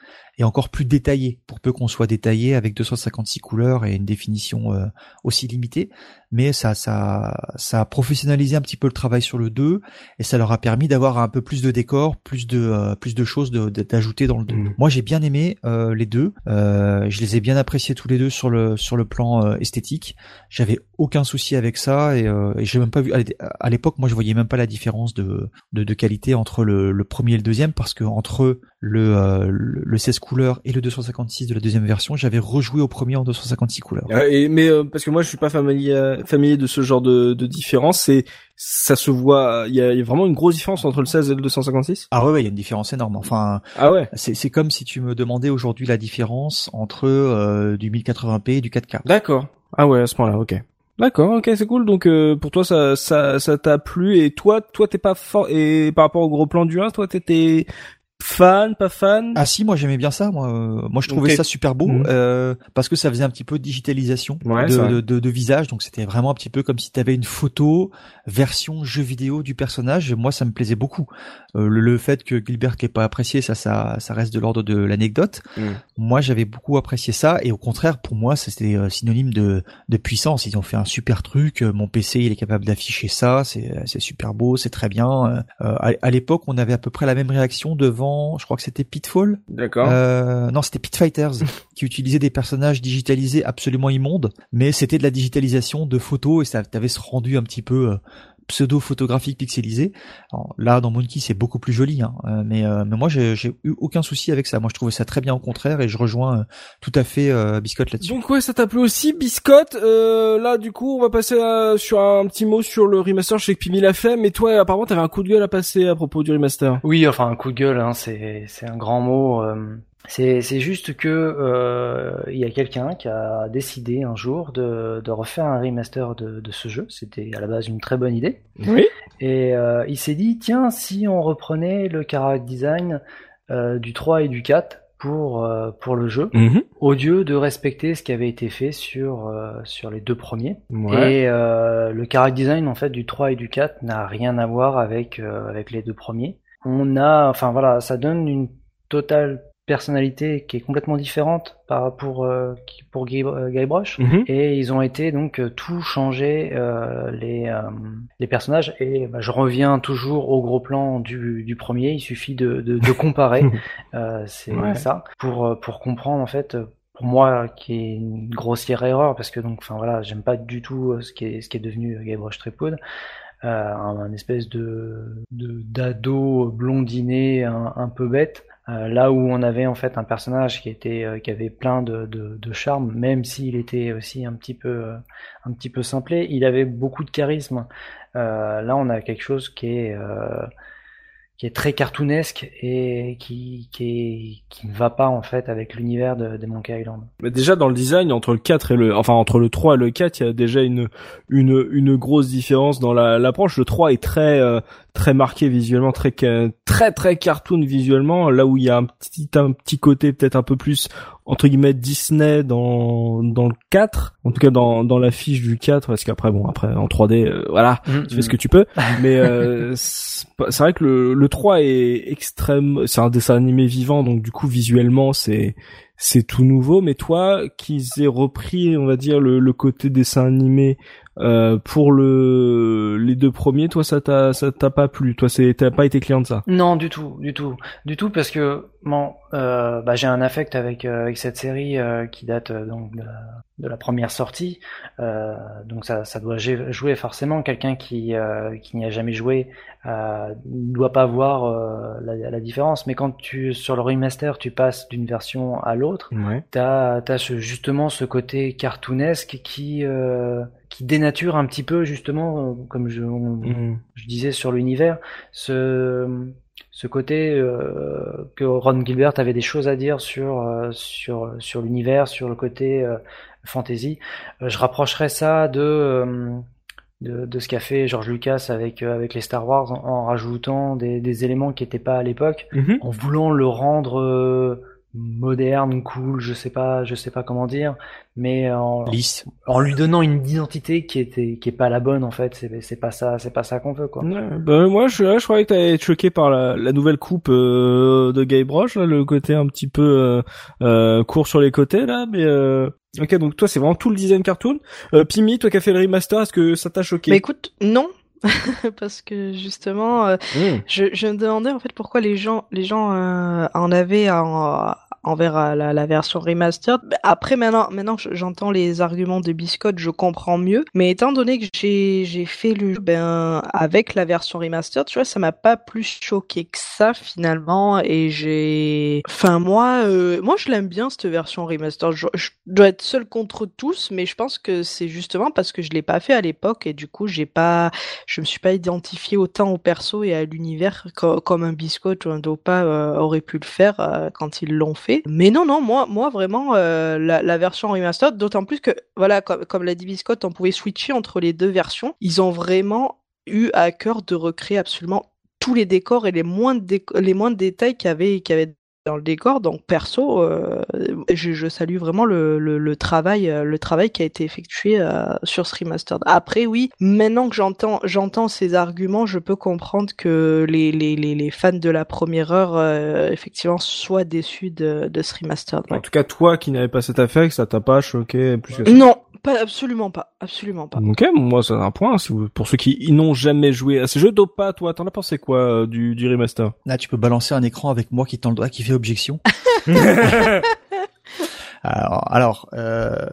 et encore plus détaillé, pour peu qu'on soit détaillé avec 256 couleurs et une définition euh, aussi limitée. Mais ça, ça, ça a professionnalisé un petit peu le travail sur le 2 et ça leur a permis d'avoir un peu plus de décors, plus de, euh, plus de choses d'ajouter dans le 2. Mmh. Moi, j'ai bien aimé euh, les deux. je les ai bien appréciés tous les deux sur le, sur le plan esthétique. J'avais aucun souci avec ça et, et j'ai même pas vu à l'époque. Moi, je voyais même pas la différence de, de, de qualité entre le, le, premier et le deuxième parce que entre le, le, le 16 couleurs et le 256 de la deuxième version, j'avais rejoué au premier en 256 couleurs. Et, mais euh, parce que moi je suis pas familier familier de ce genre de, de différence, c'est ça se voit, il y a, y a, vraiment une grosse différence entre le 16 et le 256. Ah ouais, il ouais, y a une différence énorme. Enfin, ah ouais, c'est c'est comme si tu me demandais aujourd'hui la différence entre euh, du 1080p et du 4K. D'accord. Ah ouais, à ce point-là, ok. D'accord, ok, c'est cool. Donc euh, pour toi, ça, ça, ça t'a plu et toi, toi, t'es pas fort. Et par rapport au gros plan du 1, toi, t'étais fan, pas fan? Ah si, moi j'aimais bien ça. Moi, euh, moi je trouvais Okay. ça super beau Mhm. euh, parce que ça faisait un petit peu de digitalisation Ouais, de, de, de, de visage. Donc c'était vraiment un petit peu comme si tu avais une photo version jeu vidéo du personnage. Moi, ça me plaisait beaucoup. Euh, le, le fait que Gilbert l'ait pas apprécié, ça, ça, ça reste de l'ordre de l'anecdote. Mhm. Moi, j'avais beaucoup apprécié ça. Et au contraire, pour moi, c'était euh, synonyme de, de puissance. Ils ont fait un super truc. Euh, Mon PC, il est capable d'afficher ça. C'est c'est super beau, c'est très bien. Euh, à, à l'époque, on avait à peu près la même réaction devant, je crois que c'était Pitfall. D'accord. Euh, non, c'était Pit Fighters qui utilisait des personnages digitalisés absolument immondes, mais c'était de la digitalisation de photos et ça t'avait ce rendu un petit peu euh, pseudo-photographique pixelisé. Alors, là, dans Monkey, c'est beaucoup plus joli, hein, euh, mais, euh, mais moi, j'ai eu aucun souci avec ça. Moi, je trouvais ça très bien au contraire et je rejoins euh, tout à fait euh, Biscotte là-dessus. Donc ouais, ça t'a plu aussi, Biscotte. Euh, là, du coup, on va passer à- sur un petit mot sur le remaster. Je sais que Pimi l'a fait, mais toi, apparemment, t'avais un coup de gueule à passer à propos du remaster. Oui, enfin un coup de gueule, hein, c'est c'est un grand mot. euh, c'est juste que euh, il y a quelqu'un qui a décidé un jour de de refaire un remaster de de ce jeu. C'était à la base une très bonne idée. Oui. Et euh, il s'est dit tiens si on reprenait le character design euh, du 3 et du 4 pour euh, pour le jeu au lieu de respecter ce qui avait été fait sur euh, sur les deux premiers. Ouais. Et euh, le character design en fait du 3 et du 4 n'a rien à voir avec euh, avec les deux premiers. On a enfin voilà, ça donne une totale personnalité qui est complètement différente par pour euh, pour Guy, euh, Guybrush. Mhm. Et ils ont été donc euh, tout changer euh, les les personnages et bah, je reviens toujours au gros plan du, du premier. Il suffit de de, de comparer, c'est Ouais. ça pour pour comprendre en fait pour moi qui est une grossière erreur parce que donc enfin voilà j'aime pas du tout ce qui est ce qui est devenu Guybrush euh, un, un espèce de d'ado blondiné un, un peu bête là où on avait en fait un personnage qui était euh, qui avait plein de, de, de charme même s'il était aussi un petit peu euh, un petit peu simplé il avait beaucoup de charisme Euh, là on a quelque chose qui est euh, qui est très cartoonesque et qui qui, qui ne va pas en fait avec l'univers de, de Monkey Island Mais déjà dans le design entre le 4 et le enfin entre le 3 et le 4, il y a déjà une une une grosse différence dans la l'approche. Le 3 est très euh, très marqué visuellement, très très très cartoon visuellement, là où il y a un petit un petit côté peut-être un peu plus entre guillemets Disney dans dans le 4, en tout cas dans dans la fiche du 4 parce qu'après bon après en 3D euh, voilà, tu fais ce que tu peux. Mais euh, c'est vrai que le, le 3 est extrême c'est un dessin animé vivant donc du coup visuellement c'est c'est tout nouveau. Mais toi qu'ils aient repris on va dire le, le côté dessin animé euh, pour le les deux premiers toi ça t'a ça t'a pas plu. Toi c'est t'as pas été client de ça. Non, du tout, du tout, du tout, parce que Bon, euh, bah, j'ai un affect avec euh, avec cette série euh, qui date euh, donc de la, première sortie, donc ça, ça doit jouer forcément. Quelqu'un qui qui n'y a jamais joué ne doit pas voir la, la, différence. Mais quand tu sur le remaster, tu passes d'une version à l'autre, ouais. t'as as ce, justement ce côté cartoonesque qui qui dénature un petit peu justement, comme je, mm-hmm. je disais sur l'univers, ce ce côté euh, que Ron Gilbert avait des choses à dire sur euh, sur sur l'univers, sur le côté euh, fantasy. je rapprocherais ça de, de, de ce qu'a fait George Lucas avec avec les Star Wars en, rajoutant des, des éléments qui n'étaient pas à l'époque, mm-hmm. en voulant le rendre moderne, cool, je sais pas, je sais pas comment dire, mais en, en lui donnant une identité qui était, qui est pas la bonne en fait. C'est, c'est pas ça, c'est pas ça qu'on veut quoi. bah, moi, je, je croyais que t'allais être choqué par la, la nouvelle coupe euh, de Guy Broche, là, le côté un petit peu euh, euh, court sur les côtés là, mais. Euh... Ok, donc toi c'est vraiment tout le design cartoon. Euh, Pimi, toi qui as fait le remaster, est-ce que ça t'a choqué? Bah écoute, non, parce que justement, euh, mmh. je, je, me demandais en fait pourquoi les gens, les gens euh, en avaient en, envers la, la, version remastered. Après, maintenant, maintenant j'entends les arguments de Biscotte, je comprends mieux. Mais étant donné que j'ai, fait le jeu ben, avec la version remastered, tu vois, ça m'a pas plus choqué que ça finalement. Et j'ai, enfin moi, euh, moi je l'aime bien cette version remastered. Je, je, dois être seul contre tous, mais je pense que c'est justement parce que je l'ai pas fait à l'époque et du coup j'ai pas, je me suis pas identifié autant au perso et à l'univers comme un Biscotte ou un Dopa euh, aurait pu le faire euh, quand ils l'ont fait. Mais non, non, moi, moi vraiment, euh, la, version remastered, d'autant plus que, voilà, comme, l'a dit Biscotte, on pouvait switcher entre les deux versions. Ils ont vraiment eu à cœur de recréer absolument tous les décors et les moindres détails qu'il y y avait dans le décor. Donc perso, euh, je, je, salue vraiment le, le, le, travail, euh, le travail qui a été effectué euh, sur ce remastered. Après, oui, maintenant que j'entends, j'entends ces arguments, je peux comprendre que les, les, les, les fans de la première heure, euh, effectivement, soient déçus de, de ce remastered. En tout cas, toi qui n'avais pas cet affect, ça t'a pas choqué plus que ça? Non, pas absolument pas, absolument pas. Ok, moi c'est un point. Si vous, pour ceux qui n'ont jamais joué à ces jeux, Dopa, toi, t'en as pensé quoi du, du remaster? Là, tu peux balancer un écran avec moi qui tend le doigt, qui fait objection. alors, alors euh,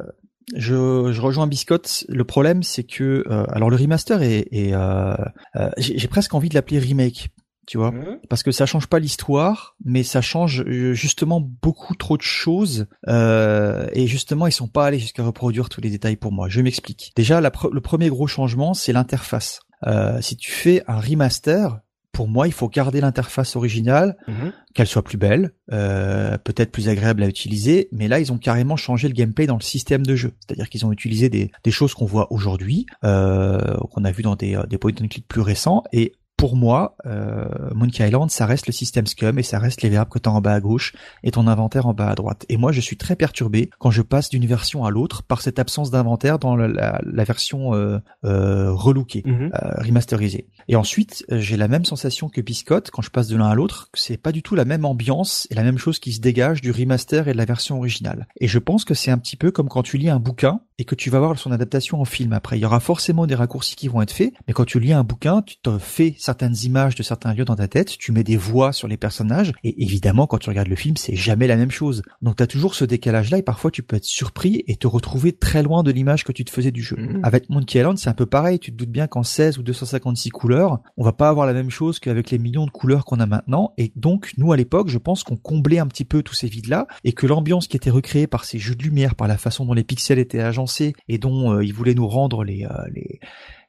je, je, rejoins Biscotte. Le problème, c'est que euh, alors le remaster est, est euh, euh j'ai presque envie de l'appeler remake tu vois, mmh. parce que ça change pas l'histoire, mais ça change euh, justement beaucoup trop de choses, euh, et justement ils sont pas allés jusqu'à reproduire tous les détails pour moi. Je m'explique. Déjà, la le premier gros changement, c'est l'interface. Euh, si tu fais un remaster, pour moi, il faut garder l'interface originale, mmh. qu'elle soit plus belle, euh, peut-être plus agréable à utiliser, mais là, ils ont carrément changé le gameplay dans le système de jeu. C'est-à-dire qu'ils ont utilisé des, des choses qu'on voit aujourd'hui, euh, qu'on a vu dans des, des point and click plus récents, et pour moi, euh, Monkey Island, ça reste le système Scum et ça reste les verbes que tu as en bas à gauche et ton inventaire en bas à droite. Et moi, je suis très perturbé quand je passe d'une version à l'autre par cette absence d'inventaire dans la, la, version euh, euh, relookée, mhm. euh, remasterisée. Et ensuite, euh, j'ai la même sensation que Biscotte quand je passe de l'un à l'autre, que c'est pas du tout la même ambiance et la même chose qui se dégage du remaster et de la version originale. Et je pense que c'est un petit peu comme quand tu lis un bouquin et que tu vas voir son adaptation en film après. Il y aura forcément des raccourcis qui vont être faits, mais quand tu lis un bouquin, tu te fais certaines images de certains lieux dans ta tête, tu mets des voix sur les personnages, et évidemment, quand tu regardes le film, c'est jamais la même chose. Donc tu as toujours ce décalage-là, et parfois tu peux être surpris et te retrouver très loin de l'image que tu te faisais du jeu. Mhm. Avec Monkey Island, c'est un peu pareil, tu te doutes bien qu'en 16 ou 256 couleurs, on va pas avoir la même chose qu'avec les millions de couleurs qu'on a maintenant, et donc nous à l'époque, je pense qu'on comblait un petit peu tous ces vides-là, et que l'ambiance qui était recréée par ces jeux de lumière, par la façon dont les pixels étaient agencés, et dont euh, il voulait nous rendre les, euh, les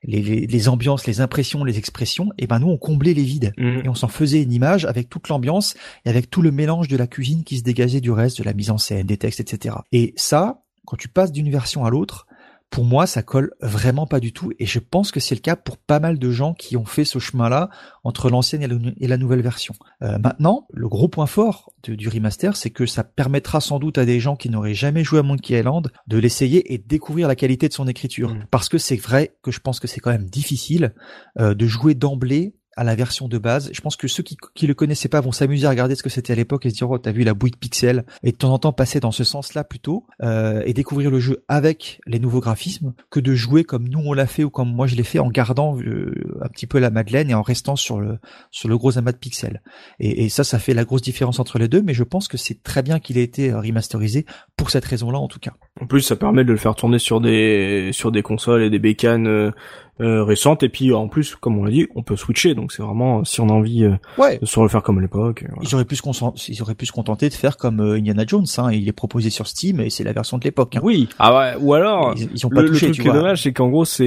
les, les, ambiances, les impressions, les expressions, et ben nous on comblait les vides mmh. et on s'en faisait une image avec toute l'ambiance et avec tout le mélange de la cuisine qui se dégageait du reste, de la mise en scène, des textes, etc. Et ça, quand tu passes d'une version à l'autre, pour moi, ça colle vraiment pas du tout. Et je pense que c'est le cas pour pas mal de gens qui ont fait ce chemin-là entre l'ancienne et la nouvelle version. Euh, maintenant, le gros point fort du remaster, c'est que ça permettra sans doute à des gens qui n'auraient jamais joué à Monkey Island de l'essayer et de découvrir la qualité de son écriture. Mm. Parce que c'est vrai que je pense que c'est quand même difficile euh, de jouer d'emblée à la version de base. Je pense que ceux qui, qui le connaissaient pas vont s'amuser à regarder ce que c'était à l'époque et se dire oh t'as vu la bouille de pixels et de temps en temps passer dans ce sens-là plutôt euh, et découvrir le jeu avec les nouveaux graphismes que de jouer comme nous on l'a fait ou comme moi je l'ai fait en gardant euh, un petit peu la Madeleine et en restant sur le sur le gros amas de pixels. Et, et ça ça fait la grosse différence entre les deux, mais je pense que c'est très bien qu'il ait été euh, remasterisé pour cette raison-là en tout cas. En plus, ça permet de le faire tourner sur des sur des consoles et des bécanes euh, euh, récentes et puis en plus comme on l'a dit on peut switcher donc c'est vraiment si on a envie euh, Ouais. de se refaire comme à l'époque euh, voilà. Ils auraient pu se ils auraient pu se contenter de faire comme euh, Indiana Jones. Hein. Il est proposé sur Steam et c'est la version de l'époque. Hein. oui ah ouais ou alors Ils, ils ont pas le, le touché, truc tu qui est vois. dommage c'est qu'en gros c'est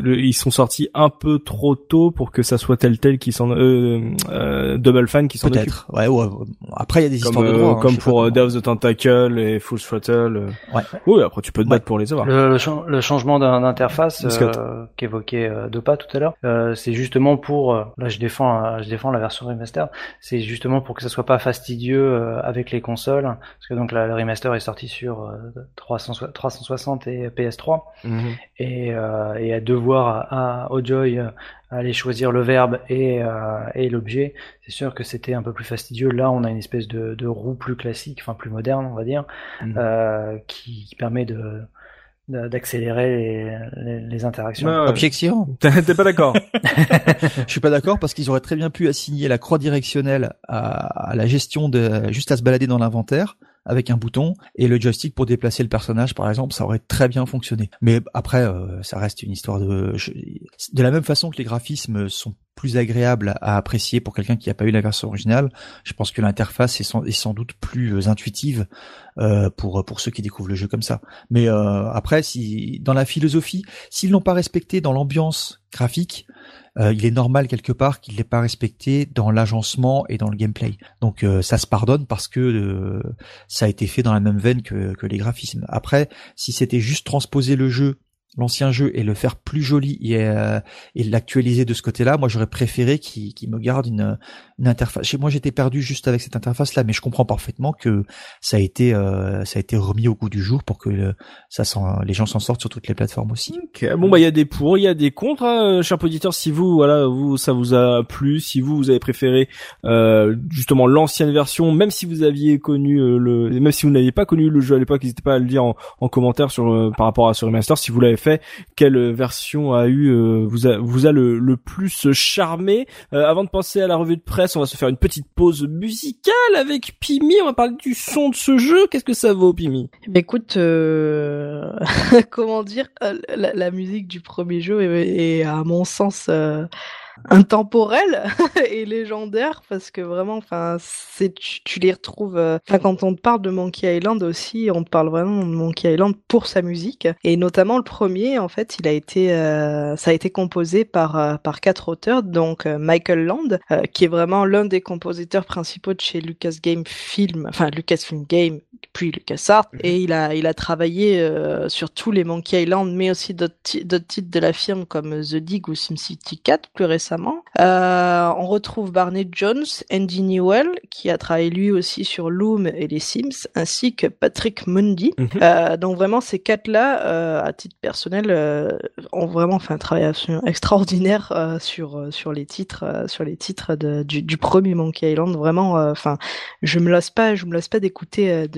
le- ils sont sortis un peu trop tôt pour que ça soit tel tel qui s'en euh, euh, Double Fan qui s'en occupe Peut-être. Ouais, ouais. Après, il y a des comme, histoires de euh, droit. hein, comme pour euh, of the Tentacle et Full Throttle euh. Ouais. oui après tu peux te Ouais. battre pour les avoir Le, le le changement d'interface euh, qu'évoquait euh, Dopa tout à l'heure, euh, c'est justement pour euh, là je défends euh, je défends la version remaster, c'est justement pour que ça soit pas fastidieux euh, avec les consoles parce que donc la, le remaster est sorti sur euh, 300 360 et PS3 Mhm. et, euh, et à devoir à, à- au Joy euh, aller choisir le verbe et, euh, et l'objet, c'est sûr que c'était un peu plus fastidieux. Là, on a une espèce de, de roue plus classique, enfin plus moderne, on va dire, Mhm. euh, qui, qui permet de- d'accélérer les, les, les interactions. Ouais. Objection. T'es t'es pas d'accord Je suis pas d'accord parce qu'ils auraient très bien pu assigner la croix directionnelle à, à la gestion de juste à se balader dans l'inventaire avec un bouton et le joystick pour déplacer le personnage par exemple, ça aurait très bien fonctionné. Mais après euh, ça reste une histoire de de la même façon que les graphismes sont plus agréables à apprécier pour quelqu'un qui n'a pas eu la version originale, je pense que l'interface est sans, est sans doute plus euh, intuitive euh, pour pour ceux qui découvrent le jeu comme ça. Mais euh, après si dans la philosophie, s'ils l'ont pas respecté dans l'ambiance graphique, euh, il est normal quelque part qu'il l'ait pas respecté dans l'agencement et dans le gameplay. Donc euh, ça se pardonne parce que euh, ça a été fait dans la même veine que, que les graphismes. Après, si c'était juste transposer le jeu, l'ancien jeu et le faire plus joli et, euh, et l'actualiser de ce côté-là, moi j'aurais préféré qu'il me garde une, une interface. Moi j'étais perdu juste avec cette interface-là, mais je comprends parfaitement que ça a été euh, ça a été remis au goût du jour pour que s'en- les gens s'en sortent sur toutes les plateformes aussi. Ok, Bon bah il y a des pour, il y a des contre, hein, chers auditeurs. Si vous voilà vous ça vous a plu, si vous vous avez préféré euh, justement l'ancienne version, même si vous aviez connu euh, le, même si vous n'aviez pas connu le jeu à l'époque, n'hésitez pas à le dire en, en commentaire sur euh, par rapport à ce remaster. Si vous l'avez quelle version a eu euh, vous a vous a le, le plus charmé Euh, Avant de passer à la revue de presse, on va se faire une petite pause musicale avec Pimi. On va parler du son de ce jeu. Qu'est-ce que ça vaut, Pimi? Eh ben, écoute, euh, comment dire, la, musique du premier jeu est, à mon sens intemporelle et légendaire parce que vraiment, enfin, c'est tu, tu les retrouves. euh, Enfin, quand on parle de Monkey Island aussi, on parle vraiment de Monkey Island pour sa musique et notamment le premier. En fait, il a été, euh, ça a été composé par euh, par quatre auteurs, donc Michael Land, euh, qui est vraiment l'un des compositeurs principaux de chez Lucas Game Film, enfin Lucasfilm Game puis LucasArts et il a il a travaillé euh, sur tous les Monkey Island mais aussi d'autres titres de la firme comme The Dig ou SimCity 4 plus récemment. Euh, on retrouve Barney Jones, Andy Newell qui a travaillé lui aussi sur Loom et les Sims ainsi que Patrick Mundy. Mhm. Euh, donc vraiment ces quatre là euh, à titre personnel ont vraiment fait un travail absolument extraordinaire sur sur les titres sur les titres de, du, du premier Monkey Island vraiment enfin je me lasse pas je me lasse pas d'écouter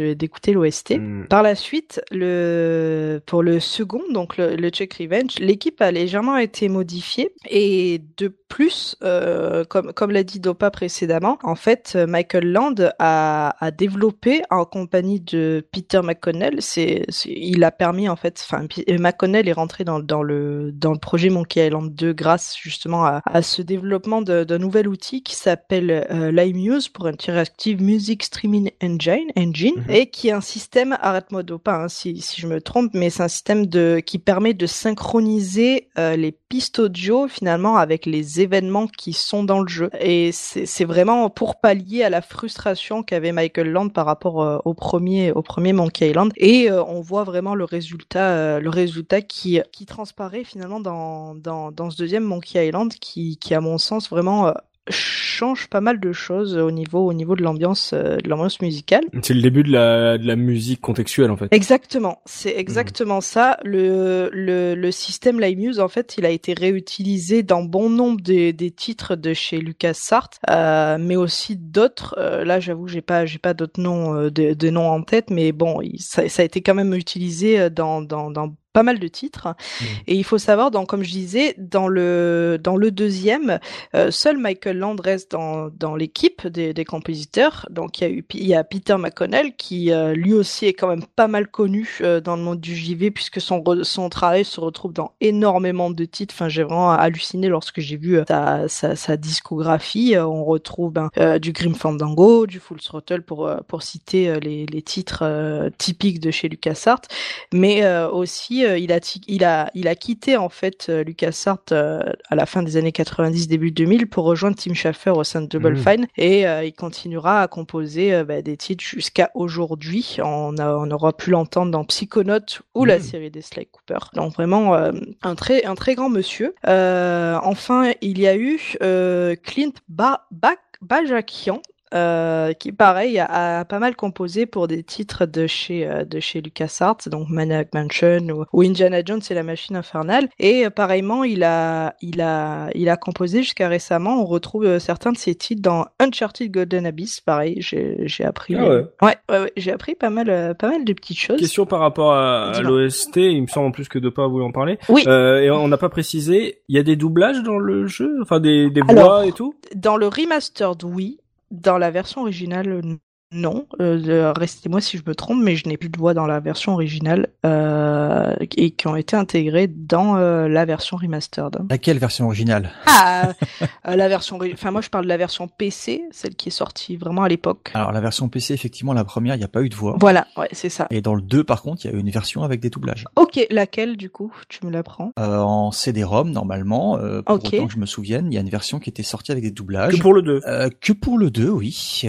l'OST Mm. par la suite, le pour le second, donc le, le Check Revenge, l'équipe a légèrement été modifiée et de plus, euh, comme comme l'a dit Dopa précédemment, en fait, Michael Land a, a développé en compagnie de Peter McConnell. C'est il a permis en fait, enfin P- McConnell est rentré dans dans le dans le projet Monkey Island 2 grâce justement à, à ce développement d'un nouvel outil qui s'appelle euh, LimeMuse pour Interactive Music Streaming Engine, engine Mhm. et qui est un système, arrête-moi de pas hein, si, si je me trompe, mais c'est un système de qui permet de synchroniser euh, les pistes audio finalement avec les événements qui sont dans le jeu. Et c'est vraiment pour pallier à la frustration qu'avait Michael Land par rapport euh, au premier au premier Monkey Island. Et euh, on voit vraiment le résultat euh, le résultat qui qui transparaît finalement dans dans dans ce deuxième Monkey Island qui qui à mon sens vraiment change pas mal de choses au niveau au niveau de l'ambiance de l'ambiance musicale. C'est le début de la de la musique contextuelle en fait. Exactement, c'est exactement ça. Le le le système LiveMuse en fait, il a été réutilisé dans bon nombre des, des titres de chez Lucas Sartre, mais aussi d'autres. là, j'avoue, j'ai pas j'ai pas d'autres noms de, de noms en tête, mais bon, ça, ça a été quand même utilisé dans dans dans pas mal de titres. Mmh. Et il faut savoir, dans, comme je disais, dans le dans le deuxième, euh, seul Michael Land reste dans, dans l'équipe des, des compositeurs. Donc il y a eu il y a Peter McConnell qui euh, lui aussi est quand même pas mal connu euh, dans le monde du JV puisque son son travail se retrouve dans énormément de titres. Enfin j'ai vraiment halluciné lorsque j'ai vu sa, sa, sa, discographie. on retrouve ben, du Grim Fandango, du Full Throttle pour pour citer les, les titres typiques de chez LucasArts, mais aussi euh, il a il a il a quitté en fait euh, LucasArts euh, à la fin des années 90 début 2000 pour rejoindre Tim Schafer au sein de Double mmh. Fine et il continuera à composer bah, des titres jusqu'à aujourd'hui. On, on aura pu l'entendre dans Psychonaut ou la mmh. série des Sly Cooper. Donc vraiment un très un très grand monsieur. enfin, il y a eu Clint ba Bajakian euh, qui pareil a, a, pas mal composé pour des titres de chez euh, de chez LucasArts, donc Maniac Mansion ou, Indiana Jones et la machine infernale. Et euh, pareillement, il a il a il a composé jusqu'à récemment. On retrouve euh, certains de ses titres dans Uncharted Golden Abyss. Pareil, j'ai j'ai appris. Ah ouais. ouais, ouais, j'ai appris pas mal pas mal de petites choses. Question par rapport à, à l'OST, il me semble en plus que de pas vous en parler. Oui. et on n'a pas précisé. Il y a des doublages dans le jeu, enfin des des voix et tout? Dans le remastered, oui. Dans la version originale, non, euh, restez-moi si je me trompe, mais je n'ai plus de voix dans la version originale euh, et qui ont été intégrées dans euh, la version remastered. Laquelle version originale? Ah, euh, la version. Enfin, moi, je parle de la version PC, celle qui est sortie vraiment à l'époque. Alors, la version PC, effectivement, la première, il n'y a pas eu de voix. Voilà, ouais, c'est ça. Et dans le 2, par contre, il y a eu une version avec des doublages. Ok, laquelle du coup Tu me l'apprends? En CD-ROM, normalement. pour autant que je me souvienne, il y a une version qui était sortie avec des doublages. Que pour le 2 Que pour le 2, oui.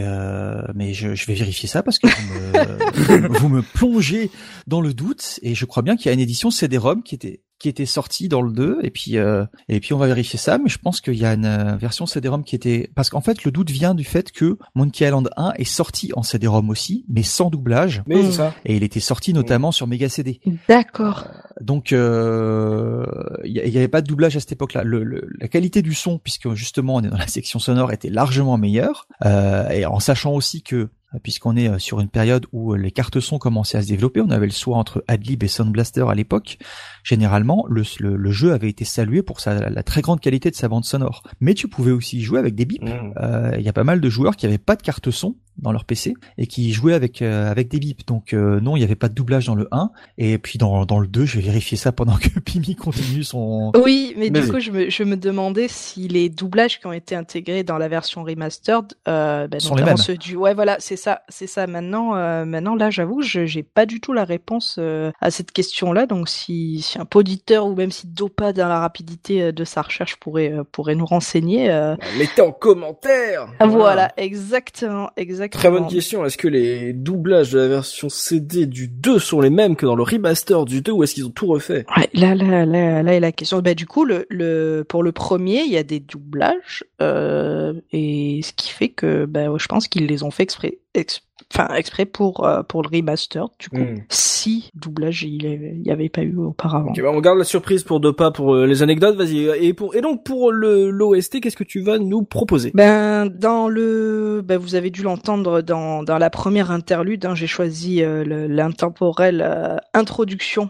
mais je je, vais vérifier ça parce que vous me, vous me plongez dans le doute et je crois bien qu'il y a une édition CD-ROM qui était qui était sortie dans le 2 et puis euh, et puis on va vérifier ça mais je pense qu'il y a une euh, version CD-ROM qui était parce qu'en fait le doute vient du fait que Monkey Island 1 est sorti en CD-ROM aussi mais sans doublage. Mais c'est ça. et il était sorti notamment sur Mega CD d'accord. Donc euh, il y, avait pas de doublage à cette époque-là. Le, la qualité du son puisque justement on est dans la section sonore était largement meilleure. Et en sachant aussi que puisqu'on est euh, sur une période où euh, les cartes son commençaient à se développer. On avait le choix entre Adlib et Sound Blaster à l'époque. Généralement, le, le, jeu avait été salué pour sa, la très grande qualité de sa bande sonore. Mais tu pouvais aussi jouer avec des bips. Euh, il y a pas mal de joueurs qui avaient pas de carte son dans leur PC et qui jouaient avec avec des bips. Donc non, il n'y avait pas de doublage dans le 1 et puis dans, dans le 2, je vais vérifier ça pendant que Pimi continue son Oui, mais du coup, je me, je me demandais si les doublages qui ont été intégrés dans la version remastered euh, ben, sont les mêmes. Ceux du... Ouais, voilà, c'est ça, c'est ça. Maintenant, euh, maintenant là, j'avoue, je j'ai pas du tout la réponse euh, à cette question-là. Donc, si, si un poditeur ou même si Dopa dans la rapidité euh, de sa recherche pourrait pourrait nous renseigner, bah, mettez en commentaire. Voilà. exactement, exactement. Très bonne question. Est-ce que les doublages de la version CD du 2 sont les mêmes que dans le remaster du 2 ou est-ce qu'ils ont tout refait? Ouais, Là, là, là, là est la question. Bah, du coup, le, le pour le premier, il y a des doublages et ce qui fait que, bah, je pense qu'ils les ont fait exprès ex- enfin exprès pour euh, pour le remaster du coup hmm. si doublage il y avait pas eu auparavant. Bah, on garde la surprise pour deux pas pour euh, les anecdotes vas-y. Et pour et donc pour le l'OST qu'est-ce que tu vas nous proposer? Ben dans le ben vous avez dû l'entendre dans dans la première interlude hein, j'ai choisi euh, l'intemporelle introduction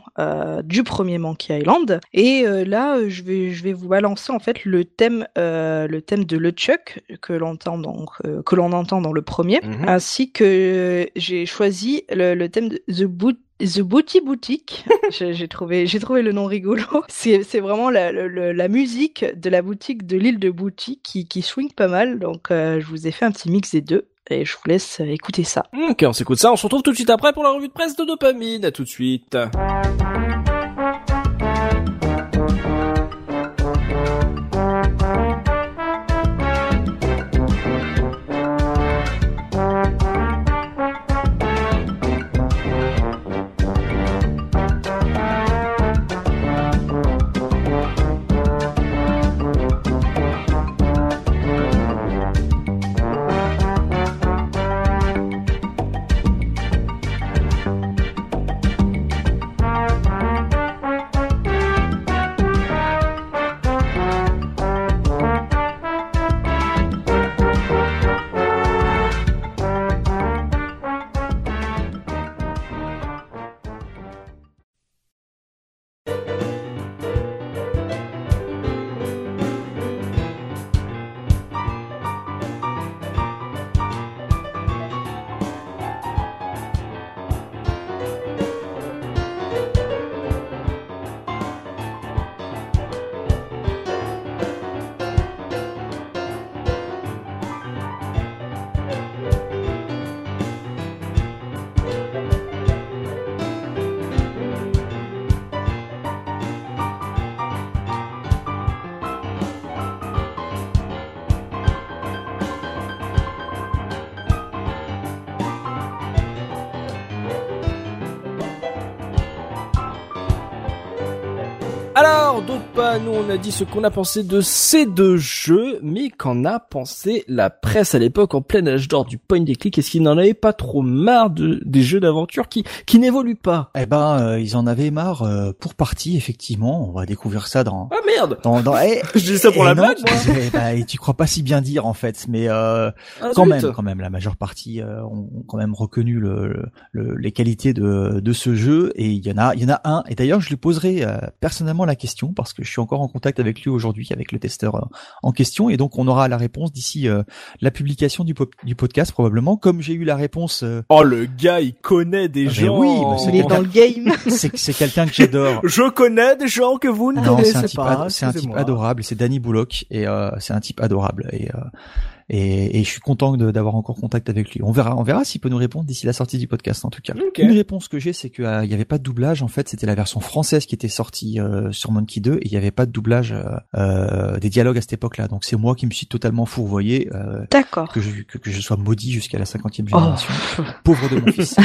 du premier Monkey Island. Et là je vais je vais vous balancer en fait le thème le thème de LeChuck que l'on entend donc que l'on entend dans le premier mhm. ainsi que j'ai choisi le, thème de The Boot The Booty Boutique, j'ai trouvé, j'ai trouvé le nom rigolo. C'est, vraiment la, la, musique de la boutique de l'île de Boutique qui, qui swing pas mal. Donc, euh, je vous ai fait un petit mix des deux et je vous laisse écouter ça. Ok, on s'écoute ça. On se retrouve tout de suite après pour la revue de presse de dopamine. À tout de suite. Nous on a dit ce qu'on a pensé de ces deux jeux, mais qu'en a pensé la presse à l'époque en plein âge d'or du point des clics? Est-ce qu'ils n'en avaient pas trop marre de des jeux d'aventure qui qui n'évoluent pas? Eh ben, euh, ils en avaient marre euh, pour partie, effectivement. On va découvrir ça dans. Ah merde Dans, dans, eh, Je dis ça pour eh la non, blague, moi eh ben, et tu crois pas si bien dire en fait, mais euh, Ah, quand même, quand même, la majeure partie euh, ont, ont quand même reconnu le, le- les qualités de, de ce jeu et il y en a, il y en a un. Et d'ailleurs, je lui poserai euh, personnellement la question parce que je suis encore en contact avec lui aujourd'hui, avec le testeur euh, en question, et donc on aura la réponse d'ici euh, la publication du, du podcast probablement. Comme j'ai eu la réponse, euh, Oh le gars, il connaît des Ah, mais gens. oui, bah, c'est Il est dans le game. c'est c'est quelqu'un que j'adore. Je connais des gens que vous ne Non, c'est un connaissez type, pas. c'est un type adorable, c'est Danny Bullock et euh, c'est un type adorable et, euh, et et je suis content de- d'avoir encore contact avec lui. On verra, on verra s'il peut nous répondre d'ici la sortie du podcast en tout cas. Une réponse que j'ai, c'est qu'il n'y avait pas de doublage. En fait, c'était la version française qui était sortie euh, sur Monkey 2 et il n'y avait pas de doublage euh, euh, des dialogues à cette époque-là. Donc c'est moi qui me suis totalement fourvoyé, euh, D'accord. que, je, que, que je sois maudit jusqu'à la cinquantième Oh. génération. Pauvre de mon fils.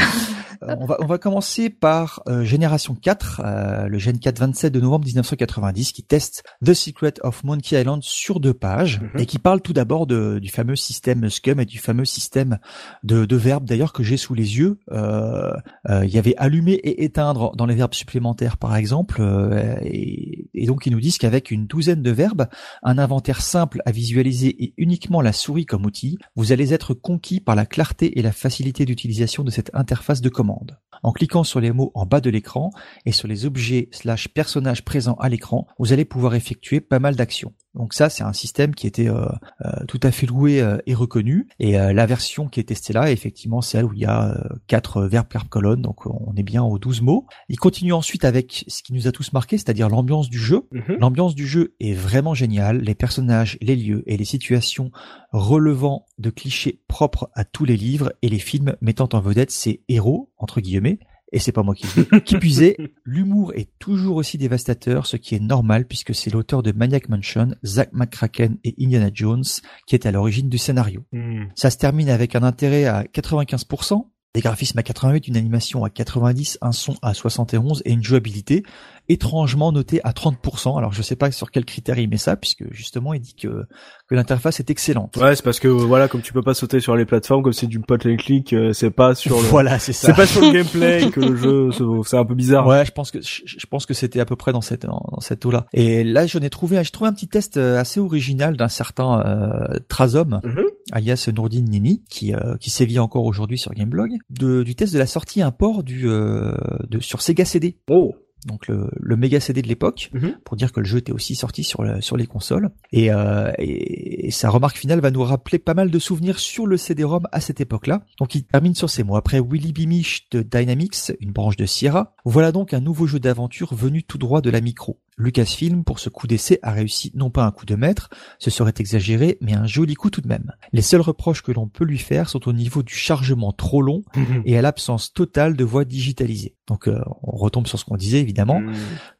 Euh, on va on va commencer par euh, génération 4, euh, le Gen 4 27 de novembre 1990 qui teste The Secret of Monkey Island sur deux pages Mhm. et qui parle tout d'abord de- du fameux système Scum et du fameux système de, verbes d'ailleurs que j'ai sous les yeux. Euh, euh, il y avait allumer et éteindre dans les verbes supplémentaires par exemple euh, et, et donc ils nous disent qu'avec une douzaine de verbes, un inventaire simple à visualiser et uniquement la souris comme outil, vous allez être conquis par la clarté et la facilité d'utilisation de cette interface de commande. En cliquant sur les mots en bas de l'écran et sur les objets slash personnages présents à l'écran, vous allez pouvoir effectuer pas mal d'actions. Donc ça, c'est un système qui était euh, euh, tout à fait loué euh, et reconnu. Et euh, la version qui est testée là, est effectivement, celle où il y a euh, quatre verbes par colonne, donc on est bien aux 12 mots. Il continue ensuite avec ce qui nous a tous marqué, c'est-à-dire l'ambiance du jeu. Mhm. L'ambiance du jeu est vraiment géniale. Les personnages, les lieux et les situations relevant de clichés propres à tous les livres et les films mettant en vedette ces héros, entre guillemets, et c'est pas moi qui le dis, qui puisait, l'humour est toujours aussi dévastateur, ce qui est normal puisque c'est l'auteur de Maniac Mansion, Zack McCracken et Indiana Jones qui est à l'origine du scénario. Hmm. Ça se termine avec un intérêt à 95%, des graphismes à 88, une animation à 90, un son à 71 et une jouabilité étrangement notée à 30%. Alors je sais pas sur quel critère il met ça puisque justement il dit que que l'interface est excellente. Ouais, c'est parce que voilà, comme tu peux pas sauter sur les plateformes, comme c'est du pot and click, euh, c'est pas sur le, Voilà, c'est ça. c'est pas sur le gameplay que le jeu, se- c'est un peu bizarre. Ouais, je pense que je, je pense que c'était à peu près dans cette dans, dans cette eau-là. Et là, j'en ai trouvé, j'ai trouvé un petit test euh, assez original d'un certain euh, Trazom, Mhm. alias Nourdine Nini, qui euh, qui sévit encore aujourd'hui sur Gameblog, de, du test de la sortie import du euh, de sur Sega CD. Oh. Donc le, le méga CD de l'époque, Mhm. pour dire que le jeu était aussi sorti sur sur les consoles. Et, euh, et, et sa remarque finale va nous rappeler pas mal de souvenirs sur le CD-ROM à cette époque-là. Donc il termine sur ces mots. Après Willy Bimish de Dynamics, une branche de Sierra, voilà donc un nouveau jeu d'aventure venu tout droit de la micro. Lucasfilm, pour ce coup d'essai, a réussi non pas un coup de maître, ce serait exagéré, mais un joli coup tout de même. Les seuls reproches que l'on peut lui faire sont au niveau du chargement trop long et à l'absence totale de voix digitalisées. Donc euh, on retombe sur ce qu'on disait évidemment. Hmm.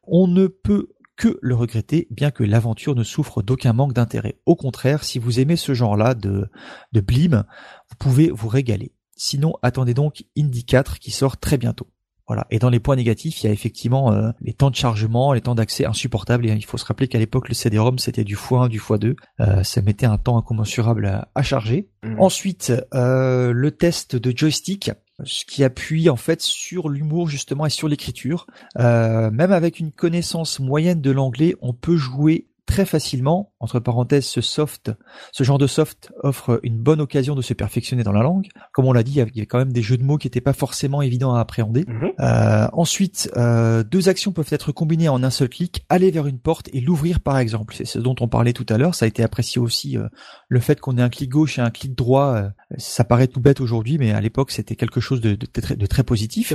On ne peut que le regretter, bien que l'aventure ne souffre d'aucun manque d'intérêt. Au contraire, si vous aimez ce genre-là de, de blim, vous pouvez vous régaler. Sinon, attendez donc Indie 4 qui sort très bientôt. Voilà. Et dans les points négatifs, il y a effectivement euh, les temps de chargement, les temps d'accès insupportables. Et il faut se rappeler qu'à l'époque, le CD-ROM c'était du x1, du x2. Euh, ça mettait un temps incommensurable à, à charger. Hmm. Ensuite, euh, le test de joystick, ce qui appuie en fait sur l'humour justement et sur l'écriture. Euh, même avec une connaissance moyenne de l'anglais, on peut jouer très facilement. Entre parenthèses, ce soft, ce genre de soft offre une bonne occasion de se perfectionner dans la langue. Comme on l'a dit, il y avait quand même des jeux de mots qui n'étaient pas forcément évidents à appréhender. Mhm. Euh, ensuite, euh, deux actions peuvent être combinées en un seul clic, aller vers une porte et l'ouvrir par exemple. C'est ce dont on parlait tout à l'heure. Ça a été apprécié aussi euh, le fait qu'on ait un clic gauche et un clic droit. euh, ça paraît tout bête aujourd'hui, mais à l'époque c'était quelque chose de, de très, de très positif.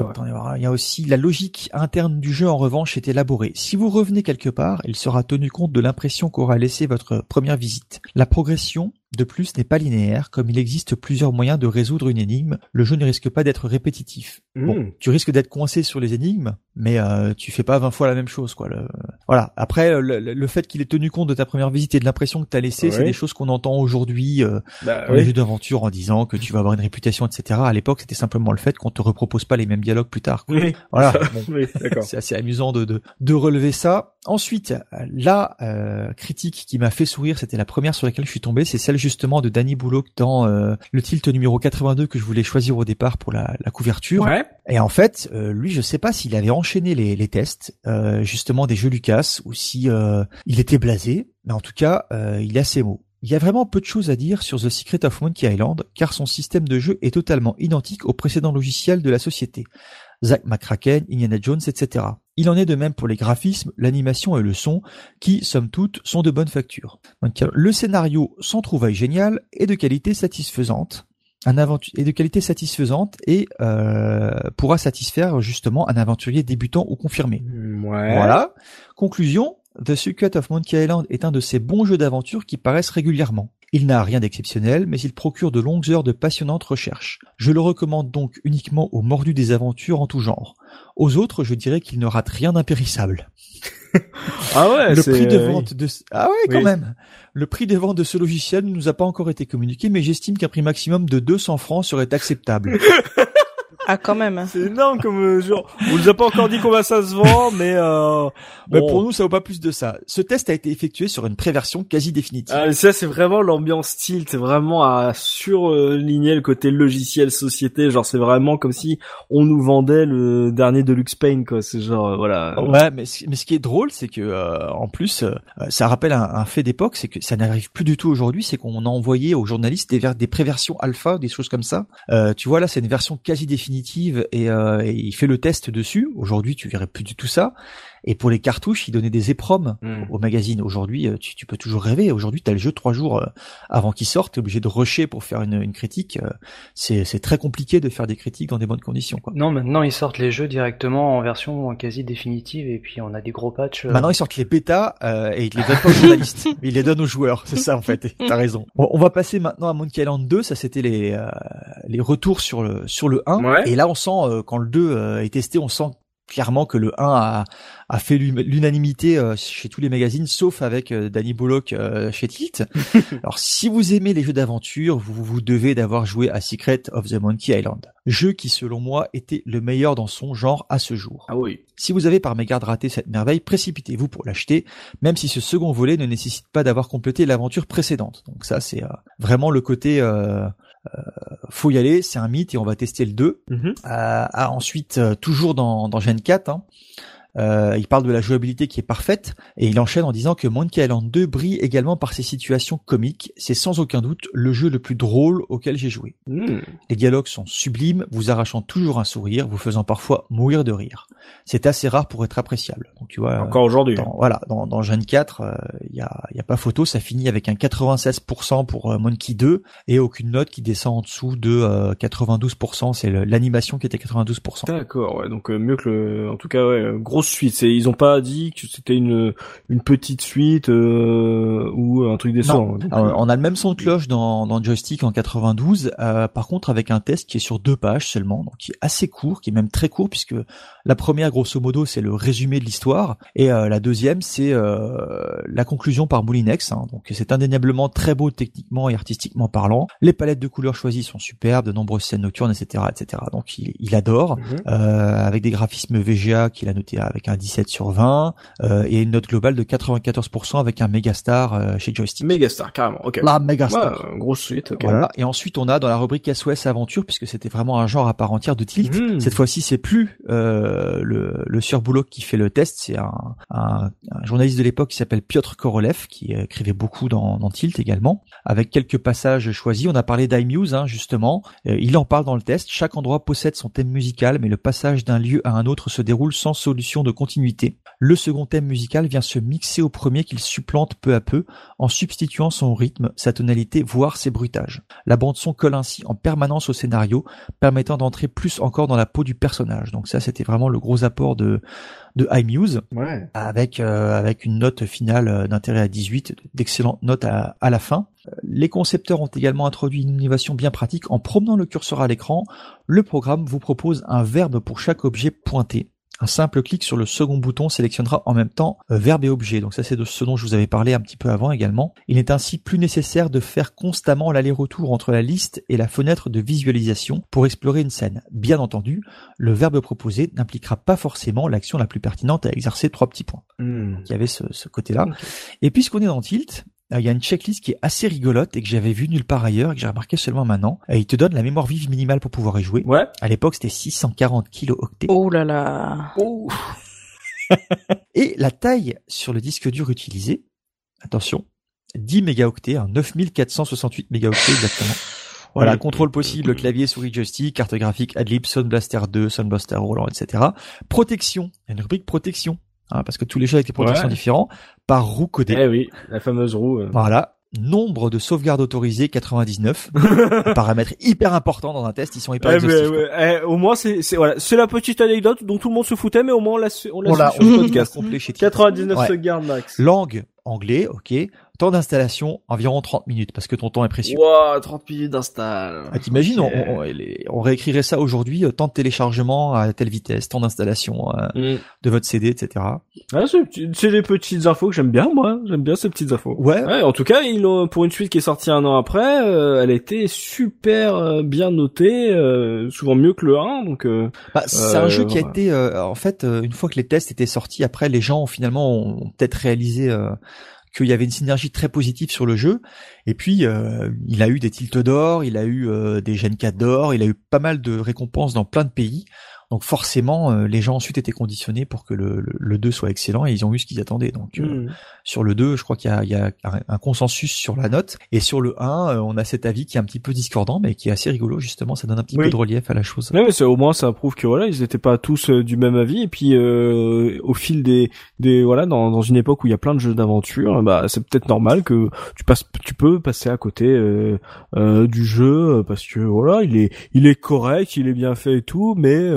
Il y a aussi la logique interne du jeu en revanche est élaborée. Si vous revenez quelque part, il sera tenu compte de l'impression qu'aura laissé votre première visite. La progression de plus n'est pas linéaire, comme il existe plusieurs moyens de résoudre une énigme, le jeu ne risque pas d'être répétitif. Bon, Mm. tu risques d'être coincé sur les énigmes, mais euh, tu fais pas 20 fois la même chose, quoi. Le- Voilà. Après, le, fait qu'il ait tenu compte de ta première visite et de l'impression que t'as laissé, c'est Ouais. des choses qu'on entend aujourd'hui euh, Bah, dans les oui. jeux d'aventure en disant que tu vas avoir une réputation, etc. À l'époque, c'était simplement le fait qu'on te repropose pas les mêmes dialogues plus tard. quoi. Oui. Voilà. Bon, Oui, c'est assez amusant de, de, de relever ça. Ensuite, la euh, critique qui m'a fait sourire, c'était la première sur laquelle je suis tombé, c'est celle justement de Danny Bullock dans euh, le tilt numéro 82 que je voulais choisir au départ pour la, couverture. Ouais. Et en fait, euh, lui, je sais pas s'il avait enchaîné les, les tests justement des jeux Lucas ou si il était blasé, mais en tout cas, il est assez mots. Il y a vraiment peu de choses à dire sur The Secret of Monkey Island, car son système de jeu est totalement identique au précédent logiciel de la société. Zack McCracken, Indiana Jones, etc. Il en est de même pour les graphismes, l'animation et le son, qui, somme toute, sont de bonne facture. le scénario, sans trouvaille géniale, est de qualité satisfaisante. Un et de qualité satisfaisante et euh, pourra satisfaire justement un aventurier débutant ou confirmé. Voilà. Conclusion, The Secret of Monkey Island est un de ces bons jeux d'aventure qui paraissent régulièrement. Il n'a rien d'exceptionnel, mais il procure de longues heures de passionnantes recherches. Je le recommande donc uniquement aux mordus des aventures en tout genre. Aux autres, je dirais qu'il ne rate rien d'impérissable. ah ouais, le prix de vente de ah ouais quand même. Le prix de vente de ce logiciel ne nous a pas encore été communiqué, mais j'estime qu'un prix maximum de 200 francs serait acceptable. Ah, quand même. Hein. C'est énorme comme euh, genre. On nous a pas encore dit combien ça se vend, mais euh, bon. pour nous, ça vaut pas plus de ça. Ce test a été effectué sur une préversion quasi définitive. Ah, ça, c'est vraiment l'ambiance style. C'est vraiment à surligner le côté logiciel société. Genre, c'est vraiment comme si on nous vendait le dernier Deluxe Paint, quoi. C'est genre, euh, voilà. Ouais, mais, mais ce qui est drôle, c'est que euh, en plus, ça rappelle un, un fait d'époque, c'est que ça n'arrive plus du tout aujourd'hui. C'est qu'on a envoyé aux journalistes des, des préversions alpha, des choses comme ça. tu vois là, c'est une version quasi définitive euh, et, il fait le test dessus. Aujourd'hui, tu verrais plus du tout ça. Et pour les cartouches, il donnait des épromes hmm. au magazine. Aujourd'hui, euh, tu, peux toujours rêver. Aujourd'hui, tu as le jeu trois jours euh, avant qu'il sorte. T'es obligé de rusher pour faire une, critique. C'est, très compliqué de faire des critiques dans des bonnes conditions. Quoi. Non, maintenant ils sortent les jeux directement en version quasi définitive et puis on a des gros patchs. Maintenant ils sortent les bêtas et ils les donnent pas aux journalistes, ils les donnent aux joueurs. C'est ça en fait. T'as raison. on va passer maintenant à Monkey Island 2. Ça c'était les les retours sur le sur le 1. Et là on sent quand le 2 est testé, on sent clairement que le 1 a, a fait l'unanimité euh, chez tous les magazines, sauf avec euh, Danny Bullock euh, chez Tilt. Alors, si vous aimez les jeux d'aventure, vous vous devez d'avoir joué à Secret of the Monkey Island, jeu qui, selon moi, était le meilleur dans son genre à ce jour. Ah oui. Si vous avez par mégarde raté cette merveille, précipitez-vous pour l'acheter, même si ce second volet ne nécessite pas d'avoir complété l'aventure précédente. Donc ça, c'est vraiment le côté euh, faut y aller, c'est un mythe et on va tester le 2. Mhm. Euh, ensuite, toujours dans, dans Gen 4, hein, euh, il parle de la jouabilité qui est parfaite et il enchaîne en disant que Monkey Island 2 brille également par ses situations comiques. C'est sans aucun doute le jeu le plus drôle auquel j'ai joué. Hmm. Les dialogues sont sublimes, vous arrachant toujours un sourire, vous faisant parfois mourir de rire. C'est assez rare pour être appréciable. Donc tu vois. Encore aujourd'hui. Voilà, dans, dans Gen 4, il y, a, y a pas photo, ça finit avec un 96% pour euh, Monkey 2 et aucune note qui descend en dessous de 92%. Euh, C'est l'animation qui était 92%. D'accord, ouais, donc mieux que le, en tout cas, ouais, gros suite. C'est, ils ont pas dit que c'était une une petite suite euh, ou un truc décevant. on a le même son de cloche dans, dans Joystick en 92. Euh, par contre, avec un test qui est sur deux pages seulement, donc qui est assez court, qui est même très court puisque la première, grosso modo, c'est le résumé de l'histoire et euh, la deuxième, c'est la conclusion par Moulinex. Hein. donc c'est indéniablement très beau techniquement et artistiquement parlant. Les palettes de couleurs choisies sont superbes, de nombreuses scènes nocturnes, etc., etc. Donc il, il adore mhm. avec des graphismes VGA qu'il a noté à avec un 17 sur 20 euh, et une note globale de 94% avec un Megastar euh, chez Joystick. Megastar carrément, ok. La Megastar. grosse suite, ok. Voilà. Et ensuite on a dans la rubrique SOS Aventure puisque c'était vraiment un genre à part entière de Tilt. Hmm. Cette fois-ci c'est plus euh, le, le Sir qui fait le test, c'est un, un, journaliste de l'époque qui s'appelle Piotr Korolev qui écrivait beaucoup dans, dans, Tilt également, avec quelques passages choisis. On a parlé d'iMuse hein, justement. Euh, il en parle dans le test. Chaque endroit possède son thème musical, mais le passage d'un lieu à un autre se déroule sans solution de continuité. Le second thème musical vient se mixer au premier qu'il supplante peu à peu en substituant son rythme, sa tonalité, voire ses bruitages. La bande son colle ainsi en permanence au scénario, permettant d'entrer plus encore dans la peau du personnage. Donc ça, c'était vraiment le gros apport de de iMuse, avec euh, avec une note finale euh, d'intérêt à 18, d'excellentes notes à, à la fin. Les concepteurs ont également introduit une innovation bien pratique en promenant le curseur à l'écran. Le programme vous propose un verbe pour chaque objet pointé Un simple clic sur le second bouton sélectionnera en même temps euh, verbe et objet. Donc ça c'est de ce dont je vous avais parlé un petit peu avant également. Il est ainsi plus nécessaire de faire constamment l'aller-retour entre la liste et la fenêtre de visualisation pour explorer une scène. Bien entendu, le verbe proposé n'impliquera pas forcément l'action la plus pertinente à exercer trois petits points. Hmm. Il y avait ce, ce côté-là. Et puisqu'on est dans Tilt, il y a une checklist qui est assez rigolote et que j'avais vue nulle part ailleurs et que j'ai remarqué seulement maintenant. Et il te donne la mémoire vive minimale pour pouvoir y jouer. Ouais. À l'époque, c'était 640 kilooctets. Oh là là. Et la taille sur le disque dur utilisé, attention, 10 mégaoctets, hein, 9468 mégaoctets exactement. Voilà, Ouais. contrôle possible, clavier, souris, joystick, carte graphique, Adlib, Sound Blaster 2, Sound Blaster Roland, etc. Protection, il y a une rubrique protection, hein, parce que tous les jeux avec des protections Ouais. différents, par roue codée. Eh oui, la fameuse roue. euh. Voilà. Nombre de sauvegardes autorisées 99. Un paramètre hyper important dans un test, ils sont hyper Eh, exhaustifs. ouais, eh, au moins c'est c'est voilà, c'est la petite anecdote dont tout le monde se foutait, mais au moins on l'a on l'a On l'a su sur le podcast. complet chez Tilt. 99 Ouais. secondes max. Langue, anglais, ok. Temps d'installation, environ 30 minutes, parce que ton temps est précieux. Wow, 30 minutes d'install. Ah, T'imagines, on, on- les- on réécrirait ça aujourd'hui, euh, temps de téléchargement à telle vitesse, temps d'installation euh, Mm. de votre CD, etc. Ah, c'est des petites infos que j'aime bien, moi. J'aime bien ces petites infos. Ouais, Ouais, en tout cas, ils pour une suite qui est sortie un an après, euh, elle a été super euh, bien notée, euh, souvent mieux que le 1, donc euh, Bah, c'est Euh, un jeu qui a été, euh, en fait, euh, une fois que les tests étaient sortis, après les gens ont finalement ont peut-être réalisé euh, qu'il y avait une synergie très positive sur le jeu. Et puis, euh, il a eu des tilts d'or, il a eu euh, des Gen 4 d'or, il a eu pas mal de récompenses dans plein de pays. Donc forcément, euh, les gens ensuite étaient conditionnés pour que le, le, le 2 soit excellent et ils ont eu ce qu'ils attendaient. Donc euh, hmm. sur le 2, je crois qu'il y a, il y a un, consensus sur la note. Et sur le 1, euh, on a cet avis qui est un petit peu discordant, mais qui est assez rigolo justement. Ça donne un petit Oui. peu de relief à la chose. Mais c'est au moins ça prouve que voilà, ils étaient pas tous euh, du même avis et puis euh, au fil des des voilà dans dans une époque où il y a plein de jeux d'aventure, bah c'est peut-être normal que tu passes tu peux passer à côté du jeu parce que voilà, il est il est correct, il est bien fait et tout, mais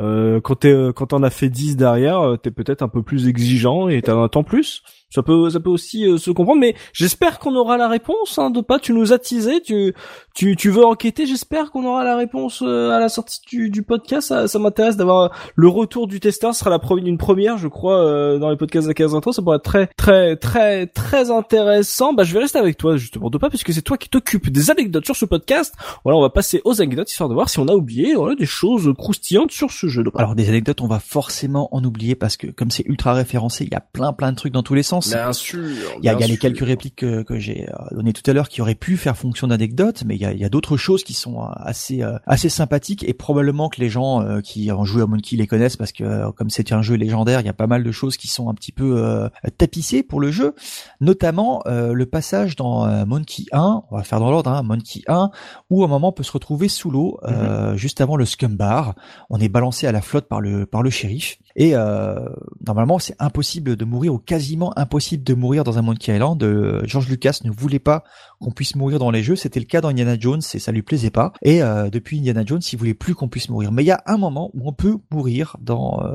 euh, quand t'es euh, quand t'en as fait 10 derrière, euh, t'es peut-être un peu plus exigeant et t'en attends plus. Ça peut ça peut aussi euh, se comprendre mais j'espère qu'on aura la réponse hein, de tu nous as teasé, tu tu, tu veux enquêter J'espère qu'on aura la réponse euh, à la sortie du, du podcast. Ça, ça m'intéresse d'avoir le retour du testeur. Ce sera la première, une première, je crois, euh, dans les podcasts de 15 intro. Ça pourrait être très, très, très, très intéressant. Bah, je vais rester avec toi justement, de pas, puisque c'est toi qui t'occupes des anecdotes sur ce podcast. Voilà, on va passer aux anecdotes histoire de voir si on a oublié voilà, des choses croustillantes sur ce jeu. Alors des anecdotes, on va forcément en oublier parce que comme c'est ultra référencé, il y a plein plein de trucs dans tous les sens. Bien sûr. Il y a, y a les quelques répliques que, que j'ai euh, données tout à l'heure qui auraient pu faire fonction d'anecdotes, mais il y a, y a d'autres choses qui sont euh, assez euh, assez sympathiques et probablement que les gens qui ont joué à Monkey les connaissent parce que comme c'est un jeu légendaire, il y a pas mal de choses qui sont un petit peu euh, tapissées pour le jeu, notamment euh, le passage dans euh, Monkey 1, on va faire dans l'ordre, hein, Monkey 1, où un moment on peut se retrouver sous l'eau euh, juste avant le scum bar, on est balancé à la flotte par le par le shérif et euh, normalement c'est impossible de mourir ou quasiment impossible de mourir dans un Monkey Island. Euh, George Lucas ne voulait pas qu'on puisse mourir dans les jeux, c'était le cas dans Indiana Jones et ça lui plaisait pas. Et euh, depuis Indiana Jones, il voulait plus qu'on puisse mourir. Mais il y a un moment où on peut mourir dans euh,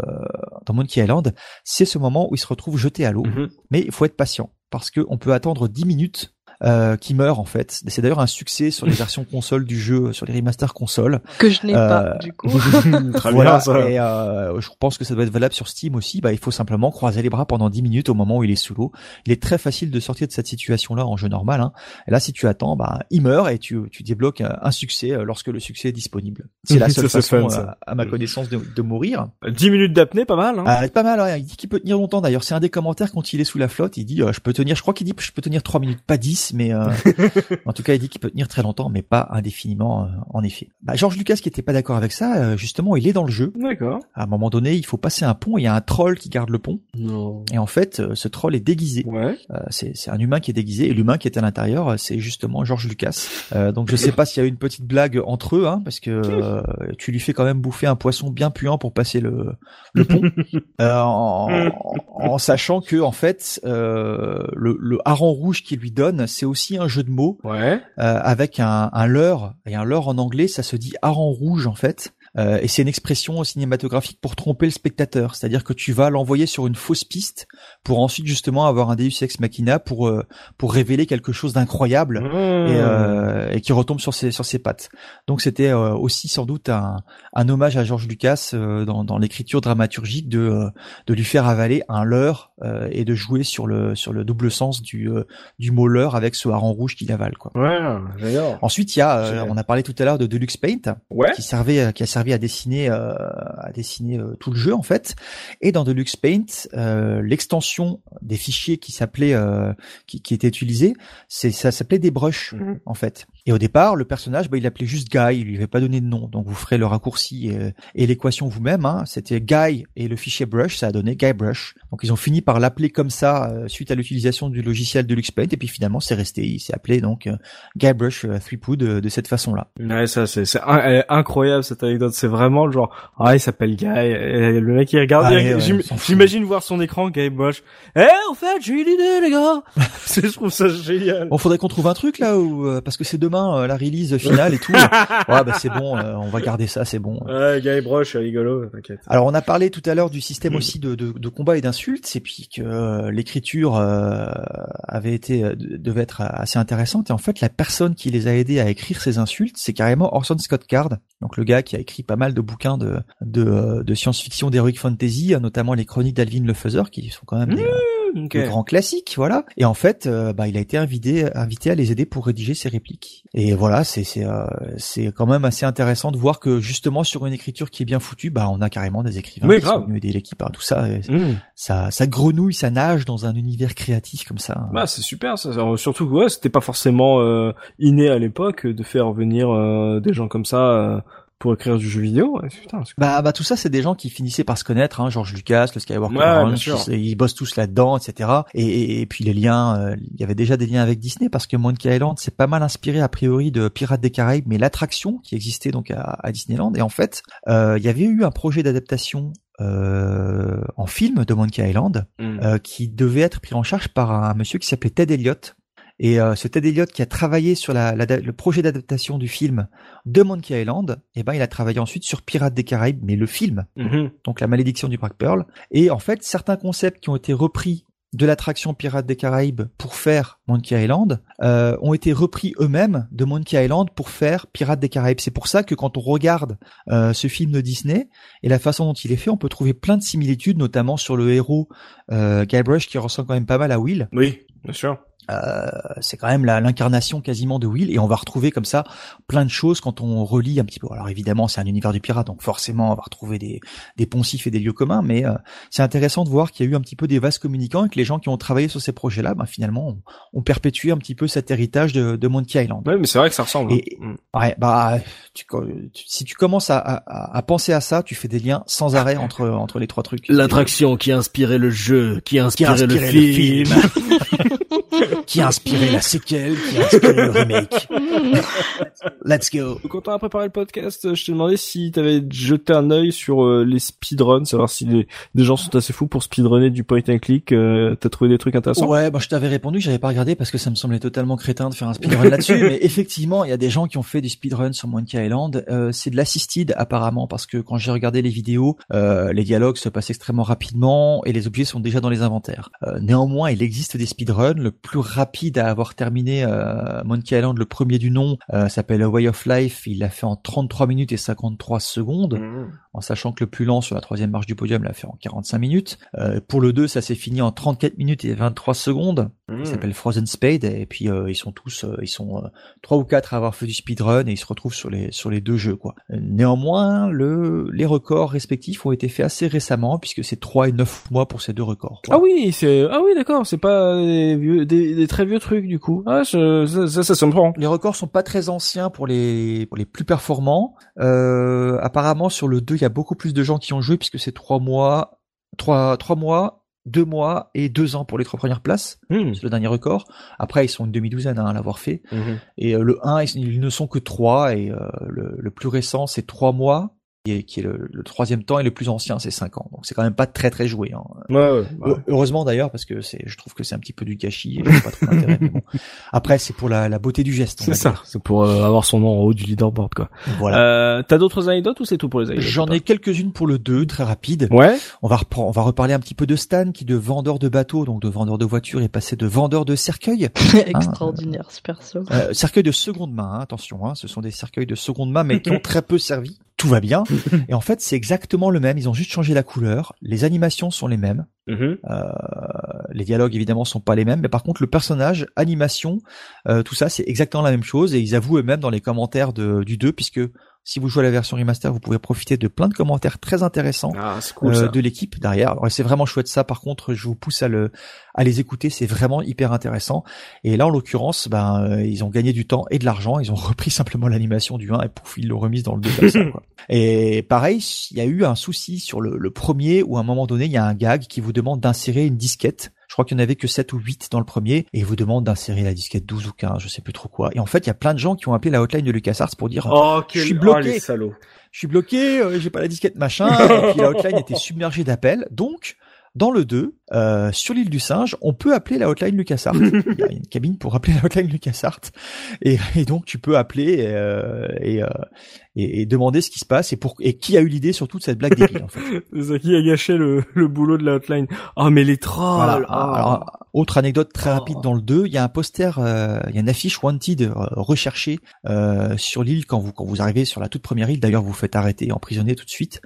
dans Monkey Island, c'est ce moment où il se retrouve jeté à l'eau. Mhm. Mais il faut être patient parce que on peut attendre 10 minutes euh, qui meurt en fait. C'est d'ailleurs un succès sur les versions console du jeu, sur les remasters console. Que je n'ai pas, Euh, du coup. Très voilà, bien ça. et euh, je pense que ça doit être valable sur Steam aussi. Bah, il faut simplement croiser les bras pendant 10 minutes au moment où il est sous l'eau. Il est très facile de sortir de cette situation-là en jeu normal. Hein. Et là, si tu attends, bah, il meurt et tu, tu débloques un, succès euh, lorsque le succès est disponible. C'est la seule Ça, façon, fun, euh, à ma connaissance, de, de mourir. 10 minutes d'apnée, pas mal. Hein. Ah, pas mal, ouais. il dit qu'il peut tenir longtemps. D'ailleurs, c'est un des commentaires quand il est sous la flotte. Il dit, euh, je peux tenir, je crois qu'il dit, je peux tenir 3 minutes, pas 10, mais euh, en tout cas, il dit qu'il peut tenir très longtemps, mais pas indéfiniment, euh, en effet. Bah, George Lucas, qui était pas d'accord avec ça, euh, justement, il est dans le jeu. D'accord. À un moment donné, il faut passer un pont. Il y a un troll qui garde le pont, Non. et en fait, euh, ce troll est déguisé. Ouais. C'est un humain qui est déguisé, et l'humain qui est à l'intérieur, c'est justement George Lucas. Euh, donc, je sais pas s'il y a eu une petite blague entre eux, hein, parce que euh, tu lui fais quand même bouffer un poisson bien puant pour passer le le pont, euh, en, en- en sachant que en fait, euh, le, le hareng rouge qu'il lui donne, c'est aussi un jeu de mots Ouais. euh, avec un, un leurre et un leurre en anglais, ça se dit hareng rouge en fait. Et c'est une expression cinématographique pour tromper le spectateur, c'est-à-dire que tu vas l'envoyer sur une fausse piste pour ensuite justement avoir un Deus ex machina pour pour révéler quelque chose d'incroyable et, et, qui retombe sur ses sur ses pattes. Donc c'était aussi sans doute un, un hommage à George Lucas dans, dans l'écriture dramaturgique de de lui faire avaler un leurre et de jouer sur le sur le double sens du du mot leurre avec ce hareng rouge qu'il avale quoi. Ouais, Ensuite, il y a, euh, on a parlé tout à l'heure de Deluxe Paint, qui servait, euh, qui a servi à dessiner, euh, à dessiner tout le jeu en fait. Et dans Deluxe Paint, l'extension des fichiers qui s'appelait, qui, qui était utilisé, c'est ça s'appelait des brushes mhm. en fait. Et au départ, le personnage, bah, il l'appelait juste Guy, il lui avait pas donné de nom. Donc vous ferez le raccourci et, l'équation vous-même. Hein. C'était Guy et le fichier brush, ça a donné Guy Brush. Donc ils ont fini par l'appeler comme ça suite à l'utilisation du logiciel Deluxe Paint. Et puis finalement, c'est resté, il s'est appelé donc Guybrush Threepwood de, de cette façon-là. Ouais, ça c'est c'est incroyable cette anecdote. C'est vraiment le genre ah il s'appelle Guy. Et le mec il regarde. Ah, j'imagine voir son écran Guybrush. Eh en fait j'ai une idée les gars. je trouve ça génial. Bon faudrait qu'on trouve un truc là où euh, parce que c'est demain euh, la release finale et tout. ouais bah c'est bon, euh, on va garder ça, c'est bon. Ouais Guybrush rigolo. T'inquiète. Alors on a parlé tout à l'heure du système aussi de, de, de combat et d'insultes et puis que l'écriture avait été devait être assez intéressante et en fait la personne qui les a aidés à écrire ces insultes, c'est carrément Orson Scott Card, donc le gars qui a écrit pas mal de bouquins de de, euh, de science-fiction, d'heroic fantasy, notamment les chroniques d'Alvin le Faiseur, qui sont quand même des, mmh, grands classiques, voilà. Et en fait, euh, bah, il a été invité invité à les aider pour rédiger ses répliques. Et voilà, c'est c'est euh, c'est quand même assez intéressant de voir que justement sur une écriture qui est bien foutue, bah on a carrément des écrivains qui sont venus aider l'équipe, hein, tout ça, mmh. ça ça grenouille, ça nage dans un univers créatif comme ça. Bah c'est super, ça, surtout ouais, c'était pas forcément inné à l'époque de faire venir euh, des gens comme ça euh, pour écrire du jeu vidéo. Putain, bah, bah tout ça, c'est des gens qui finissaient par se connaître, hein, George Lucas, le Skywalker, ils bossent tous là-dedans, etc. Et, et, puis les liens, euh, il y avait déjà des liens avec Disney parce que Monkey Island, c'est pas mal inspiré a priori de Pirates des Caraïbes, mais l'attraction qui existait donc à, à Disneyland. Et en fait, euh, il y avait eu un projet d'adaptation euh, en film de Monkey Island hmm. euh, qui devait être pris en charge par un monsieur qui s'appelait Ted Elliott et euh, ce Ted Elliott qui a travaillé sur la, le projet d'adaptation du film de Monkey Island, et eh ben il a travaillé ensuite sur Pirates des Caraïbes, mais le film, mm-hmm. donc la malédiction du Black Pearl. Et en fait, certains concepts qui ont été repris de l'attraction Pirates des Caraïbes pour faire Monkey Island euh, ont été repris eux-mêmes de Monkey Island pour faire Pirates des Caraïbes. C'est pour ça que quand on regarde euh, ce film de Disney et la façon dont il est fait, on peut trouver plein de similitudes, notamment sur le héros euh, Guybrush qui ressemble quand même pas mal à Will. Oui, bien sûr. Euh, c'est quand même l'incarnation quasiment de Will et on va retrouver comme ça plein de choses quand on relit un petit peu. Alors évidemment c'est un univers du pirate donc forcément on va retrouver des, des poncifs et des lieux communs mais euh, c'est intéressant de voir qu'il y a eu un petit peu des vases communicants et que les gens qui ont travaillé sur ces projets-là ben, finalement ont, perpétué un petit peu cet héritage de, de Monkey Island. Ouais mais c'est vrai que ça ressemble. Et, hein. mm. Ouais bah tu, si tu commences à, à, à, penser à ça tu fais des liens sans arrêt entre entre les trois trucs. L'attraction qui a inspiré le jeu, qui a inspiré, le, film. qui a inspiré la séquelle, qui a inspiré le remake. Let's go. Quand on a préparé le podcast, je t'ai demandé si t'avais jeté un œil sur euh, les speedruns, savoir si les, des gens sont assez fous pour speedrunner du point and click. Euh, T'as trouvé des trucs intéressants? Ouais, bah je t'avais répondu, j'avais pas regardé parce que ça me semblait totalement crétin de faire un speedrun là-dessus. Mais effectivement, il y a des gens qui ont fait du speedrun sur Monkey Island. Euh, c'est de l'assisted apparemment parce que quand j'ai regardé les vidéos, euh, les dialogues se passent extrêmement rapidement et les objets sont déjà dans les inventaires. Euh, néanmoins, il existe des speedruns. Le plus rapide à avoir terminé euh, Monkey Island, le premier du nom, euh, s'appelle Way of Life. Il l'a fait en 33 minutes et 53 secondes, mmh. En sachant que le plus lent sur la troisième marche du podium l'a fait en 45 minutes. Euh, pour le 2, ça s'est fini en 34 minutes et 23 secondes. Il mmh. s'appelle Frozen Spade et puis ils sont tous, ils sont trois ou quatre à avoir fait du speedrun et ils se retrouvent sur les sur les deux jeux quoi. Néanmoins, le les records respectifs ont été faits assez récemment puisque c'est 3 et 9 mois pour ces deux records. Ah oui, c'est ah oui d'accord, c'est pas des, vieux, des, très vieux trucs du coup. Ah, ça, ça, ça, me prend. Les records sont pas très anciens pour les pour les plus performants. Euh, apparemment sur le 2, il y a beaucoup plus de gens qui ont joué puisque c'est trois mois, trois trois mois, deux mois et deux ans pour les trois premières places. Hmm. C'est le dernier record. Après, ils sont une demi-douzaine hein, à l'avoir fait. Hmm. Et euh, le 1, ils, ne sont que trois et euh, le, le, plus récent, c'est trois mois, qui est le, troisième temps et le plus ancien, c'est 5 ans. Donc c'est quand même pas très très joué. Hein. Ouais, Heureusement d'ailleurs parce que c'est, je trouve que c'est un petit peu du gâchis. Et pas trop bon. Après c'est pour la, la, beauté du geste. C'est ça. C'est pour euh, avoir son nom en haut du leaderboard quoi. Voilà. Euh, T'as d'autres anecdotes ou c'est tout pour les anecdotes J'en ai quelques-unes pour le 2, très rapide. Ouais. On va reprendre, on va reparler un petit peu de Stan qui de vendeur de bateaux, donc de vendeur de voitures, est passé de vendeur de cercueil. Extraordinaire ce perso. Euh, cercueil de seconde main, hein, attention. Hein, ce sont des cercueils de seconde main mais qui ont très peu servi tout va bien. et en fait, c'est exactement le même. Ils ont juste changé la couleur. Les animations sont les mêmes. Mm-hmm. Euh, les dialogues évidemment sont pas les mêmes, mais par contre le personnage, animation, euh, tout ça c'est exactement la même chose. Et ils avouent eux-mêmes dans les commentaires de, du 2, puisque si vous jouez à la version remaster, vous pouvez profiter de plein de commentaires très intéressants ah, euh, de l'équipe derrière. C'est vraiment chouette ça. Par contre, je vous pousse à le à les écouter. C'est vraiment hyper intéressant. Et là, en l'occurrence, ben euh, ils ont gagné du temps et de l'argent. Ils ont repris simplement l'animation du 1 et pouf, ils l'ont remise dans le 2 Et pareil, il y a eu un souci sur le, le premier où à un moment donné, il y a un gag qui vous demande d'insérer une disquette crois qu'il n'y en avait que 7 ou 8 dans le premier, et il vous demande d'insérer la disquette 12 ou 15, je sais plus trop quoi. Et en fait, il y a plein de gens qui ont appelé la hotline de LucasArts pour dire oh, je suis bloqué, oh, je suis bloqué, euh, j'ai pas la disquette machin, et puis la hotline était submergée d'appels. Donc, dans le 2, euh, sur l'île du singe, on peut appeler la hotline LucasArts. Il y a une cabine pour appeler la hotline LucasArts. Et, et donc tu peux appeler euh, et, euh, et, et, demander ce qui se passe et pour et qui a eu l'idée sur toute cette blague débile en fait. C'est qui a gâché le, le boulot de la hotline. Oh mais les trolls. Ah. Alors, autre anecdote très rapide dans le 2, il y a un poster, euh, il y a une affiche wanted euh, recherchée sur l'île quand vous quand vous arrivez sur la toute première île. D'ailleurs, vous, vous faites arrêter et emprisonner tout de suite.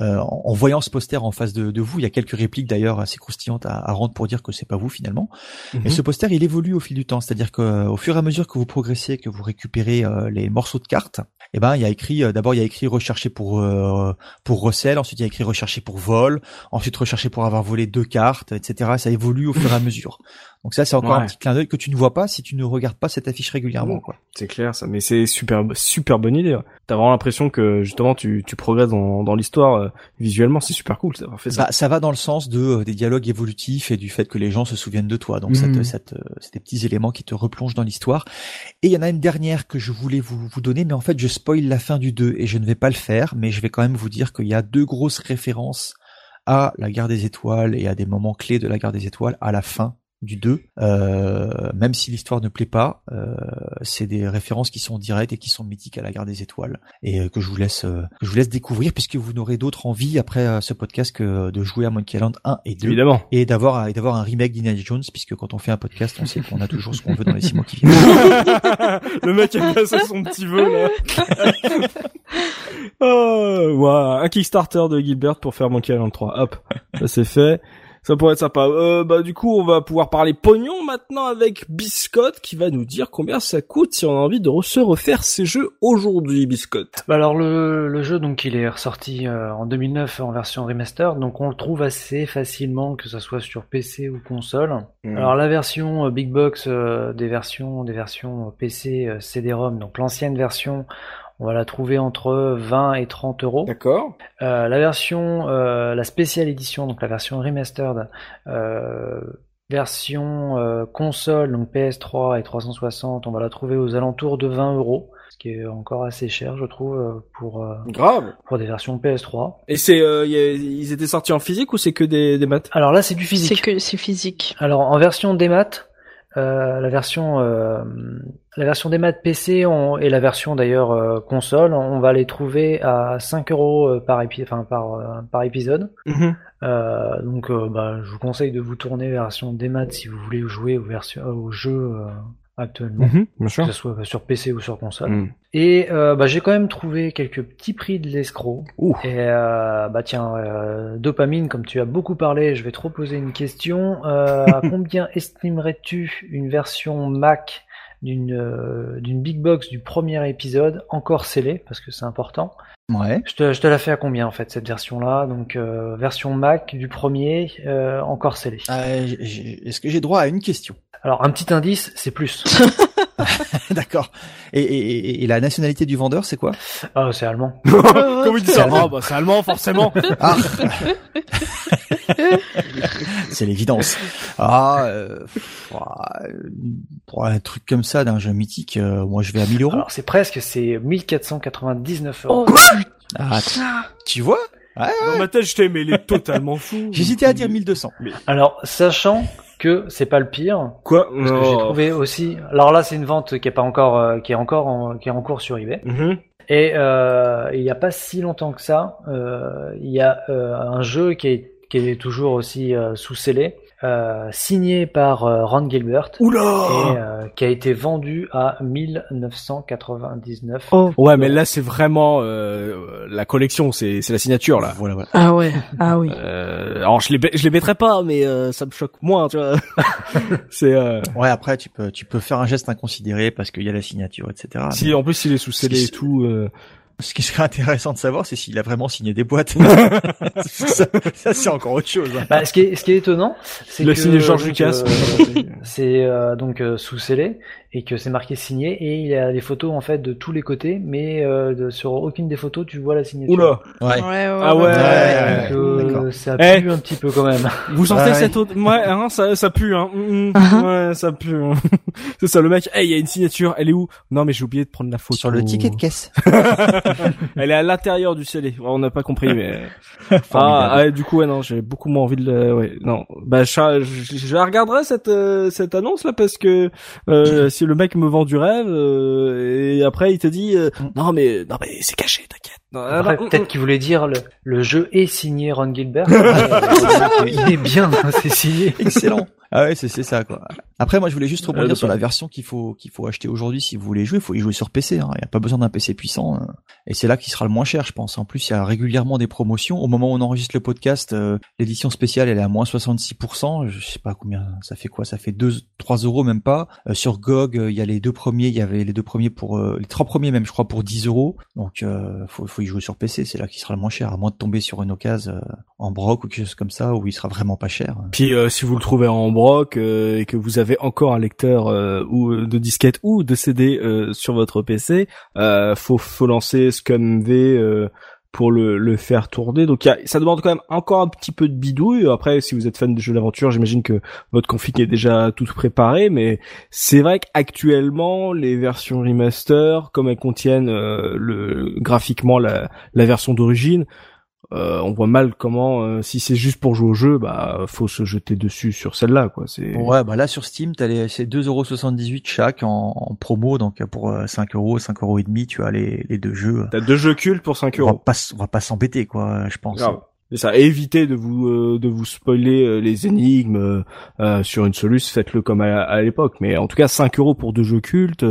Euh, en, voyant ce poster en face de, vous, il y a quelques répliques d'ailleurs assez croustillantes à, à, rendre pour dire que c'est pas vous finalement. Et mhm. ce poster, il évolue au fil du temps, c'est-à-dire qu'au fur et à mesure que vous progressez, que vous récupérez euh, les morceaux de cartes, eh ben il y a écrit euh, d'abord il y a écrit recherché pour pour recel, ensuite il y a écrit recherché pour vol, ensuite recherché pour avoir volé deux cartes, etc. Ça évolue au fur et à mesure. Donc ça, c'est encore un petit clin d'œil que tu ne vois pas si tu ne regardes pas cette affiche régulièrement. quoi. C'est clair, ça. Mais c'est super, super bonne idée. T'as vraiment l'impression que justement tu, tu progresses dans, dans l'histoire euh, visuellement. C'est super cool ça. Fait ça. Bah, ça va dans le sens de euh, des dialogues évolutifs et du fait que les gens se souviennent de toi. Donc mmh. cette, euh, c'est des petits éléments qui te replongent dans l'histoire. Et il y en a une dernière que je voulais vous, vous donner, mais en fait je spoil la fin du 2 et je ne vais pas le faire, mais je vais quand même vous dire qu'il y a deux grosses références à la guerre des étoiles et à des moments clés de la guerre des étoiles à la fin du 2, euh, même si l'histoire ne plaît pas, euh, c'est des références qui sont directes et qui sont mythiques à la Guerre des Étoiles et euh, que je vous laisse que je vous laisse découvrir puisque vous n'aurez d'autre envie après ce podcast que de jouer à Monkey Island 1 et 2 évidemment et d'avoir et d'avoir un remake d'Indiana Jones puisque quand on fait un podcast on sait qu'on a toujours ce qu'on veut dans les six mois qui viennent. Le mec a passé son petit vœu là. oh, un Kickstarter de Gilbert pour faire Monkey Island 3. Hop, ça c'est fait. Ça pourrait être sympa. Euh, bah du coup, on va pouvoir parler pognon maintenant avec Biscotte qui va nous dire combien ça coûte si on a envie de se refaire ces jeux aujourd'hui, Biscotte. Bah alors le, le jeu donc il est ressorti euh, en 2009 en version remaster, donc on le trouve assez facilement que ça soit sur PC ou console. Hmm. Alors la version euh, Big Box euh, des versions des versions PC CD-ROM, donc l'ancienne version on va la trouver entre 20 et 30 euros. D'accord. Euh, la version, euh, la spéciale édition, donc la version remastered, euh, version console, donc PS3 et 360, on va la trouver aux alentours de 20 euros ce qui est encore assez cher, je trouve, pour grave pour des versions PS3. Et c'est ils étaient sortis en physique ou c'est que des, des maths? Alors là, c'est du physique. C'est que c'est physique. Alors en version des maths, euh, la version euh, la version des maths PC on, et la version d'ailleurs euh, console, on va les trouver à 5 euros par, épi enfin, par, par épisode. Mhm. donc bah, je vous conseille de vous tourner version des maths si vous voulez jouer aux, versions, aux jeux actuellement, mhm, que ce soit sur PC ou sur console. Mhm. Et euh, bah, j'ai quand même trouvé quelques petits prix de l'escroc. Et euh, bah tiens, euh, dopamine, comme tu as beaucoup parlé, je vais te reposer une question. à combien estimerais-tu une version Mac d'une d'une big box du premier épisode encore scellée parce que c'est important? Ouais. Je te, je te la fais à combien en fait cette version là Donc version Mac du premier encore scellée. Est-ce que j'ai droit à une question? Alors un petit indice, c'est plus. D'accord. Et, et, et, la nationalité du vendeur, c'est quoi? Ah, c'est allemand. Comment il dit ça Ah, bah, c'est allemand, forcément. Ah. c'est l'évidence. Ah, euh, pour un truc comme ça d'un jeu mythique, euh, moi je vais à 1000 euros. Alors c'est presque, c'est 1499 euros. Oh, Ah, tu vois? Ouais, Dans ma tête, je t'ai, mais il est totalement fou. J'hésitais à dire 1200. Alors, sachant que c'est pas le pire. Quoi Parce que j'ai trouvé aussi. Alors là, c'est une vente qui est pas encore, euh, qui est encore, en, qui est en cours sur eBay. Mhm. Et euh, il n'y a pas si longtemps que ça, euh, il y a euh, un jeu qui est, qui est toujours aussi euh, sous scellé, euh, signé par euh, Ron Gilbert. Oula et euh, qui a été vendu à 1999. Oh. Ouais, mais là c'est vraiment euh, la collection, c'est c'est la signature là. Voilà, voilà. Ah ouais, ah oui. Euh, alors je les je les mettrai pas, mais euh, ça me choque moins, tu vois. c'est euh, Ouais, après tu peux tu peux faire un geste inconsidéré parce qu'il y a la signature, etc. si en plus il est sous scellé et tout. Ce qui serait intéressant de savoir, c'est s'il a vraiment signé des boîtes. ça, ça, c'est encore autre chose. hein. Bah, ce qui est, ce qui est étonnant, c'est Le que signé George donc, Lucas. euh, c'est euh, donc euh, sous scellé et que c'est marqué signé et il y a des photos en fait de tous les côtés, mais euh, de- sur aucune des photos tu vois la signature. Oula. Ouais. Ah ouais. Ouais, Donc, euh, d'accord. ça Eh. pue un petit peu quand même. Vous sentez Ouais. cette autre Ouais, hein, ça, ça pue, hein. Mm, mm. Uh-huh. Ouais, ça pue. hein. c'est ça, le mec. Hey, il y a une signature. Elle est où? Non, mais j'ai oublié de prendre la photo. Sur le ticket de caisse. Elle est à l'intérieur du scellé. On n'a pas compris, mais. Ah, ouais, du coup, ouais, non, j'ai beaucoup moins envie de le. Ouais, non. Bah, je, je, je la regarderai cette euh, cette annonce là parce que euh, si le mec me vend du rêve euh, et après il te dit euh, non mais non mais c'est caché, t'inquiète. Après, peut-être qu'il voulait dire le, le jeu est signé Ron Gilbert. Il est bien, c'est signé. Excellent. Ah ouais, c'est c'est ça quoi. Après, moi, je voulais juste rebondir de sur la version qu'il faut qu'il faut acheter aujourd'hui si vous voulez jouer. Il faut y jouer sur PC. hein. Il n'y a pas besoin d'un PC puissant. hein. Et c'est là qu'il sera le moins cher, je pense. En plus, il y a régulièrement des promotions. Au moment où on enregistre le podcast, euh, l'édition spéciale, elle est à moins 66%. Je sais pas combien. Ça fait quoi? Ça fait 2 3 euros même pas. Euh, sur GOG, euh, il y a les deux premiers. Il y avait les deux premiers pour euh, les trois premiers même, je crois, pour 10 euros. Donc, euh, faut faut y jouer sur PC. C'est là qu'il sera le moins cher, à moins de tomber sur une occasion euh, en broc ou quelque chose comme ça où il sera vraiment pas cher. Puis euh, si vous le trouvez en broc euh, et que vous avez encore un lecteur euh, ou de disquette ou de CD euh, sur votre PC, euh, faut faut lancer ScumV euh, pour le, le faire tourner. Donc y a- ça demande quand même encore un petit peu de bidouille. Après, si vous êtes fan de jeux d'aventure, j'imagine que votre config est déjà tout préparé. Mais c'est vrai qu'actuellement, les versions remaster, comme elles contiennent euh, le graphiquement la, la version d'origine, euh, on voit mal comment, euh, si c'est juste pour jouer au jeu, bah faut se jeter dessus sur celle-là, quoi. C'est Ouais, bah là sur Steam, t'as les, c'est 2,78€ chaque en, en promo, donc pour euh, 5 euros, 5 euros et demi, tu as les, les deux jeux. T'as deux jeux cultes pour 5 On va euros. pas, on va pas s'embêter, quoi, je pense. Grave. C'est ça. Évitez de vous euh, de vous spoiler euh, les énigmes euh, euh, sur une soluce. Faites-le comme à, à l'époque. Mais en tout cas, 5 euros pour deux jeux cultes,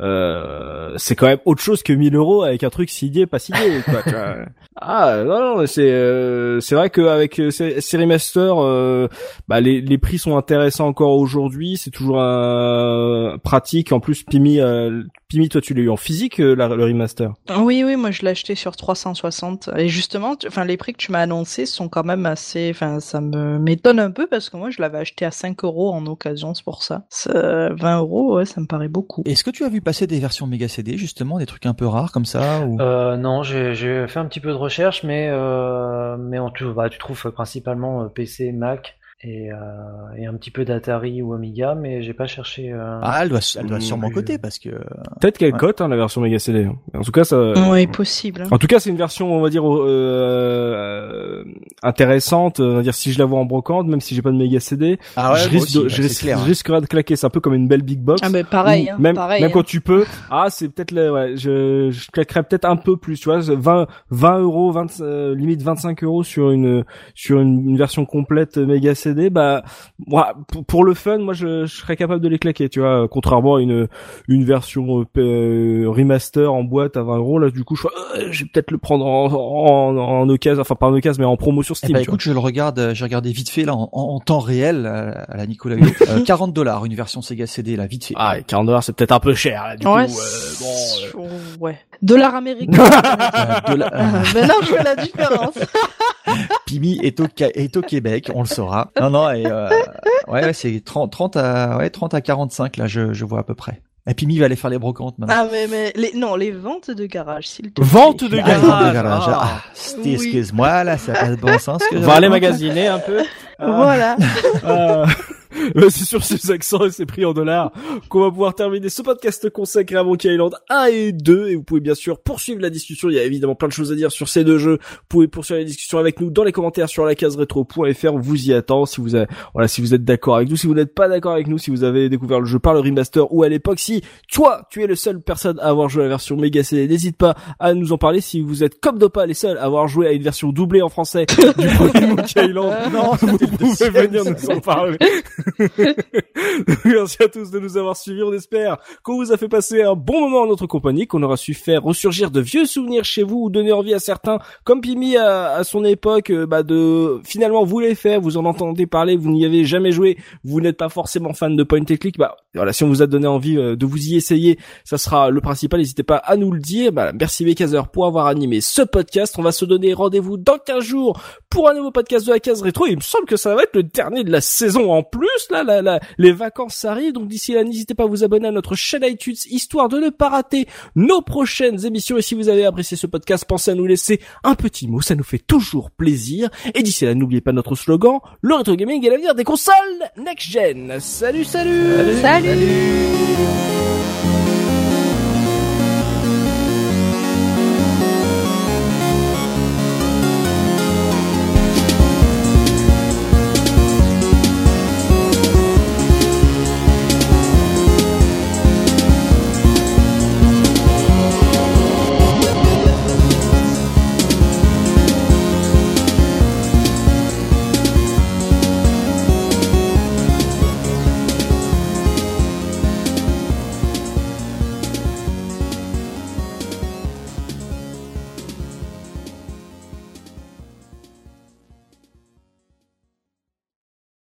euh, c'est quand même autre chose que 1000 euros avec un truc signé pas signé. Quoi, tu vois. ah non, non c'est euh, c'est vrai qu'avec euh, ces ces remasters, euh, bah, les les prix sont intéressants encore aujourd'hui. C'est toujours euh, pratique. En plus, Pimi, euh, Pimi, toi tu l'as eu en physique euh, la- le remaster? Oui, oui, moi je l'ai acheté sur 360. Et justement, tu- enfin les prix que tu m'as annoncés sont quand même assez, enfin ça me m'étonne un peu parce que moi je l'avais acheté à 5 euros en occasion, c'est pour ça. Ça- 20 euros, ouais, ça me paraît beaucoup. Est-ce que tu as vu passer des versions méga CD, justement, des trucs un peu rares comme ça ou... Euh, non, j'ai j'ai fait un petit peu de recherche, mais euh, mais en tout, bah, tu trouves principalement euh, PC, Mac et, euh, et un petit peu d'Atari ou Amiga, mais j'ai pas cherché. euh, Ah, elle doit, elle doit sûrement coter parce que. Peut-être qu'elle Ouais. cote hein, la version Mega CD. hein. En tout cas, ça. Oui, possible. hein. En tout cas, c'est une version, on va dire, euh, intéressante. On va dire, si je la vois en brocante, même si j'ai pas de méga CD, Ah je risque, de, je risque, je risquerais de claquer. C'est un peu comme une belle big box. Ah ben pareil, hein, même, pareil. même hein. quand tu peux. Ah, c'est peut-être le, ouais, je, je claquerais peut-être un peu plus, tu vois, 20, 20 euros, 20, euh, limite 25 euros sur une, sur une, une version complète méga CD. Bah, moi, pour, pour le fun, moi, je, je serais capable de les claquer, tu vois, contrairement à une, une version euh, euh, remaster en boîte à 20 euros. Là, du coup, je, euh, je vais peut-être le prendre en, en, en occasion, enfin pas en occasion, mais en promo sur Eh Steam. ben, tu vois. écoute, je le regarde, euh, j'ai regardé vite fait là en, en- en temps réel euh, à la Nicolas. Euh, 40 dollars une version Sega CD là, vite fait. Ah, et 40 dollars, c'est peut-être un peu cher, là, du Ouais, coup. euh, bon, euh, ouais. Dollar américain. Euh, de la- euh, Mais non, je fais la différence. Pimi est au, est au Québec, on le saura. Non, non, et euh, ouais, ouais, c'est 30, 30 à, ouais, 30 à 45 là, je, je vois à peu près. Et Pimi va aller faire les brocantes maintenant. Ah mais mais les non, les ventes de garage, s'il te plaît. Vente de Ah, garage. des garages. Ah. Ah, Oui. excuse-moi là, ça a pas de bon sens. ce que On va aller magasiner un peu. Voilà. Euh, c'est sur ces accents et ces prix en dollars qu'on va pouvoir terminer ce podcast consacré à Monkey Island 1 et 2 et vous pouvez bien sûr poursuivre la discussion. Il y a évidemment plein de choses à dire sur ces deux jeux. Vous pouvez poursuivre la discussion avec nous dans les commentaires sur la case rétro.fr. On vous y attend si vous avez, voilà, si vous êtes d'accord avec nous, si vous n'êtes pas d'accord avec nous, si vous avez découvert le jeu par le remaster ou à l'époque, si toi, tu es le seul personne à avoir joué à la version Mega CD, n'hésite pas à nous en parler. Si vous êtes comme Dopa les seuls à avoir joué à une version doublée en français du premier Monkey Island, non, vous pouvez venir nous en parler. Merci à tous de nous avoir suivis. On espère qu'on vous a fait passer un bon moment en notre compagnie, qu'on aura su faire ressurgir de vieux souvenirs chez vous ou donner envie à certains, comme Pimi à, son époque, euh, bah de finalement vous les faire, vous en entendez parler, vous n'y avez jamais joué, vous n'êtes pas forcément fan de point and click, bah voilà, si on vous a donné envie euh, de vous y essayer, ça sera le principal. N'hésitez pas à nous le dire. Bah, merci Bekazer pour avoir animé ce podcast. On va se donner rendez-vous dans 15 jours pour un nouveau podcast de la case rétro. Il me semble que ça va être le dernier de la saison en plus. Là, là, là les vacances arrivent. Donc d'ici là, n'hésitez pas à vous abonner à notre chaîne iTunes histoire de ne pas rater nos prochaines émissions. Et si vous avez apprécié ce podcast, pensez à nous laisser un petit mot. Ça nous fait toujours plaisir. Et d'ici là, n'oubliez pas notre slogan, le rétro gaming est l'avenir des consoles next gen. Salut, salut. Salut.